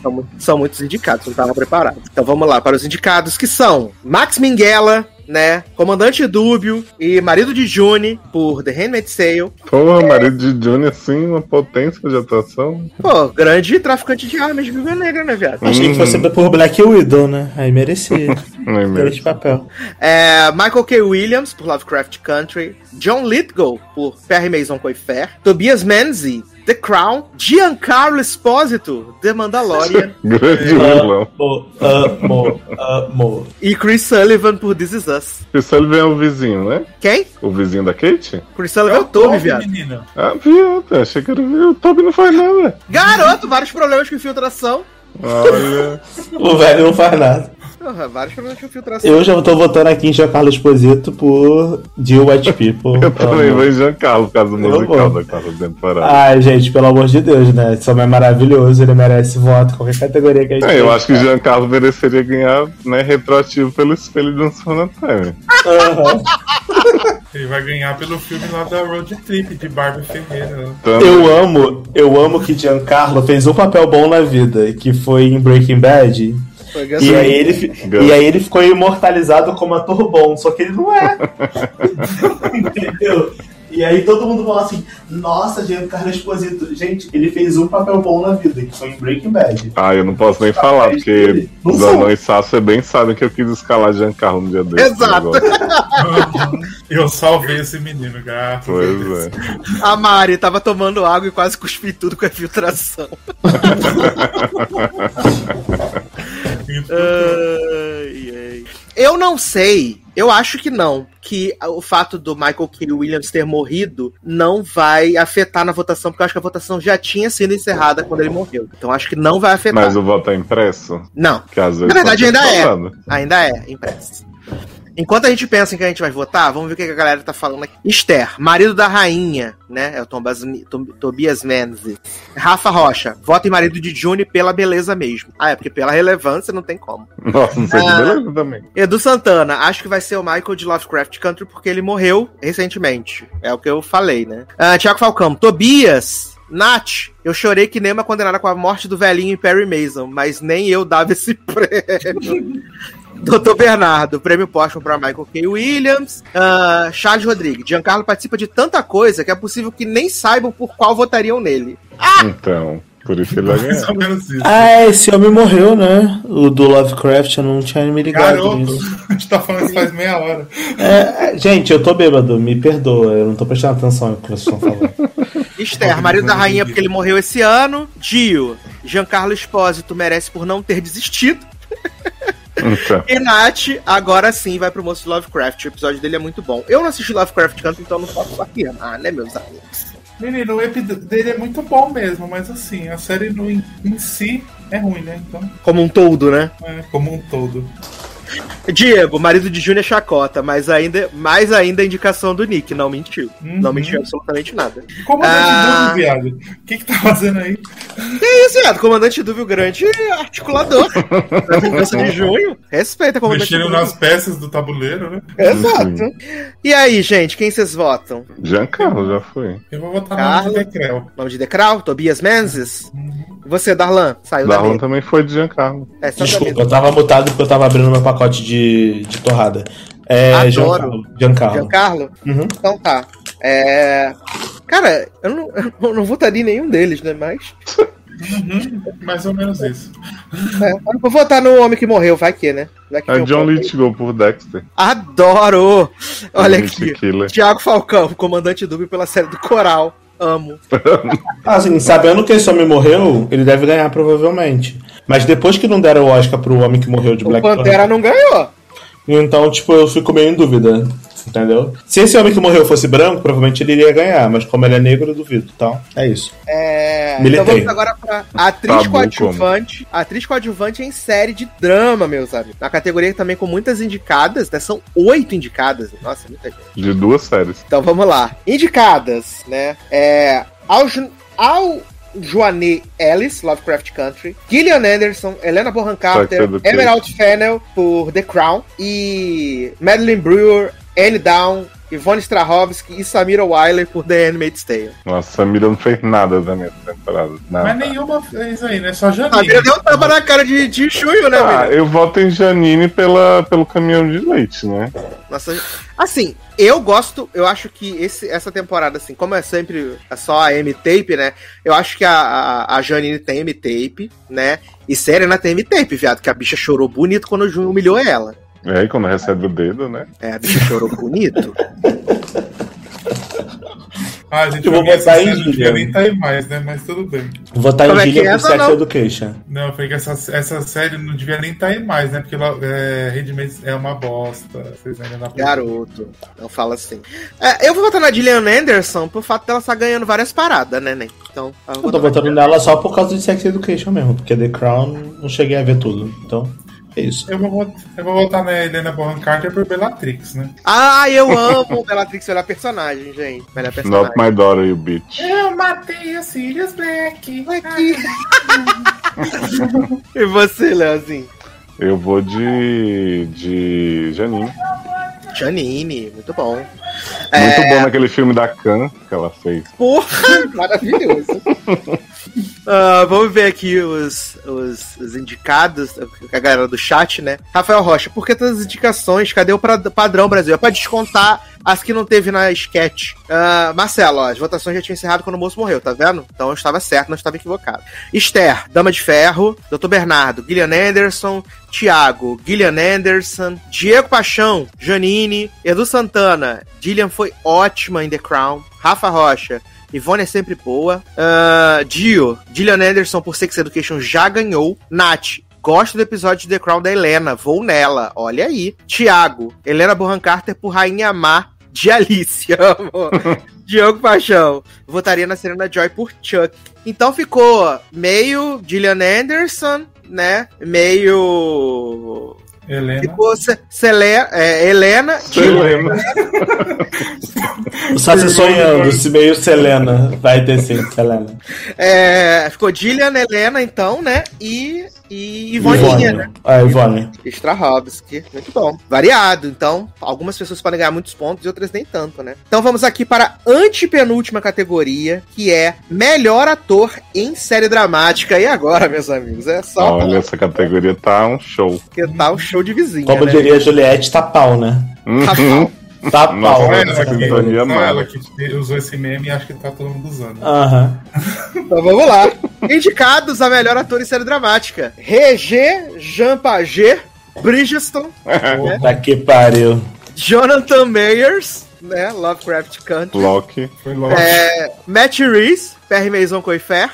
São, são muitos indicados, não tava preparado. Então vamos lá para os indicados que são Max Minghella, né? Comandante Dúbio e marido de June por The Handmaid's Tale. Porra, marido de Johnny, assim, uma potência de atuação. Pô, grande traficante de armas de Viúva Negra, né, viado? Achei que fosse por Black Widow, né? Aí merecia. [LAUGHS] Não é mesmo? Grande papel. É, Michael K. Williams, por Lovecraft Country. John Lithgow, por Perry Mason Coifer. Tobias Menzies, The Crown, Giancarlo Esposito, The Mandalorian [LAUGHS] Grande vilão. Amo, amo, amo. e Chris Sullivan por This Is Us. O Sullivan é o vizinho, né? Quem? O vizinho da Kate? Chris Sullivan é o Toby, viado. menino. Ah, viado, achei que era o Toby não faz nada. Garoto, vários problemas com infiltração. Olha. O velho não faz nada. Porra, vários problemas com infiltração. Eu já tô votando aqui em Giancarlo Esposito por Deal White People. Eu também Amo. vou em Giancarlo por causa do musical vou. da quarta temporada. Ai, gente, pelo amor de Deus, né? Esse homem é maravilhoso, ele merece voto, qualquer categoria que a gente É, eu acho que Giancarlo mereceria ganhar, né, retroativo pelo espelho de um Sonatime. Aham. Ele vai ganhar pelo filme lá da Road Trip de Barbie Ferreira. né? Eu amo, eu amo que Giancarlo fez um papel bom na vida, que foi em Breaking Bad. Foi E aí, ele, e aí ele ficou imortalizado como ator bom, só que ele não é. [LAUGHS] Entendeu? E aí todo mundo fala assim, nossa, Giancarlo Esposito. Gente, ele fez um papel bom na vida, que foi em Breaking Bad. Ah, eu não posso nem falar, porque sou. e Sasha bem sabem que eu quis escalar Giancarlo no dia desse. Exato. [LAUGHS] Eu salvei esse menino, a Pois é. A Mari tava tomando água e quase cuspi tudo com a infiltração. [LAUGHS] Ai, ai. Eu não sei, eu acho que não, que o fato do Michael K. Williams ter morrido não vai afetar na votação, porque eu acho que a votação já tinha sido encerrada quando ele morreu. Então acho que não vai afetar. Mas o voto é impresso? Não, Na verdade, ainda é. ainda é impresso. Enquanto a gente pensa em que a gente vai votar, vamos ver o que a galera tá falando aqui. Esther, marido da rainha, né? É o Tom- Tobias Menzies. Rafa Rocha, vota em marido de Juni pela beleza mesmo. Ah, é porque pela relevância não tem como. Nossa, não sei Ah. beleza também. Edu Santana, acho que vai ser o Michael de Lovecraft Country porque ele morreu recentemente. É o que eu falei, né? Ah, Tiago Falcão, Tobias. Nath, eu chorei que nem uma condenada com a morte do velhinho em Perry Mason, mas nem eu dava esse [LAUGHS] prêmio. Doutor Bernardo, prêmio póstumo para Michael K. Williams. Ah, Charles Rodrigues, Giancarlo participa de tanta coisa que é possível que nem saibam por qual votariam nele. Então, por isso que ele vai [LAUGHS] Mais ganhar. ou menos isso. Ah, esse homem morreu, né? O do Lovecraft, eu não tinha me ligado Garoto, nisso. [LAUGHS] a gente tá falando isso faz meia hora. É, é, gente, eu tô bêbado, me perdoa, eu não tô prestando atenção no que vocês estão falando. [LAUGHS] Esther, marido da rainha porque ele morreu esse ano. Dio, Giancarlo Espósito merece por não ter desistido. Então, [LAUGHS] E Nath, agora sim, vai pro Moço Lovecraft. O episódio dele é muito bom. Eu não assisti Lovecraft Country, então eu não posso afirmar, né, meus amigos? Menino, o EP dele é muito bom mesmo, mas assim, a série no, em, em si é ruim, né? Então, Como um todo, né? é, como um todo. Diego, marido de Júnior Chacota, mas ainda, mais ainda a indicação do Nick, não mentiu. Uhum. Não mentiu absolutamente nada. Comandante Ah. Viado. O que que tá fazendo aí? Que isso, viado? Comandante Dúvio Grande articulador. da vingança de junho. Respeita, comandante Mexendo nas peças do tabuleiro, né? Exato. E aí, gente, quem vocês votam? Giancarlo já foi. Eu vou votar Carlos. no Decrel. Nome de Decral? Tobias Menzies? E você, Darlan? Saiu da Darlan também foi de Giancarlo. É, Desculpa, eu tava mutado porque eu tava abrindo meu pacote de, de torrada. É, Adoro. Giancarlo. Giancarlo. Uhum. Então tá. É... Cara, [LAUGHS] eu não, eu não votaria em nenhum deles, né? Mas. Uhum, mais ou menos isso. É, eu vou votar no homem que morreu, vai que, né? Vai que É John. Lithgow por Dexter. Adoro! Olha Gente aqui. Killer. Tiago Falcão, comandante Dúbio pela série do Coral. Amo. Ah, Assim, sabendo que esse homem morreu, ele deve ganhar provavelmente. Mas depois que não deram o Oscar pro homem que morreu de O Black Pantera não ganhou. Então, tipo, eu fico meio em dúvida. Entendeu? Se esse homem que morreu fosse branco, provavelmente ele iria ganhar. Mas como ele é negro, eu duvido. Então, é isso. É, então Militei. vamos agora pra atriz Tá bom, coadjuvante. Atriz coadjuvante em série de drama, meus amigos. Na categoria também com muitas indicadas, né? São oito indicadas. Nossa, muita gente. De duas séries. Então vamos lá. Indicadas, né? É. Ao, ao Joanne Ellis, Lovecraft Country, Gillian Anderson, Helena Bonham Carter, Sex Education. Emerald Fennel por The Crown e Madeline Brewer, Anne Down, Yvonne Strahovski e Samira Wiley por The Handmaid's Tale. Nossa, Samira não fez nada da minha temporada. Nada. Mas nenhuma fez aí, né? Só Janine. Samira deu um tapa na cara de, de chunho, né, Ah, menina? eu voto em Janine pela, pelo caminhão de leite, né? Nossa, assim, eu gosto, eu acho que esse, essa temporada, assim, como é sempre é só a M-Tape, né? Eu acho que a, a, a Janine tem M-Tape, né? E Serena tem M-Tape, viado, que a bicha chorou bonito quando o Jun humilhou ela. E aí, quando recebe o dedo, né? É, a bicha chorou bonito. Ah, a gente Eu vou botar em série, não devia Gillian. nem estar aí mais, né? Mas tudo bem. Votar Como em é Gillian é por essa, Sex não? Education. Não, eu falei que essa, essa série não devia nem estar aí mais, né? Porque ela, é, Handmaid's é uma bosta. Vocês ainda não Garoto, não fala assim. É, eu vou votar na Gillian Anderson por fato dela estar ganhando várias paradas, né, Nen? Então, eu Eu vou tô votando nela só por causa de Sex Education mesmo, porque The Crown não cheguei a ver tudo. Então, é isso. Eu vou, eu vou votar na Helena Bonham Carter por Bellatrix, né? Ah, eu amo Bellatrix, melhor personagem, gente. Melhor personagem. Not my daughter, you bitch. Eu matei a Sirius Black. E você, Leozinho? Eu vou de. de. Janine. Janine, muito bom. Muito bom naquele filme da Khan que ela fez. Porra, maravilhoso. [LAUGHS] Ah, vamos ver aqui os, os, os indicados, a galera do chat, né? Rafael Rocha, por que todas as indicações? Cadê o pra- padrão Brasil? É pra descontar as que não teve na sketch. Ah, Marcelo, ó, as votações já tinham encerrado quando o moço morreu, tá vendo? Então eu estava certo, não estava equivocado. Esther, Dama de Ferro, Dr. Bernardo, Gillian Anderson, Thiago, Gillian Anderson, Diego Paixão, Janine, Edu Santana, Gillian foi ótima em The Crown, Rafa Rocha, Ivone é sempre boa, uh, Dio, Gillian Anderson por Sex Education já ganhou, Nath, Gosto do episódio de The Crown da Helena, vou nela, olha aí. Thiago, Helena Bonham Carter por Rainha Má de Alice, [LAUGHS] amo. Diogo Paixão, votaria na Serena Joy por Chuck. Então ficou meio Gillian Anderson, né? Meio. Helena. Ficou Ce- Cele- é, Helena. Helena. O Sassi sonhando, se meio Selena. Vai ter sim, Selena. É, ficou Gillian, Helena, então, né? E, e Ivoninha, né? É, Ivone. Strahovski, muito bom. Variado, então. Algumas pessoas podem ganhar muitos pontos e outras nem tanto, né? Então vamos aqui para a antepenúltima categoria, que é melhor ator em série dramática. E agora, meus amigos? É só Olha, essa categoria tá um show. porque tá um show de vizinha, Como né? diria a Juliette, tá pau, né? Tá pau. Nossa, Só né, ela, essa que, mano. ela que usou esse meme e acho que tá todo mundo usando. Aham. Então vamos lá. Indicados a melhor ator em série dramática. Regé Jean Paget, Bridgestone, Tá que pariu. Jonathan Mayers, né? Lovecraft Country. Foi logo. É, Matt Reeves, Perry Mason Coifer.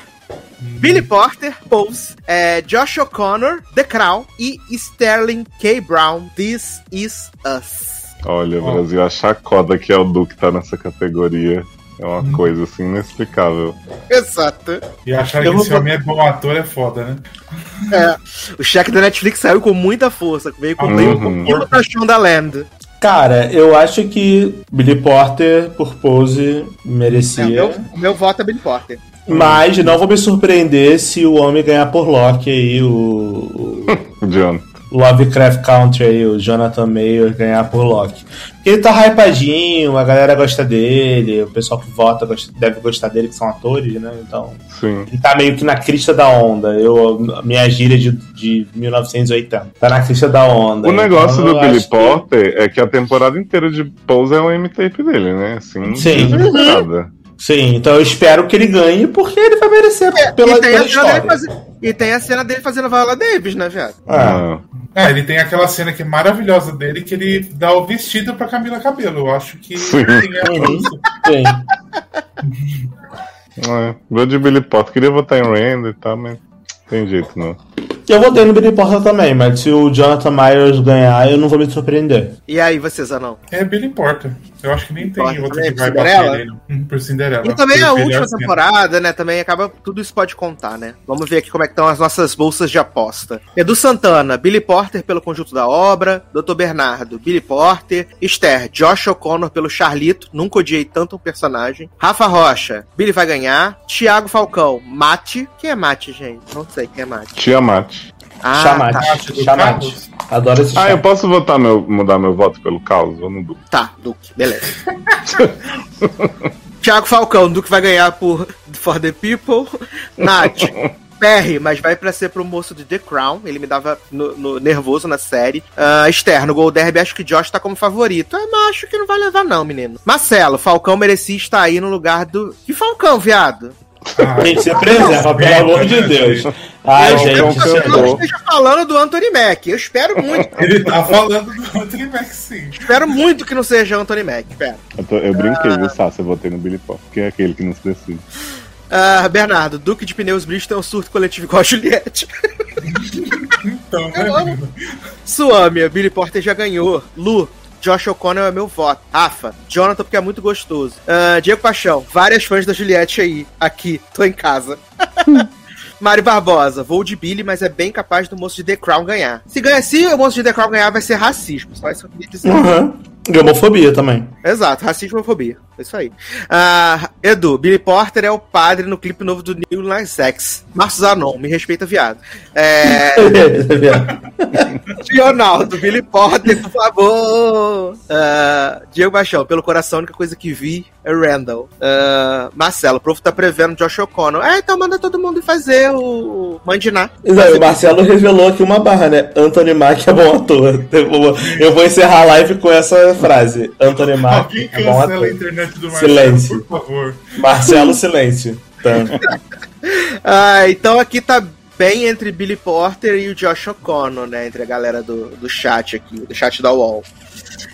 Billy Porter, Pose, é, Josh O'Connor, The Crown e Sterling K. Brown, This Is Us. Olha. Brasil, a chacota que é o Du que tá nessa categoria. É uma coisa assim inexplicável. Exato. E achar que vou esse homem é bom ator é foda, né? É, o cheque da Netflix saiu com muita força, veio com Uhum. meio um pouquinho da Shondaland. Cara, eu acho que Billy Porter, por pose, É, merecia. meu, meu voto é Billy Porter. Mas não vou me surpreender se o homem ganhar por Loki aí, o, [LAUGHS] John. Lovecraft Country aí, o Jonathan Mayer ganhar por Loki. Porque ele tá hypadinho, a galera gosta dele, o pessoal que vota gosta- deve gostar dele, que são atores, né? Então, Sim. ele tá meio que na crista da onda. Eu, minha gíria de, de 1980. Tá na crista da onda. O negócio Então, do eu Billy acho que- Porter é que a temporada inteira de Pose é o M-tape dele, né? Assim, Sim. nada. Sim, então eu espero que ele ganhe, porque ele vai merecer pela, e, tem pela a cena dele história. faze- e tem a cena dele fazendo Viola Davis, né, viado? Ah, É, ele tem aquela cena que é maravilhosa dele, que ele dá o vestido pra Camila Cabelo. Eu acho que Sim. tem a Uhum. É, vou de Billy Porter. Queria votar em Rand e tal, mas tem jeito não. Eu votei no Billy Porter também, mas se o Jonathan Myers ganhar, eu não vou me surpreender. E aí, vocês, Anão? É Billy Porter. Eu acho que nem tem Porter outro também, que vai Cinderela? bater ele. Hum, Por Cinderela. E também a Por última temporada, né? Também acaba. Tudo isso pode contar, né? Vamos ver aqui como é que estão as nossas bolsas de aposta. Edu Santana, Billy Porter pelo conjunto da obra. Dr. Bernardo, Billy Porter. Esther, Josh O'Connor pelo Charlito. Nunca odiei tanto um personagem. Rafa Rocha, Billy vai ganhar. Thiago Falcão, Mate. Quem é Mate, gente? Não sei quem é Mate. Tiamat. Ah, Chamate. tá. Chamate. Carlos? Adoro esse Ah, chat. eu posso votar meu, mudar meu voto pelo caos? Vou no Du. Tá, Duque, beleza. [LAUGHS] Thiago Falcão, Duque vai ganhar por For the People. Nath, [LAUGHS] Perry, mas vai pra ser pro moço de The Crown. Ele me dava no- no- nervoso na série. Ah, Esther, no Gol Derby, acho que Josh tá como favorito. É, mas acho que não vai levar, não, menino. Marcelo, Falcão merecia estar aí no lugar do. Que Falcão, viado? Ah, Gente, se preserva, pelo amor de Deus. Ai, eu gente, espero que você não esteja falando do Anthony Mack. Eu espero muito, [LAUGHS] Ele tá falando do Anthony Mac, sim. espero muito que não seja Anthony Mack. Espero. Eu, tô- eu brinquei, viu, Sassi? Eu votei no Billy Pop, que é aquele que não se decide. Ah, Bernardo, Duque de Pneus Brito tem um surto coletivo igual a Juliette. [LAUGHS] Então, Eu né, amo. Suâmia, Billy Porter já ganhou. Lu, Josh O'Connell é meu voto. Rafa, Jonathan porque é muito gostoso. Ah, Diego Paixão, várias fãs da Juliette aí. Aqui, tô em casa. [LAUGHS] Mari Barbosa, vou de Billy, mas é bem capaz do moço de The Crown ganhar. Se ganhar, se o moço de The Crown ganhar, vai ser racismo. Só isso que eu queria dizer. Uhum. E homofobia também. Exato, racismo e homofobia. É isso aí. Ah, Edu, Billy Porter é o padre no clipe novo do Neil Nas X. Marcos Zanon, me respeita, viado. É. [LAUGHS] Leonardo, Billy Potter, por favor. Ah, Diego Baixão, pelo coração, a única coisa que vi é Randall. Ah, Marcelo, o prof tá prevendo Josh O'Connell. É, então manda todo mundo fazer o Mandiná. Não, o Marcelo revelou aqui uma barra, né? Anthony Mack é bom ator. [LAUGHS] Eu vou encerrar a live com essa frase. Anthony Mack Alguém é bom cancela a ator. internet do Marcelo, Silêncio. por favor. Marcelo, silêncio. Tá. [LAUGHS] Ah, então aqui tá bem entre Billy Porter e o Josh O'Connell, né? Entre a galera do, do chat aqui, do chat da UOL.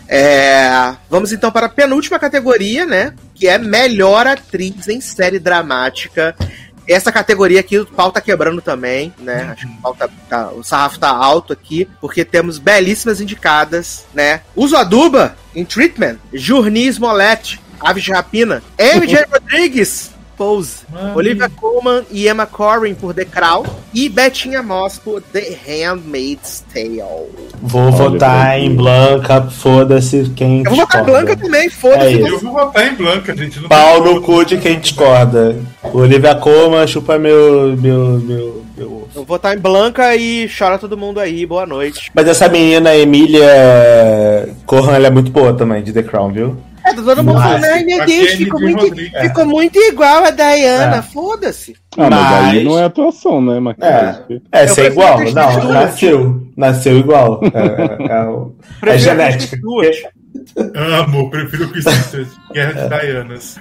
É, vamos então para a penúltima categoria, né? Que é melhor atriz em série dramática. Essa categoria aqui o pau tá quebrando também, né? Acho que o, pau tá, tá- o sarrafo tá alto aqui, porque temos belíssimas indicadas, né? Uso Aduba em Treatment, Journey Smollett, Aves de Rapina, MJ [LAUGHS] Rodrigues, Pose, Mami. Olivia Colman e Emma Corrin por The Crown e Bettinha Moss por The Handmaid's Tale. Vou Olha, votar em Blanca, foda-se quem Eu vou votar discorda. Blanca também, foda-se. É. Eu vou votar em Blanca, gente. Não Pau no cu de quem discorda. Olivia Colman chupa meu, meu, meu, meu. Eu vou votar em Blanca e chora todo mundo aí, boa noite. Mas essa menina, Emília Corran, ela é muito boa também, de The Crown, viu? É, todo mundo Mas, falando, ai meu Deus, é ficou muito, ficou muito igual a Diana, É. foda-se. Ah, mas, Mas- aí não é atuação, né? Maquiagem. É, ser prefiro igual. Não, nasceu. Nasceu igual. É, é, é é Prefiro genética. Amo, prefiro que isso Guerra de Dianas.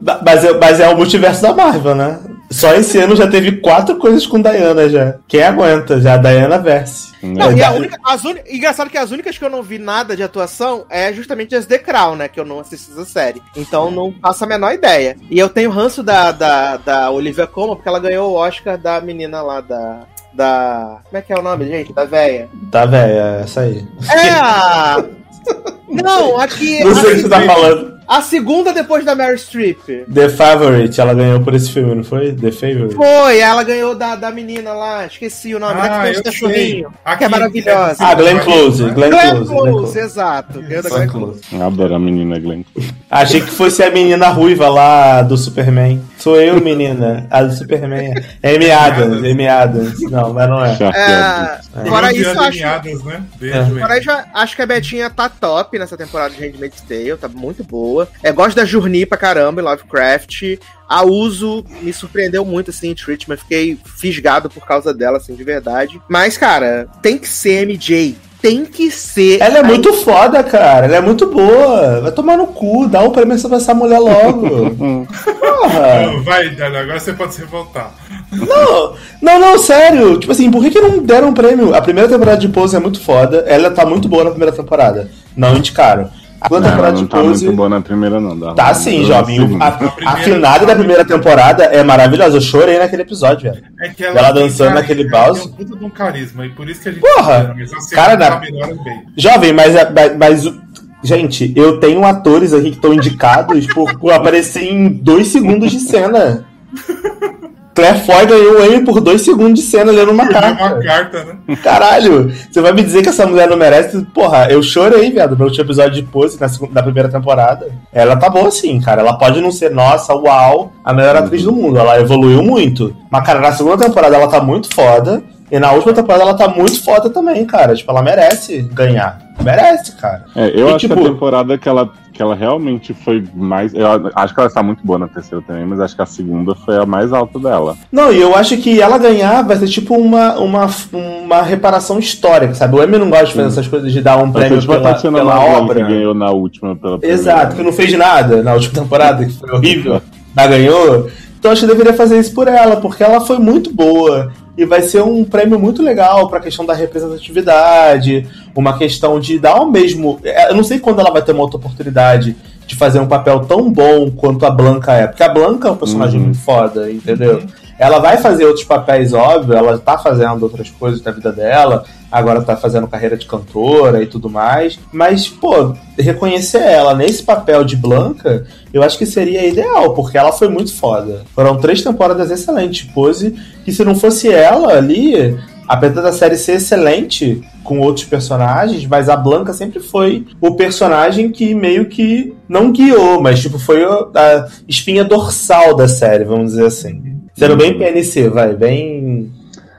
Ba- Mas é, mas é o multiverso da Marvel, né? Só esse ano já teve quatro coisas com Diana já. Quem aguenta já? Diana Verse. Não, É, e a da- única, as uni- engraçado que as únicas que eu não vi nada de atuação é justamente as The Crown, né? Que eu não assisti essa série. Então não faço a menor ideia. E eu tenho ranço da, da, da Olivia Colman, porque ela ganhou o Oscar da menina lá da. Da. Como é que é o nome, gente? Da véia. Tá, velho, é essa aí. É. [LAUGHS] Não, aqui. Não a, sei o que você tá falando. a segunda depois da Mary Streep. The Favorite, ela ganhou por esse filme, não foi? The Favorite. Foi, ela ganhou da, da menina lá, esqueci o nome, Ah, da que eu o cachorrinho. Que é maravilhosa. Ah, Glenn Close. Glenn Glenn Close. Glenn Close, exato. Ganhou da Glenn Close. Close. Adoro a menina Glenn Close. Achei que fosse a menina ruiva lá do Superman. Sou eu, menina. A do Superman. É Amy Adams. Amy Adams. Não, mas não é. Chateado. É, fora isso, eu acho, Alinhadas, né? É. Beijo, fora isso, acho que a Betinha tá top nessa temporada de Handmaid's Tale, tá muito boa. É, gosto da Journey pra caramba em Lovecraft. A Uso me surpreendeu muito, assim, em Treatment. Fiquei fisgado por causa dela, assim, de verdade. Mas, cara, tem que ser MJ. Tem que ser. Ela é muito foda, cara. Ela é muito boa. Vai tomar no cu. Dá um prêmio pra essa mulher logo. [LAUGHS] Porra. Vai, Dani, agora você pode se revoltar. Não, não, não, sério. Tipo assim, por que, que não deram um prêmio? A primeira temporada de Pose é muito foda. Ela tá muito boa na primeira temporada. Não indicaram. A segunda Não, ela temporada não de tá Pose. muito boa na primeira, não. Dá, Tá sim, jovem. na. A, a finada da primeira temporada é maravilhosa. Eu chorei naquele episódio, velho. É que Ela tem dançando naquele ela balso. Tem um puta de um carisma, e por isso que a gente. Porra! Mas a Cara, na- tá bem. Jovem, mas, mas, mas o- gente, eu tenho atores aqui que estão indicados por, por aparecer em dois segundos de cena. [LAUGHS] Claire Foy ganhou o Emmy por dois segundos de cena lendo uma É uma carta. carta, né? Caralho, você vai me dizer que essa mulher não merece? Porra, eu chorei, viado, no último episódio de Pose, na, segunda, na primeira temporada. Ela tá boa sim, cara. Ela pode não ser, nossa, uau, a melhor atriz do mundo. Ela evoluiu muito. Mas, cara, na segunda temporada ela tá muito foda. E na última temporada ela tá muito foda também, cara. Tipo, ela merece ganhar. Merece, cara. É, eu E, acho tipo- que a temporada que ela, que ela realmente foi mais. Eu acho que ela está muito boa na terceira também, mas acho que a segunda foi a mais alta dela. Não, e eu acho que ela ganhar vai ser tipo uma, uma, uma reparação histórica, sabe? O Emmy não gosta de fazer essas coisas de dar um Vai ser prêmio tipo pela, pela Maslany obra. que ganhou na última pela primeira. Exato, que não fez nada na última temporada, que foi horrível. Mas ganhou. Então acho que deveria fazer isso por ela, porque ela foi muito boa. E vai ser um prêmio muito legal pra questão da representatividade, uma questão de dar o mesmo. Eu não sei quando ela vai ter uma outra oportunidade de fazer um papel tão bom quanto a Blanca é. Porque a Blanca é um personagem Uhum. muito foda, entendeu? Ela vai fazer outros papéis, óbvio, ela tá fazendo outras coisas da vida dela, agora tá fazendo carreira de cantora e tudo mais. Mas, pô, reconhecer ela nesse papel de Blanca, eu acho que seria ideal, porque ela foi muito foda. Foram três temporadas excelentes, pose, que se não fosse ela ali, apesar da série ser excelente com outros personagens, mas a Blanca sempre foi o personagem que meio que não guiou, mas tipo foi a espinha dorsal da série, vamos dizer assim. Sendo bem PNC, vai, bem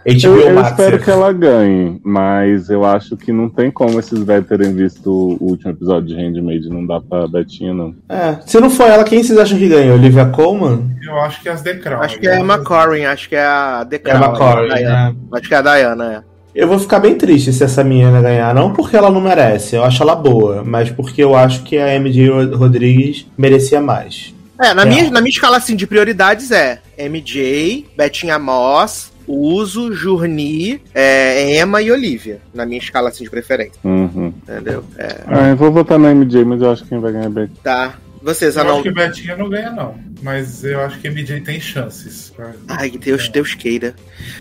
HBO Eu, eu Max. espero que ela ganhe, mas eu acho que não tem como esses velhos terem visto o último episódio de Handmaid, não dá pra Betinha, não. É, se não for ela, quem vocês acham que ganha? Olivia Colman? Eu acho que é as The Crown. Acho que é a Emma Corrin, acho que é a The É Crown, a Diana. né? Acho que é a Diana, é. Eu vou ficar bem triste se essa menina ganhar. Não porque ela não merece, eu acho ela boa, mas porque eu acho que a MJ Rodrigues merecia mais. É, na, É. Minha, na minha escala assim, de prioridades é MJ, Betinha Moss, Uso, Journey, é, Emma e Olivia. Na minha escala assim, de preferência, Uhum. entendeu? É, Ah, eu vou votar na MJ, mas eu acho que quem vai ganhar é Betinha. tá. Vocês, Eu Anão. acho que Betinha não ganha, não. Mas eu acho que MJ tem chances. Ai, Deus, Deus queira.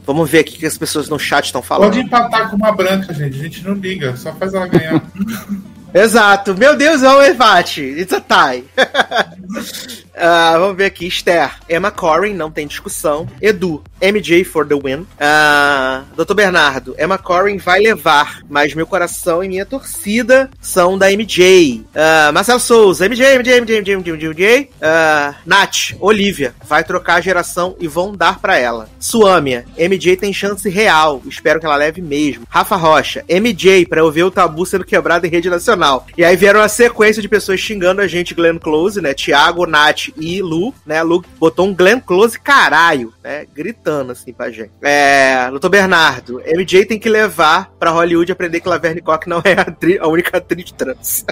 Vamos ver aqui o que as pessoas no chat estão falando. Pode empatar com uma branca, gente. A gente não liga. Só faz ela ganhar. [LAUGHS] Exato. Meu Deus, é um empate. It's a tie. [LAUGHS] Ah, vamos ver aqui. Esther. Emma Corrin, não tem discussão. Edu. MJ for the win. Ah, Dr. Bernardo. Emma Corrin vai levar, mas meu coração e minha torcida são da MJ. Ah, Marcelo Souza. MJ, MJ, MJ, MJ, MJ, MJ. MJ. Ah, Nath. Olivia. Vai trocar a geração e vão dar pra ela. Suâmia. MJ tem chance real. Espero que ela leve mesmo. Rafa Rocha. MJ, pra eu ver o tabu sendo quebrado em rede nacional. E aí vieram uma sequência de pessoas xingando a gente, Glenn Close, né? Thiago, Nath e Lu, né? Lu botou um Glenn Close caralho, né? Gritando assim pra gente. É. Doutor Bernardo. MJ tem que levar pra Hollywood aprender que Laverne Cox não é a, a única atriz trans.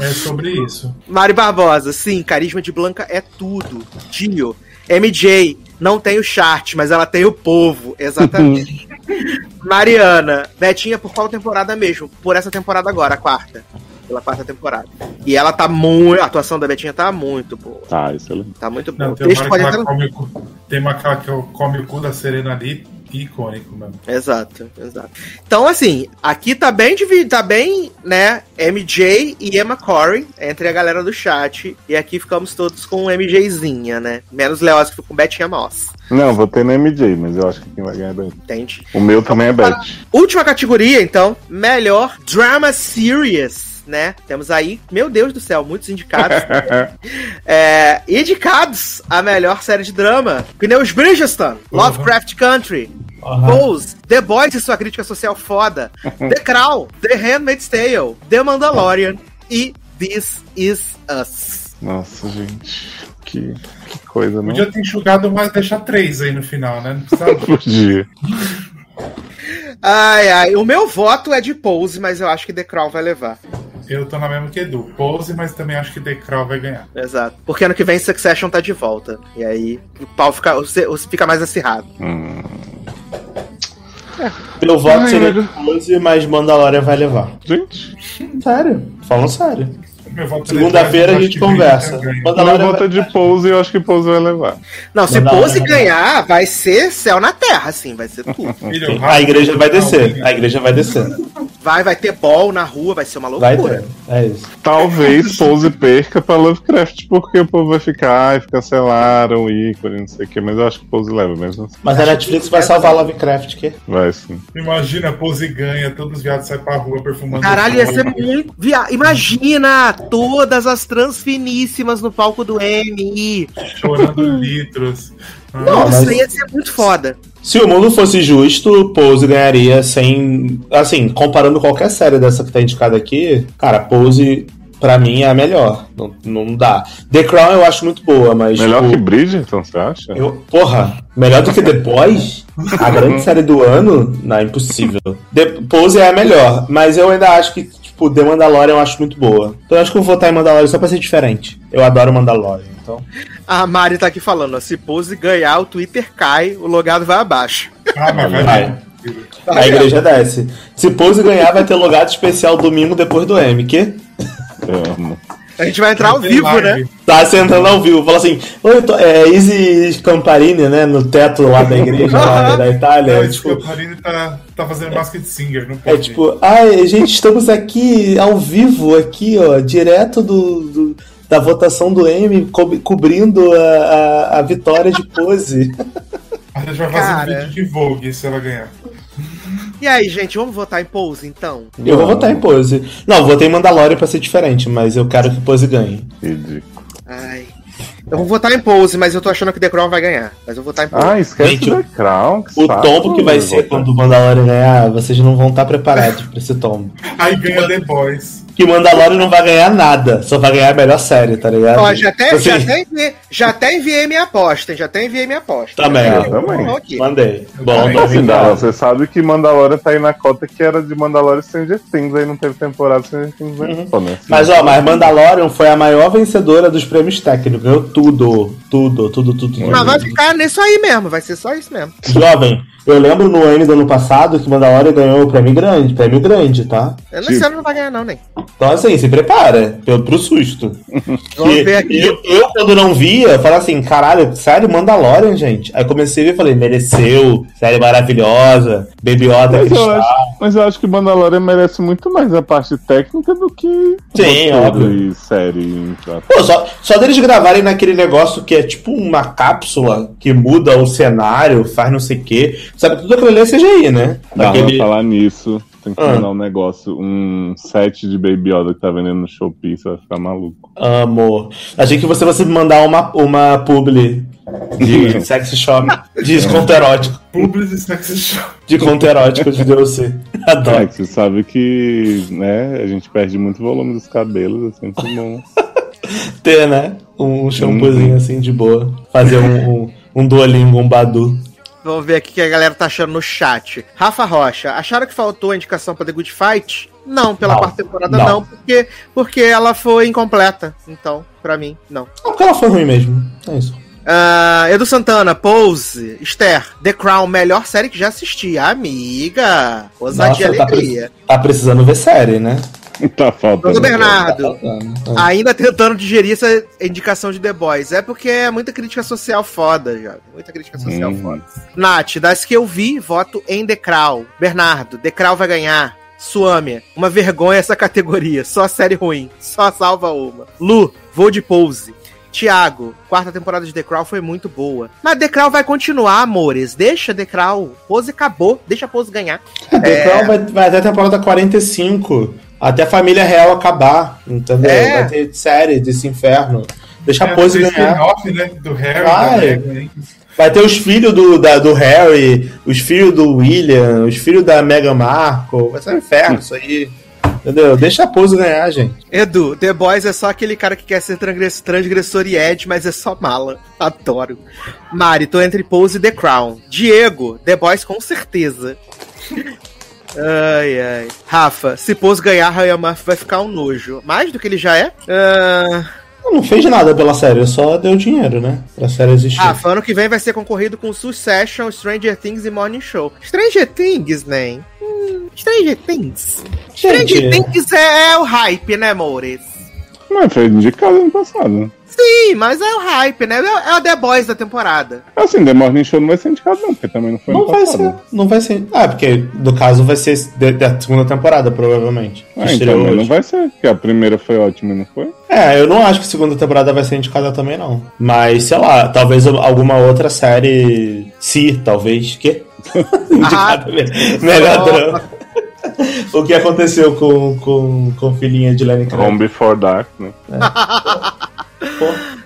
É sobre isso. Mari Barbosa, sim, carisma de Blanca é tudo. Dio. MJ, não tem o chart, mas ela tem o povo. Exatamente. Mariana, Betinha, por qual temporada mesmo? Por essa temporada agora, a quarta. Pela quarta temporada. E ela tá muito. A atuação da Betinha tá muito boa. Tá, excelente. Tá muito boa. Não, O tem uma pode ela come tem uma que come o cu da Serena ali, icônico mesmo. Exato, exato. Então, assim, aqui tá bem dividido, tá bem, né? MJ e Emma Corey entre a galera do chat. E aqui ficamos todos com MJzinha, né? Menos Leoz que ficou com Betinha Moss. Não, votei na MJ, mas eu acho que quem vai ganhar é Betinha. Entende? O meu também é Bet. Última categoria, então, melhor drama series, né? Temos aí, meu Deus do céu, muitos indicados. [LAUGHS] é, indicados a melhor série de drama: Pneus Bridgestone, Lovecraft Country, Pose, The Boys e sua crítica social foda, [LAUGHS] The Crown, The Handmaid's Tale, The Mandalorian e This Is Us. Nossa, gente. Que, que coisa, não? Podia ter enxugado, mas deixar três aí no final, né? Não precisava. [LAUGHS] Podia. Ai, ai, o meu voto é de Pose, mas eu acho que The Crown vai levar. Eu tô na mesma que Edu. Pose, mas também acho que The Crown vai ganhar. Exato. Porque ano que vem Succession tá de volta. E aí o pau fica, o ce- o- fica mais acirrado. Hum. Meu voto Ai, seria meu de 12, mas Mandalorian vai levar. Gente, Sério, falando sério. Segunda-feira a gente conversa. Meu Mandalorian voto é vai... de Pose e eu acho que Pose vai levar. Não, se Pose não. ganhar, vai ser céu na terra, assim, vai ser tudo. [LAUGHS] A igreja vai descer. A igreja vai descer. Vai, vai ter ball na rua, vai ser uma Vai loucura. ter. É isso. Talvez Pose perca pra Lovecraft, porque o povo vai ficar, ai, cancelaram o ícone, não sei o que, mas eu acho que Pose leva mesmo. assim. Mas a Netflix vai salvar Lovecraft, que? Vai sim. Imagina, Pose ganha, todos os viados saem pra rua perfumando. Caralho, ia ser muito. Via... Imagina todas as trans finíssimas no palco do M. Chorando litros. [LAUGHS] Ah, Não, Nossa, mas- ia ser muito foda. Se o mundo fosse justo, Pose ganharia sem. Assim, comparando qualquer série dessa que tá indicada aqui, cara, Pose, pra mim, é a melhor. Não, não dá. The Crown eu acho muito boa, mas. Melhor tipo, que Bridgerton, você acha? Eu, porra, melhor do que The Boys? A grande [LAUGHS] série do ano? Não, impossível. The Pose é a melhor, mas eu ainda acho que, tipo, The Mandalorian eu acho muito boa. Então eu acho que eu vou votar em Mandalorian só pra ser diferente. Eu adoro Mandalorian, então. A Mari tá aqui falando, ó, se Pose ganhar, o Twitter cai, o logado vai abaixo. Ah, mas vai Vai. A igreja desce. Se Pose ganhar, vai ter logado especial domingo depois do M, que? Eu amo. A gente vai entrar ao vivo, live. né? Tá sentando ao vivo. Fala assim, Oi, tô- é Easy Camparini, né? No teto lá da igreja lá da Itália. É, É, tipo, o Marini tá, tá fazendo Masked Singer, não é pode. tipo, ai, gente, estamos aqui ao vivo, aqui, ó, direto do, do- da votação do M, co- cobrindo a, a, a vitória de Pose. A gente vai fazer Cara. um vídeo de Vogue se ela ganhar. E aí, gente, vamos votar em Pose, então? Eu vou votar em Pose. Não, votei em Mandalorian pra ser diferente, mas eu quero que Pose ganhe. Ridículo. Ai. Eu vou votar em Pose, mas eu tô achando que The Crown vai ganhar. Mas eu vou votar em Pose. Ah, esquece Gente, da Crown. que O saco, tombo que vai ser vou- quando o Mandalorian ganhar, vocês não vão estar preparados pra esse tombo. Aí ganha The Boys. Que Mandalorian não vai ganhar nada, só vai ganhar a melhor série, tá ligado? Ó, já até, Assim, já, até enviei, já até enviei minha aposta, hein? Já até enviei minha aposta. Também. Eu também. Aqui. Mandei. Bom, também. não Assim, Dara, vingado. você sabe que Mandalorian tá aí na cota que era de Mandalorian Stranger Things, aí não teve temporada Stranger Things né? Pô, né? Uhum. Mas ó, mas Mandalorian foi a maior vencedora dos prêmios técnicos. Ganhou tudo, tudo, tudo, tudo, tudo. Mas vai ficar nisso aí mesmo, vai ser só isso mesmo. Jovem, eu lembro no ano do ano passado que Mandalorian ganhou o prêmio grande, prêmio grande, tá? Eu não Tipo. sei, não vai ganhar, não, nem. Então assim, se prepara pro, pro susto. [LAUGHS] Vamos ver aqui. Eu, eu, quando não via, eu falava assim, caralho, sério, Mandalorian, gente. Aí comecei a ver e falei, mereceu, série maravilhosa, eu, Cristal. Mas eu acho que Mandalorian merece muito mais a parte técnica do que Sim, óbvio. e série. Pô, só, só deles gravarem naquele negócio que é tipo uma cápsula que muda o cenário, faz não sei o quê. Sabe, tudo aquilo ali é CGI, né? Dá Naquele... pra falar nisso. Tem que Ah. mandar um negócio, um set de Baby Yoda que tá vendendo no Shopee, você vai ficar maluco. Amor. Achei que você fosse mandar uma, uma publi de sex shop, de conto erótico. Publis e Sex Shop. De conto erótico de DLC. É, Adoro. que você sabe que, né, a gente perde muito volume dos cabelos, é sempre bom. [LAUGHS] Ter, né? Um shampoozinho assim de boa. Fazer um, um, um Duolingo, um Badu. Vamos ver aqui o que a galera tá achando no chat. Rafa Rocha, acharam que faltou a indicação pra The Good Fight? Não, pela Não. quarta temporada Não. não, porque, porque ela foi incompleta. Então, pra mim, não. Ah, porque ela foi ruim mesmo. É isso. Ah, Edu Santana, Pose, Esther, The Crown, melhor série que já assisti. Amiga, ousadia e Nossa, tá, alegria. pre- tá precisando ver série, né? tá faltando. Doutor Bernardo, Tá faltando. ainda tentando digerir essa indicação de The Boys. É porque é muita crítica social foda, já. Muita crítica social Uhum. foda. Nath, das que eu vi, voto em The Crown. Bernardo, The Crown vai ganhar. Suame, uma vergonha essa categoria. Só série ruim. Só salva uma. Lu, vou de pose. Tiago, quarta temporada de The Crown foi muito boa. Mas The Crown vai continuar, amores. Deixa The Crown. Pose acabou. Deixa a Pose ganhar. [LAUGHS] The Crown vai, vai até a temporada 45. Até a família real acabar. Entendeu? É. Vai ter série desse inferno. Deixa a É, pose tem ganhar. né? Do Harry, Vai. Vai ter os filhos do, da- do Harry, os filhos do William, os filhos da Meghan Markle. Vai ser um inferno isso aí. Entendeu? Deixa a pose ganhar, gente. Edu, The Boys é só aquele cara que quer ser transgress- transgressor e Ed, mas é só mala. Adoro. Mari, tô entre Pose e The Crown. Diego, The Boys com certeza. Ai, ai. Rafa, se Pose ganhar, Ryan Murphy vai ficar um nojo. Mais do que ele já é? Ah, Não fez nada pela série, só deu dinheiro, né? Pra série existir. Rafa, ano que vem vai ser concorrido com Succession, Stranger Things e Morning Show. Stranger Things, né? Hum, Stranger Things. Stranger Gente, Things é, é o hype, né, Mores? Mas foi indicado ano passado. Sim, mas é o hype, né? É, é o The Boys da temporada. Assim, The Morning Show não vai ser indicado, não, porque também não foi Não ano vai passado. ser, não vai ser. Ah, porque no caso vai ser da segunda temporada, provavelmente. Ah, então, não vai ser, porque a primeira foi ótima, não foi? É, eu não acho que a segunda temporada vai ser indicada também, não. Mas, sei lá, talvez alguma outra série. Se, talvez. Que? [LAUGHS] indicada mesmo. Melhor drama. [LAUGHS] o que aconteceu com, com, com filhinha de Lenny Kravitz? Home Before Dark, né? [LAUGHS]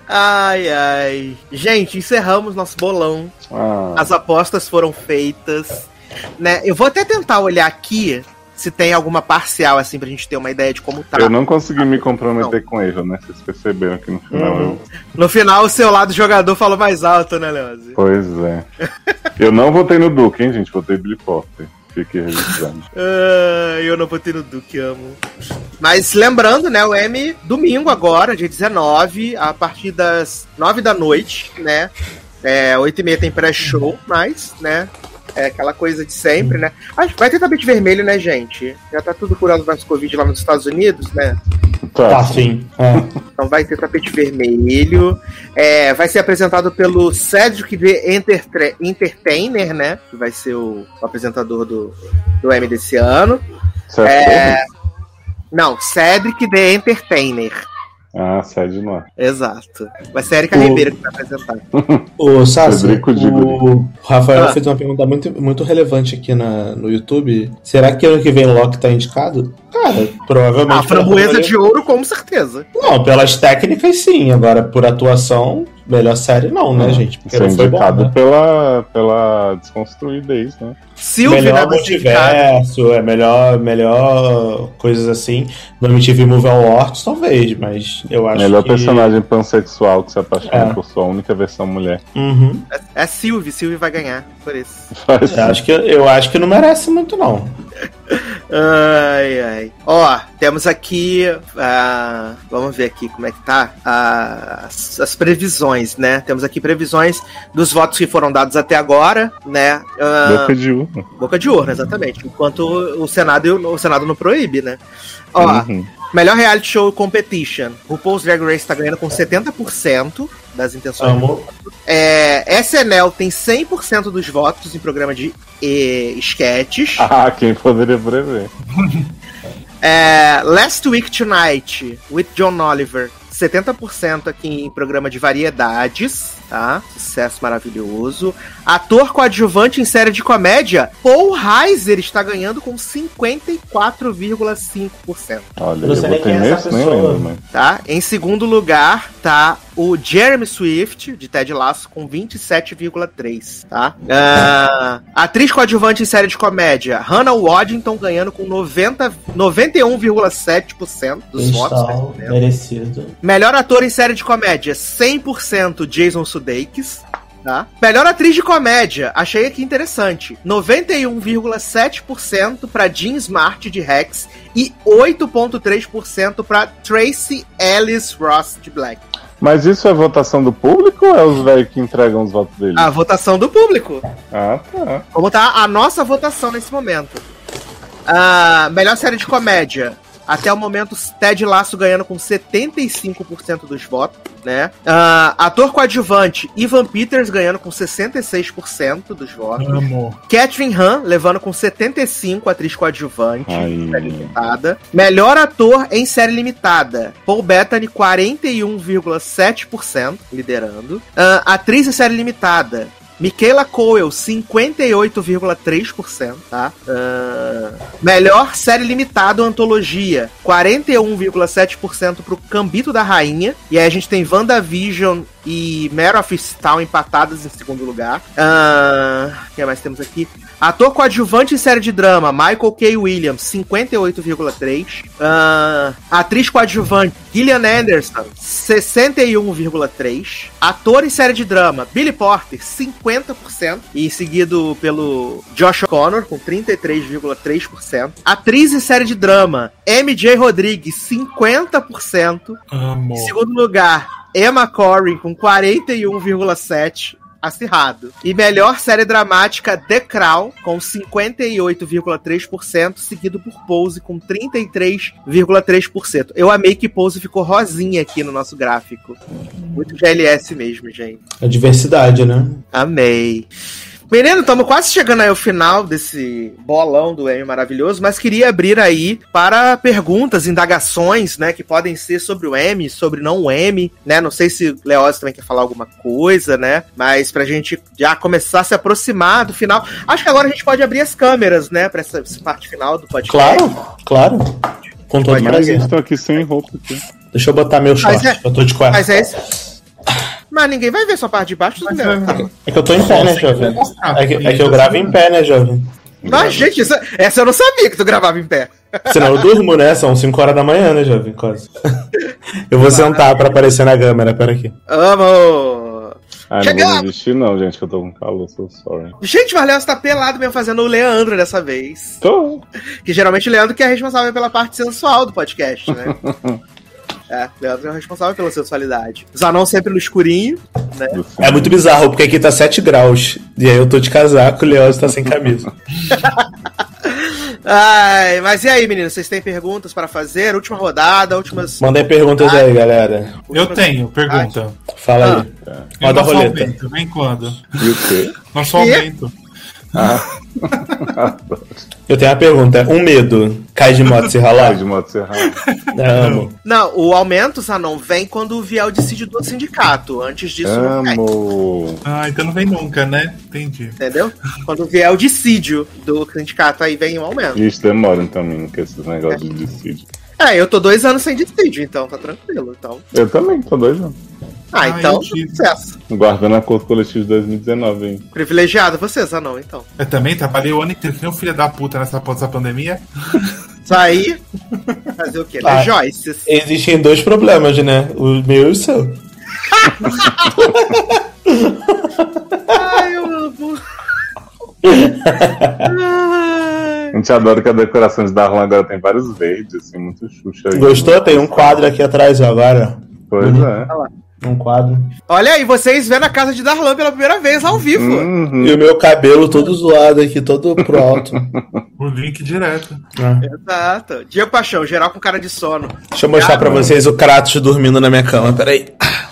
Ai, ai. Gente, encerramos nosso bolão. Ah, As apostas foram feitas. Né? Eu vou até tentar olhar aqui se tem alguma parcial, assim, pra gente ter uma ideia de como tá. eu não consegui me comprometer com ele, né? Vocês perceberam que no final Uhum. eu. No final, o seu lado jogador falou mais alto, né, Leozi? Pois é. Eu não votei no Duque, hein, gente? Votei Billy Potter. Fique [LAUGHS] eu não votei no Duque, amo. Mas lembrando, né, o M domingo agora, dia 19, a partir das 9 da noite, né? É, 8 e meia tem pré-show, mas, né? É aquela coisa de sempre, né? Ah, vai ter tapete vermelho, né, gente? Já tá tudo curado mais Covid lá nos Estados Unidos, né? Tá, sim. É. Então vai ter tapete vermelho. É, vai ser apresentado pelo Cedric The Entertra- Entertainer, né? Que vai ser o, o apresentador do, do M desse ano. Certo? É, não, Cedric The Entertainer. Ah, sede não é. Exato. Vai ser a Erika O- Ribeiro que vai apresentar. [LAUGHS] O Sassi, o. Rafael Ah. fez uma pergunta muito, muito relevante aqui na, no YouTube. Será que ano que vem Loki tá indicado? Cara, provavelmente. A framboesa pela- de ouro, com certeza. Não, pelas técnicas sim. Agora, por atuação, melhor série não, né, gente? Porque não foi bom, indicado né? pela, pela desconstruidez, né? Sylvie, né? melhor multiverso, é melhor, melhor coisas assim. No MTV Movie Awards, talvez, mas eu acho Melhor que... personagem pansexual que se apaixona É. por sua única versão mulher. Uhum. É a Sylvie, Sylvie vai ganhar por isso. Eu acho, que, eu acho que não merece muito, não. Ai, ai. Ó, temos aqui. ah, vamos ver aqui como é que tá. ah, as, as previsões, né? Temos aqui previsões dos votos que foram dados até agora, né? Ah, boca de urna. boca de urna, exatamente. Enquanto o Senado, o Senado não proíbe, né? Ó, Uhum. Melhor reality show competition. O RuPaul's Drag Race tá ganhando com 70% das intenções. Amo. É, SNL tem 100% dos votos em programa de sketches. Ah, quem poderia prever? [LAUGHS] É, Last Week Tonight, with John Oliver. 70% aqui em programa de variedades, tá? Sucesso maravilhoso. Ator coadjuvante em série de comédia, Paul Reiser está ganhando com 54,5%, Olha, Eu botei nesse, nem lembro, mas. tá? Em segundo lugar, tá o Jeremy Swift, de Ted Lasso, com 27,3%, tá? Ah, atriz coadjuvante em série de comédia, Hannah Waddington ganhando com 90 91,7% dos votos. Install, né? Melhor ator em série de comédia, 100% Jason Sudeikis. Tá? Melhor atriz de comédia, achei aqui interessante. 91,7% pra Jean Smart de Rex e 8,3% pra Tracy Ellis Ross de Black. Mas isso é votação do público ou é os velhos que entregam os votos deles? A votação do público. Ah, tá. Como tá a nossa votação nesse momento? Ah, melhor série de comédia. Até o momento, Ted Lasso ganhando com 75% dos votos, né? Ah, ator coadjuvante, Ivan Peters ganhando com 66% dos votos. Amo. Catherine Han levando com 75%, atriz coadjuvante. Aí. série limitada. Melhor ator em série limitada. Paul Bettany, 41,7%, liderando. Ah, atriz em série limitada. Michaela Coel, 58,3%, tá? Ah, melhor série limitada ou antologia, 41,7% pro Cambito da Rainha. E aí a gente tem WandaVision e Mare of empatadas em segundo lugar. O que mais temos aqui? Ator coadjuvante em série de drama, Michael K. Williams, 58,3%. Ah, atriz coadjuvante, Gillian Anderson, 61,3%. Ator em série de drama, Billy Porter, 50%. E seguido pelo Josh Connor, com 33,3%. Atriz em série de drama, MJ Rodrigues, 50%. Amo. Em segundo lugar, Emma Corrin com 41,7%. Acirrado. E melhor série dramática, The Crown, com 58,3%, seguido por Pose com 33,3%. Eu amei que Pose ficou rosinha aqui no nosso gráfico. Muito GLS mesmo, gente. A diversidade, né? Amei. Menino, estamos quase chegando aí ao final desse bolão do M maravilhoso, mas queria abrir aí para perguntas, indagações, né, que podem ser sobre o M, sobre não o M, né? Não sei se o Leoz também quer falar alguma coisa, né? Mas pra gente já começar a se aproximar do final. Acho que agora a gente pode abrir as câmeras, né, para essa, essa parte final do podcast. Claro, claro. Com todo prazer. estou aqui sem roupa. Aqui. Deixa eu botar meu short. É- Eu tô de cueca. Mas é isso. Mas ninguém vai ver sua parte de baixo, bem. é- É que eu tô em pé, né, jovem? É que, é que eu gravo em pé, né, jovem? Mas, gente, isso- essa eu não sabia que tu gravava em pé. Senão eu durmo, né? São 5 horas da manhã, né, jovem? Quase. Eu vou sentar pra aparecer na câmera, pera aqui. Amo! Ai, não Chegamos! vou desistir não, gente, que eu tô com calor, so sorry. Gente, mas o Leandro tá pelado mesmo fazendo o Leandro dessa vez. Tô. Que geralmente o Leandro que é responsável pela parte sensual do podcast, né? [LAUGHS] é, o Leandro é o responsável pela sensualidade. Zanon sempre no escurinho. do É muito bizarro, porque aqui tá 7 graus. E aí eu tô de casaco, o Leandro tá sem camisa. [LAUGHS] Ai, mas e aí, meninos? Vocês têm perguntas para fazer? Última rodada, últimas. Mandem perguntas aí, galera. Eu tenho, pergunta. Fala aí. E Roda a nosso roleta. aumento, vem quando? E o quê? Nosso Quê? aumento. [LAUGHS] Eu tenho uma pergunta. Um medo. Cai de moto se ralar? de moto serrada. Amo. Não, o aumento, Zanon, vem quando vier o dissídio do sindicato. Antes disso. Amo. Ah, então não vem nunca, né? Entendi. Entendeu? Quando vier o dissídio do sindicato, aí vem o aumento. Isso demora também, que esses negócios de dissídio. É, eu tô dois anos sem dissídio, então tá tranquilo. Então. Eu também, tô doido. Ah, Ah, então, eu tive. sucesso. Guardando acordo coletivo de 2019, hein? Privilegiado você, Zanon, então. Eu também trabalhei o ano inteiro que nem um filho da puta nessa porra dessa pandemia. [LAUGHS] Sair. Fazer o quê? Ah. Ler Joyce. Existem dois problemas, né? O meu e o seu. Ai, eu amo. [LAUGHS] A gente adora que a decoração de Darlan agora tem vários verdes, assim, muito xuxa. aí. Gostou? Tem um quadro aqui atrás ó, agora. Pois é. Um quadro. Olha aí, vocês vendo a casa de Darlan pela primeira vez ao vivo. Uhum. E o meu cabelo todo zoado aqui, todo pro alto. [LAUGHS] O link direto. Ah. Exato. Diego Paixão, geral com cara de sono. Deixa eu mostrar pra vocês o Kratos dormindo na minha cama. Peraí.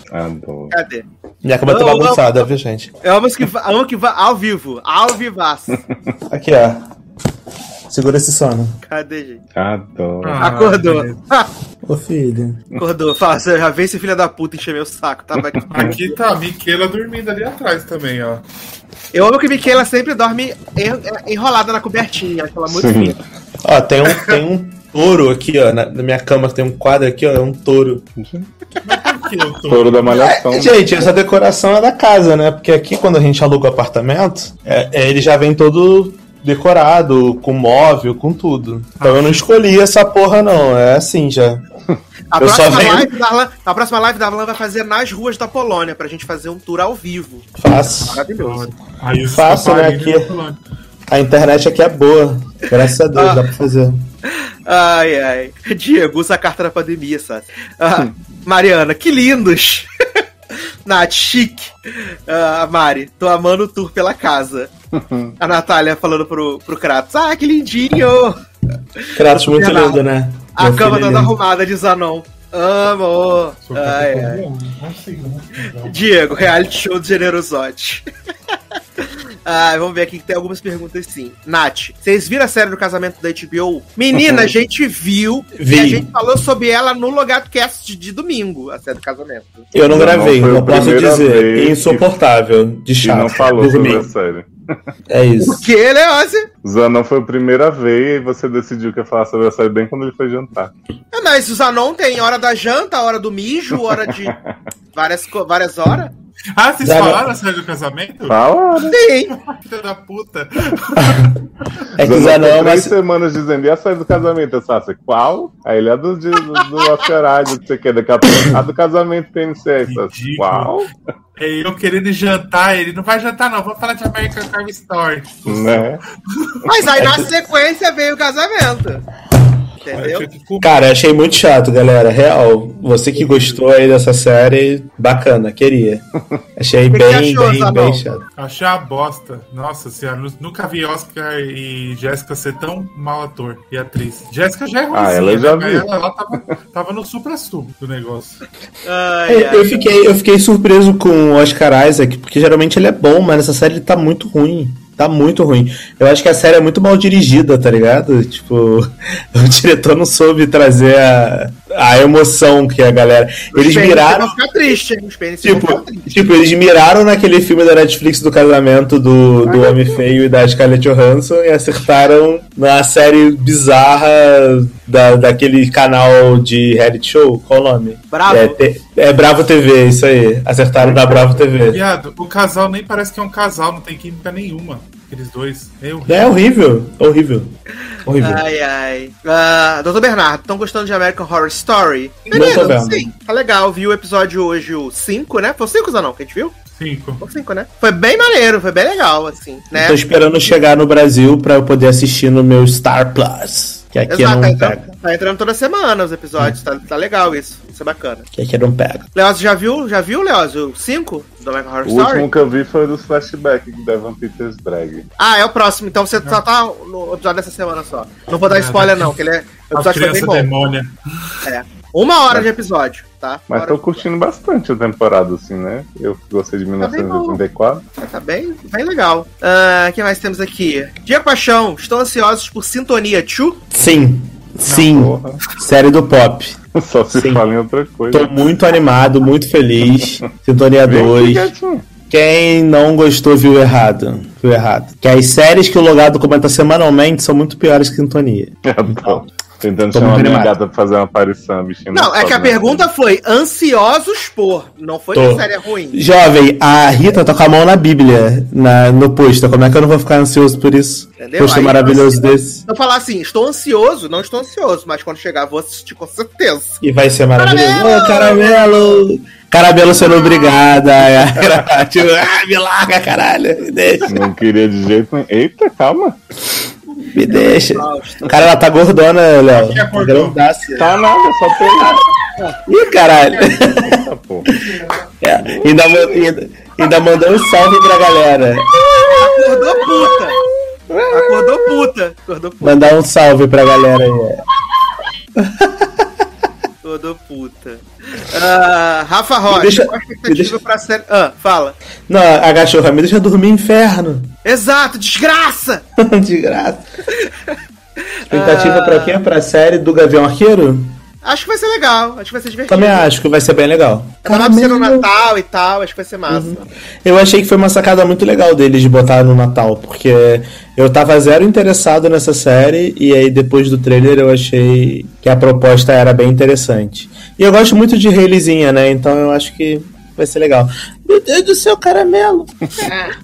Adoro. Cadê? Minha cama tá bagunçada, viu, gente? Eu amo que, amo que ao vivo. Ao vivaço. Aqui, ó. Segura esse sono. Cadê, gente? Adoro. Ah, Acordou. [LAUGHS] Ô, filho. Acordou. Fala, você já vem esse filho da puta encher meu saco. Tá? Vai- Aqui tá a Miquela dormindo ali atrás também, ó. Eu amo que Miquela sempre dorme en- enrolada na cobertinha. Acho ela muito Sim. fina. Ó, tem um, tem um touro aqui, ó. Na, na minha cama tem um quadro aqui, ó. É um touro. Touro da malhação. É, gente, essa decoração é da casa, né? Porque aqui, quando a gente aluga o apartamento, é, é, ele já vem todo decorado, com móvel, com tudo. Então eu não escolhi essa porra, não. É assim já. A Eu só próxima, venho- live, Darlan, a próxima live da Darlan vai fazer nas ruas da Polônia pra gente fazer um tour ao vivo. Faço. Maravilhoso. Aí Fácil, né, aqui. da Polônia. A internet aqui é boa. Graças a Deus, dá pra fazer. Ai, ai. Diego, usa a carta da pandemia, sabe? Ah, Mariana, que lindos! [LAUGHS] Nath, chique. Ah, Mari, tô amando o tour pela casa. [LAUGHS] A Natália falando pro, pro Kratos. Ah, que lindinho! Kratos muito Bernardo. lindo, né? A Meu cama é toda lindo. arrumada de Zanon. Amo! Ai, ai. sei, não. Diego, reality show de Generosote. [LAUGHS] Ah, vamos ver aqui que tem algumas perguntas sim. Nath, vocês viram a série do casamento da HBO? Menina, a gente viu Vi. e a gente falou sobre ela no Logado Cast de domingo, a série do casamento. Eu não Não, gravei, não não posso dizer. que- Insuportável, de E chato. não falou sobre a série. É isso. O que, Leose? Zanon foi a primeira vez e você decidiu que ia falar sobre a série bem quando ele foi jantar. Ah, mas o Zanon tem hora da janta, hora do mijo, hora de [LAUGHS] várias, várias horas. Ah, vocês Já- falaram a série do casamento? Fala, né? Sim. Filha da puta. É que o Zanon Zanão ficou é três uma... semanas dizendo, e a série do casamento? Eu Sácia, qual? Aí ele é do, do, do Oscar Isaac, não sei o que, daqui a pouco, a do casamento Sácia, Ridículo. qual? É eu querendo jantar, ele não vai jantar, não. Vamos falar de American Crime Story. Né? Mas aí na sequência veio o casamento. Entendeu? Cara, achei muito chato, galera. Real. Você que gostou aí dessa série, bacana, queria. Achei que bem, achou, bem, bem chato. Achei a bosta. Nossa senhora, nu- nunca vi Oscar e Jéssica ser tão mal ator e atriz. Jéssica já é ruim. Ah, ela já né? vi. Ela, ela tava, tava no supra-sumo do negócio. Ai, Eu, ai. eu fiquei, eu fiquei surpreso com o Oscar Isaac, porque geralmente ele é bom, mas nessa série ele tá muito ruim. Tá muito ruim. Eu acho que a série é muito mal dirigida, tá ligado? Tipo, [LAUGHS] o diretor não soube trazer a, a emoção que a galera. Eles miraram. ficar tristes, hein? Tipo, tipo, eles miraram naquele filme da Netflix do casamento do, do Homem Feio e da Scarlett Johansson e acertaram na série bizarra da, daquele canal de reality show. Qual o nome? Bravo. É, te- é Bravo TV, isso aí. Acertaram na Bravo TV. Viado, o casal nem parece que é um casal, não tem química nenhuma. Aqueles dois. É horrível. É horrível, horrível. Horrível. Ai, ai. Ah, Doutor Bernardo, estão gostando de American Horror Story? Não tô vendo. Sim, tá legal. Vi o episódio hoje, o 5, né? Foi o 5, Zanão, que a gente viu? Cinco. Ou cinco, né? Foi bem maneiro, foi bem legal, assim, né? Tô esperando chegar no Brasil pra eu poder assistir no meu Star Plus. Que aqui Exato, não tá pega. entrando, tá entrando toda semana os episódios, tá, tá legal isso. Isso é bacana. Que aqui não pega. Leoz, já viu? Já viu, Leoz, o 5 do American Horror O Story? último que eu vi foi dos flashbacks de Devon Peters Drag. Ah, é o próximo, então você só tá no episódio dessa semana só. Não vou dar spoiler, não, que ele é. O episódio foi bem bom. demônia. É. Uma hora de episódio, tá? Mas tô curtindo bastante a temporada, assim, né? Eu gostei de bem bom. 1984. episódio. Tá bem, bem legal. Ah, O que mais temos aqui? Diego Paixão, estão ansiosos por Sintonia 2? Sim. Sim. Porra. Série do pop. [LAUGHS] Só se Sim. fala em outra coisa. Tô muito animado, muito feliz. Sintonia Vem aqui, 2. gatinho. Quem não gostou viu errado. Viu errado. Que as séries que o Logado comenta semanalmente são muito piores que Sintonia. [LAUGHS] Eu tô tentando Tô chamar minha animado. gata pra fazer uma aparição, bichinho. Não, é que a pergunta foi ansiosos por. Não foi Tô. que a série é ruim. Jovem, a Rita tá com a mão na Bíblia, na, no pôster. Como é que eu não vou ficar ansioso por isso? Entendeu? Pôster Aí, maravilhoso ansioso. desse. Eu falar assim, estou ansioso, não estou ansioso, mas quando chegar vou assistir com certeza. E vai ser maravilhoso. Caramelo! Ô, caramelo! Caramelo sendo obrigada. tipo, [LAUGHS] ah, me larga, caralho. Me deixa. Não queria de jeito nenhum. Eita, calma. Me deixa. Cara, ela tá gordona, Léo. Grandaça. Tá nada, só tem. Ih, caralho. É, ainda, ainda, ainda mandou um salve pra galera. Acordou puta. Acordou puta. Acordou puta. Mandar um salve pra galera aí. É. Puta. Ah, Rafa Rocha, Me deixa- qual a me expectativa deixa- pra série. Ah, fala. Não, a cachorra me deixa dormir inferno. Exato, desgraça! [LAUGHS] De graça. [LAUGHS] Expectativa pra quê? Pra série do Gavião Arqueiro? Acho que vai ser legal, acho que vai ser divertido. Também acho que vai ser bem legal. Mais ser no. Natal e tal, acho que vai ser massa. Uhum. Eu achei que foi uma sacada muito legal deles de botar no Natal, porque eu tava zero interessado nessa série e aí depois do trailer eu achei que a proposta era bem interessante. E eu gosto muito de Hayleyzinha, né? Então eu acho que vai ser legal. Meu Deus do céu, caramelo!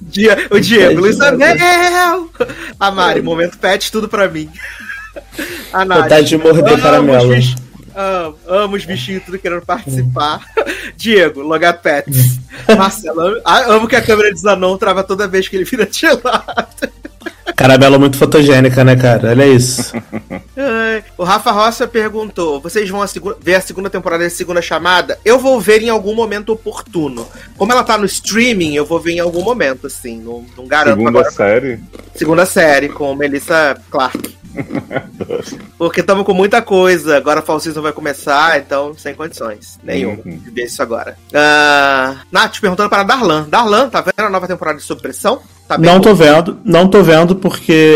Dia, o Diego, Luiz Anel! A Mari, momento pet, tudo pra mim. A Nath, Vontade de morder caramelo. Amo, amo os bichinhos tudo querendo participar. [LAUGHS] Diego, Logat Pets. Marcelo, amo, amo que a câmera de Zanon trava toda vez que ele vira de lado. Caramelo muito fotogênica, né, cara? Olha isso. Ai, [LAUGHS] O Rafa Roça perguntou: vocês vão a ver a segunda temporada da segunda chamada? Eu vou ver em algum momento oportuno. Como ela tá no streaming, eu vou ver em algum momento, assim. Não, não garanto Segunda agora. série. Segunda série, com Melissa Clark. [LAUGHS] Porque estamos com muita coisa. Agora a Fall Season vai começar, então sem condições. Nenhuma Uhum. de ver isso agora. Ah, Nath, perguntando para Darlan. Darlan, tá vendo a nova temporada de Sob Pressão? Tá Não tô vendo, não tô vendo porque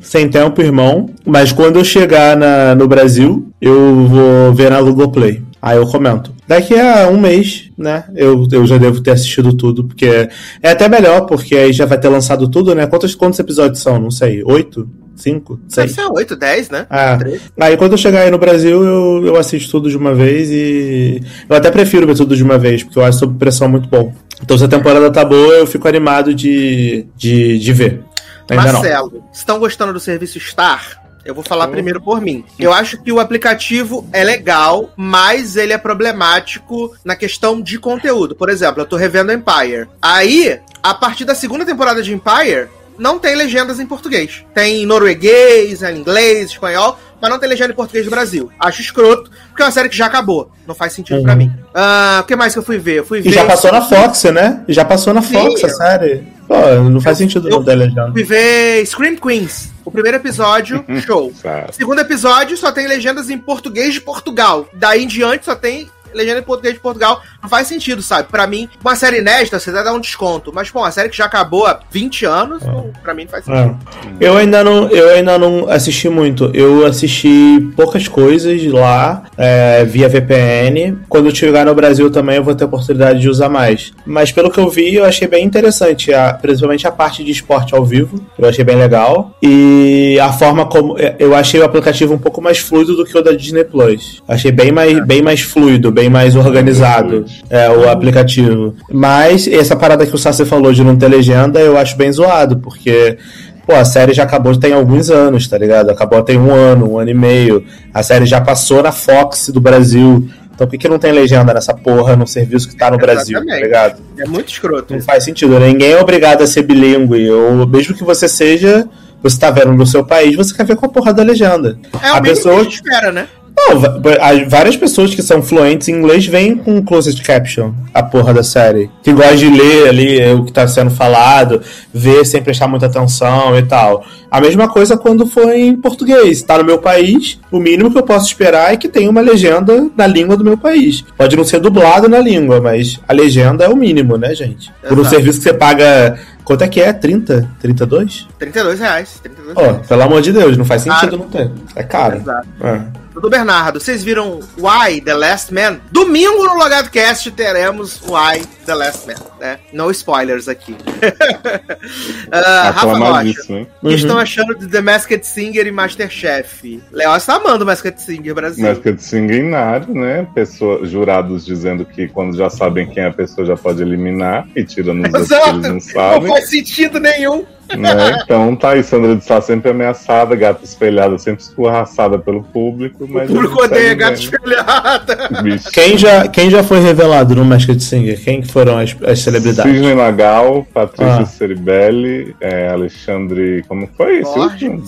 sem tempo, irmão. Mas quando eu chegar na- no Brasil, eu vou ver na Google Play. Aí eu comento. Daqui a um mês, né? Eu, eu já devo ter assistido tudo, porque é até melhor, porque aí já vai ter lançado tudo, né? Quantos, quantos episódios são? Não sei. Oito? Cinco? Deve Seis? ser 8, 10, né? Ah, aí quando eu chegar aí no Brasil, eu, eu assisto tudo de uma vez e. Eu até prefiro ver tudo de uma vez, porque eu acho sob pressão muito bom. Então se a temporada tá boa, eu fico animado de, de, de ver. Ainda não. Marcelo, estão gostando do serviço Star? Eu vou falar primeiro por mim. Eu acho que o aplicativo é legal, mas ele é problemático na questão de conteúdo. Por exemplo, eu tô revendo Empire. Aí, a partir da segunda temporada de Empire, não tem legendas em português. Tem em norueguês, em inglês, espanhol, mas não tem legenda em português do Brasil. Acho escroto, porque é uma série que já acabou. Não faz sentido pra Uhum. mim. Ah, o que mais que eu fui ver? Eu fui E ver. já passou na Fox, né? E já passou na Sim, Fox, a série. Pô, não faz sentido não ter legenda. Fui ver Scream Queens. O primeiro episódio, [LAUGHS] show. Segundo episódio só tem legendas em português de Portugal. Daí em diante só tem legenda em português de Portugal. Não faz sentido, sabe? Pra mim, uma série inédita, você até dá um desconto. Mas, pô, uma série que já acabou há 20 anos, não, pra mim não faz É. sentido. Eu ainda não, eu ainda não assisti muito. Eu assisti poucas coisas lá é, via VPN. Quando eu chegar no Brasil também eu vou ter oportunidade de usar mais. Mas pelo que eu vi, eu achei bem interessante, a- principalmente a parte de esporte ao vivo. Eu achei bem legal. E a forma como é, eu achei o aplicativo um pouco mais fluido do que o da Disney Plus. Achei bem mais, bem mais fluido, bem mais organizado é, o aplicativo. Mas essa parada que o Sassi falou de não ter legenda, eu acho bem zoado, porque Pô, a série já acabou tem alguns anos, tá ligado? Acabou tem um ano, um ano e meio. A série já passou na Fox do Brasil. Então por que, que não tem legenda nessa porra no serviço que tá no Brasil, tá Exatamente. ligado? É muito escroto. Não faz sentido. Ninguém é obrigado a ser bilíngue. Ou mesmo que você seja, você tá vendo no seu país, você quer ver com a porra da legenda. É o a mínimo pessoa que a gente espera, né? Não, várias pessoas que são fluentes em inglês vêm com closed caption, a porra da série. Que gosta de ler ali o que tá sendo falado, ver sem prestar muita atenção e tal. A mesma coisa quando for em português. Tá no meu país, o mínimo que eu posso esperar é que tenha uma legenda na língua do meu país. Pode não ser dublado na língua, mas a legenda é o mínimo, né, gente? Por um Exato. serviço que você paga. Quanto é que é? 30? 32? 32 reais. 32 Ó, reais. pelo amor de Deus, não faz sentido Caro. não ter. É caro. Exato. É. Do Bernardo, vocês viram Why The Last Man? Domingo no Logado Cast teremos Why The Last Man, né? No spoilers aqui. [LAUGHS] Ah, Rafa Rocha, o que estão achando de The Masked Singer e Masterchef? Léo está amando o Masked Singer Brasil. Mas que sanguinário, né? Pessoa, jurados dizendo que quando já sabem quem é a pessoa já pode eliminar e tirando os outros que Exato. eles não Não sabem. faz sentido nenhum. Né? Então tá aí, Sandra de Sá sempre ameaçada, gata espelhada, sempre escorraçada pelo público. O público odeia bem. espelhada. Bicho. Quem já, quem já foi revelado no Masked Singer? Quem que foram as, as celebridades? Sidney Magal, Patrícia Ah. Ceribelli, é, Alexandre. Como foi esse Borges. último?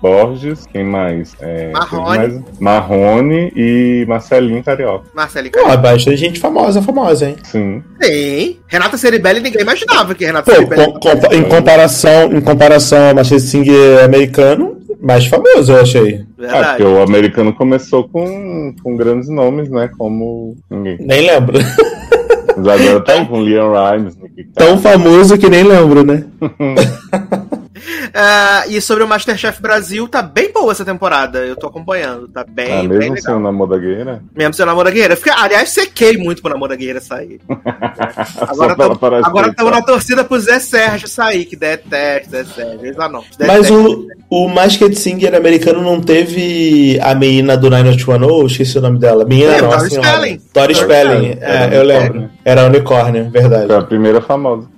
Borges. Quem mais? É, Marrone. quem mais? Marrone e Marcelinho Carioca. Pô, bastante gente famosa, famosa, hein? Sim. Tem. Renata Ceribelli, ninguém imaginava que Renata Pô, Ceribelli. com- compa- em, comparação, em comparação ao Masked Singer americano, mais famoso, eu achei. É, Verdade. porque o americano começou com, com grandes nomes, né? Como ninguém. Nem lembro. Mas agora tá com Leon Rimes, Tão famoso que nem lembro, né? [LAUGHS] Ah, e sobre o Masterchef Brasil, tá bem boa essa temporada. Eu tô acompanhando. Tá bem, Ah, bem mesmo legal. sendo na moda guerreira? Mesmo sendo Namor da Guerreira. Fica, aliás, sequei muito pro Namor da Guerreira sair. [LAUGHS] Agora estamos na torcida pro Zé Sérgio sair, que detesta Zé Sérgio. Eles não. Mas o, o Masked Singer americano não teve a menina do 90210, esqueci o nome dela. Menina É, não, Tori. Spelling. Tori Spelling, é, Era eu unicórnio. lembro. Era unicórnio, verdade. Foi a primeira famosa.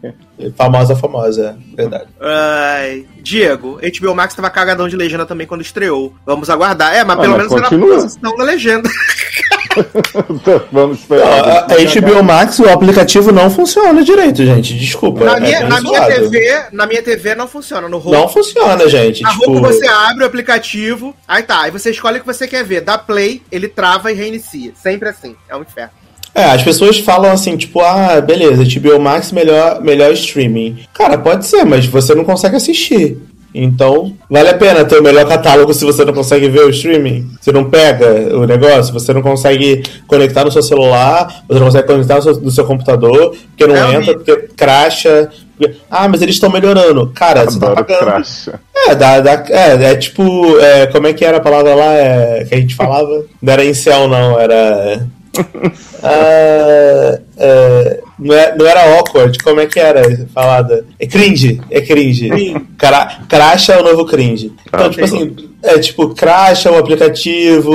Famosa, famosa, é, verdade. Ai, Diego, HBO Max tava cagadão de legenda também quando estreou. Vamos aguardar. É, mas Ah, pelo mas menos era a continua. posição da legenda. [LAUGHS] Vamos A, esperar. a HBO Max, o aplicativo não funciona direito, gente. Desculpa. Na é minha, na minha. TV, na minha TV não funciona. No Roku, Não funciona, gente. na tipo, Roku você abre o aplicativo, aí tá, aí você escolhe o que você quer ver. Dá play, ele trava e reinicia. Sempre assim. É um inferno. É, as pessoas falam assim, tipo, ah, beleza, HBO Max melhor, melhor streaming. Cara, pode ser, mas você não consegue assistir. Então, vale a pena ter o melhor catálogo se você não consegue ver o streaming. Você não pega o negócio, você não consegue conectar no seu celular, você não consegue conectar no seu, no seu computador, porque não É entra, porque cracha. porque- ah, mas eles estão melhorando. Cara, você tá Adoro pagando. cracha. É, dá, dá- é, é tipo. é, como é que era a palavra lá é, que a gente falava? Não era incel, não, era. [LAUGHS] Ah, é, não, é- não era awkward, como é que era falada? É cringe, é cringe. Cra, crash é o novo cringe. Então, Ah, tipo assim, é tipo, crash é o aplicativo,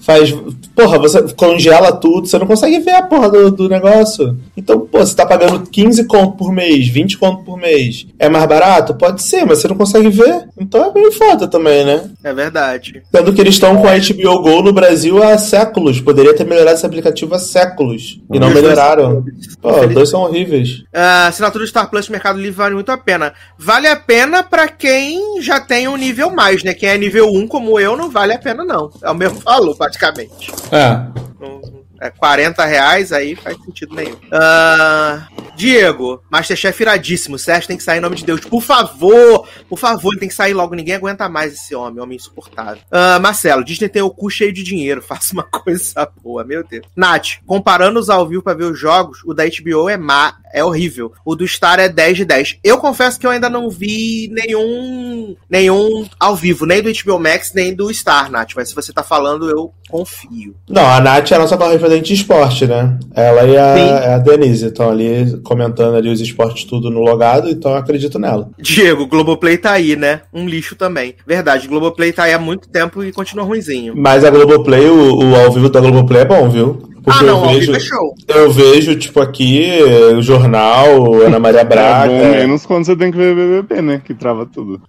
faz. Porra, você congela tudo, você não consegue ver a porra do, do negócio. Então, pô, você tá pagando 15 conto por mês, 20 conto por mês. É mais barato? Pode ser, mas você não consegue ver. Então é meio foda também, né? É verdade. Sendo que eles estão com a HBO Go no Brasil há séculos. Poderia ter melhorado esse aplicativo há séculos. E não dois melhoraram. são Pô, os dois são horríveis. A assinatura do Star Plus no Mercado Livre vale muito a pena. Vale a pena pra quem já tem um nível mais, né? Quem é nível 1 como eu, não vale a pena, não. É o mesmo [LAUGHS] valor, praticamente. É. Não- É 40 reais, aí faz sentido nenhum. Ah, Diego, Masterchef iradíssimo. Sérgio tem que sair em nome de Deus. Por favor, por favor, ele tem que sair logo. Ninguém aguenta mais esse homem, homem insuportável. Ah, Marcelo, Disney tem o cu cheio de dinheiro. [LAUGHS] Faça uma coisa boa, meu Deus. Nath, comparando os ao vivo pra ver os jogos, o da HBO é má, é horrível. O do Star é 10 de 10. Eu confesso que eu ainda não vi nenhum nenhum ao vivo, nem do HBO Max, nem do Star, Nath. Mas se você tá falando, eu confio. Não, a Nath é a nossa correspondente de esporte, né? Ela e a, é a Denise estão ali comentando ali os esportes tudo no logado, então eu acredito nela. Diego, Globoplay tá aí, né? Um lixo também. Verdade, Globoplay tá aí há muito tempo e continua ruinzinho. Mas a Globoplay, o, o ao vivo da Globoplay é bom, viu? ah, não, eu ao vejo, vivo é show. eu vejo, tipo, aqui, o jornal, Ana Maria Braga. É bom menos quando você tem que ver BBB, né? Que trava tudo.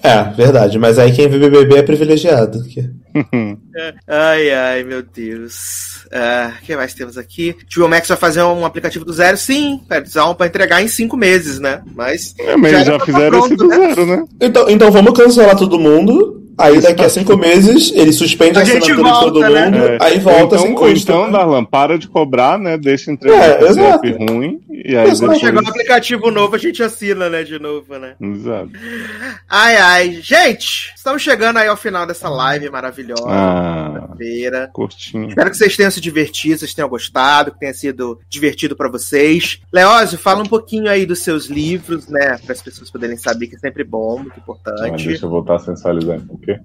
É, verdade. Mas aí quem vê BBB é privilegiado. que- [LAUGHS] Ai, ai, meu Deus. É, O que mais temos aqui? Tio Max vai fazer um aplicativo do zero? Sim, Pedzão, pra entregar em cinco meses, né? Mas. É, mas Já já, pra fizeram tá esse pronto, do né? zero, né? Então, então vamos cancelar todo mundo. Aí daqui a cinco meses ele suspende a, A gente assinatura de todo volta, né? mundo. É. Aí volta então, sem custo. então, Darlan, para de cobrar, né? Deixa entregar É, o ruim. E aí Exato. depois... Chegar um aplicativo novo, a gente assina, né? De novo, né? Exato. Ai, ai. Gente, estamos chegando aí ao final dessa live maravilhosa. Ah, Feira. curtinho. Espero que vocês tenham se divertido, vocês tenham gostado, que tenha sido divertido pra vocês. Leózio, fala um pouquinho aí dos seus livros, né? Para as pessoas poderem saber que é sempre bom, muito Mas importante. deixa eu voltar a sensualizar um pouquinho. け。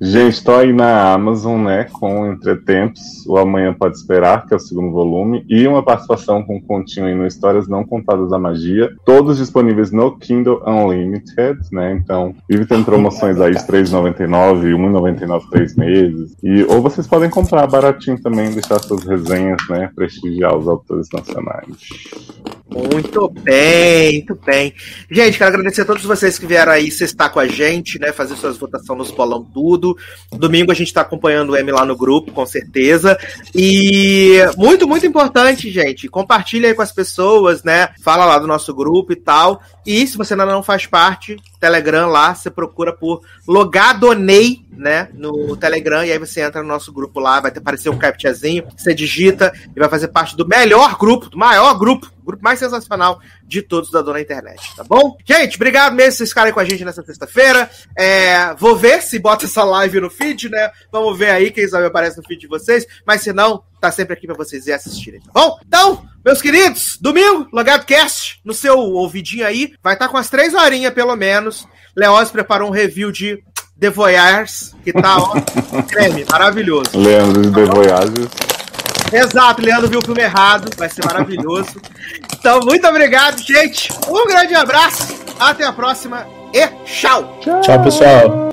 Gente, tô aí na Amazon, né, com Entretempos, o Amanhã Pode Esperar, que é o segundo volume, e uma participação com continho aí no Histórias Não Contadas da Magia, todos disponíveis no Kindle Unlimited, né, então vive tendo promoções aí de R$3,99, R$1,99 três meses, e, ou vocês podem comprar baratinho também, deixar suas resenhas, né, prestigiar os autores nacionais. Muito bem, muito bem. Gente, quero agradecer a todos vocês que vieram aí estar com a gente, né? Fazer suas votações nos bolão tudo. Domingo a gente tá acompanhando o M lá no grupo, com certeza. E muito, muito importante, gente. Compartilha aí com as pessoas, né? Fala lá do nosso grupo e tal. E se você ainda não faz parte, Telegram lá, você procura por Logadonei, né? No Telegram, e aí você entra no nosso grupo lá, vai aparecer um captchazinho, você digita e vai fazer parte do melhor grupo, do maior grupo, grupo mais sensacional de todos da Dona Internet, tá bom? Gente, obrigado mesmo vocês ficarem com a gente nessa sexta-feira. É, vou ver se bota essa live no feed, né? Vamos ver aí, quem sabe aparece no feed de vocês, mas se não, tá sempre aqui pra vocês ir assistirem, tá bom? Então, meus queridos, domingo, Logado Cast, no seu ouvidinho aí, vai estar com as três horinhas, pelo menos. Leoz preparou um review de The Voyeurs, que tá, ó, [LAUGHS] creme, maravilhoso. Leandro de The Voyages. Exato, Leandro viu o filme errado, vai ser maravilhoso. Então, muito obrigado, gente. Um grande abraço, até a próxima e tchau! Tchau, pessoal.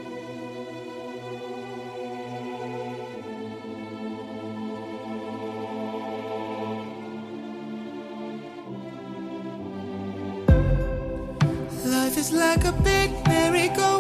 Life is like a big merry-go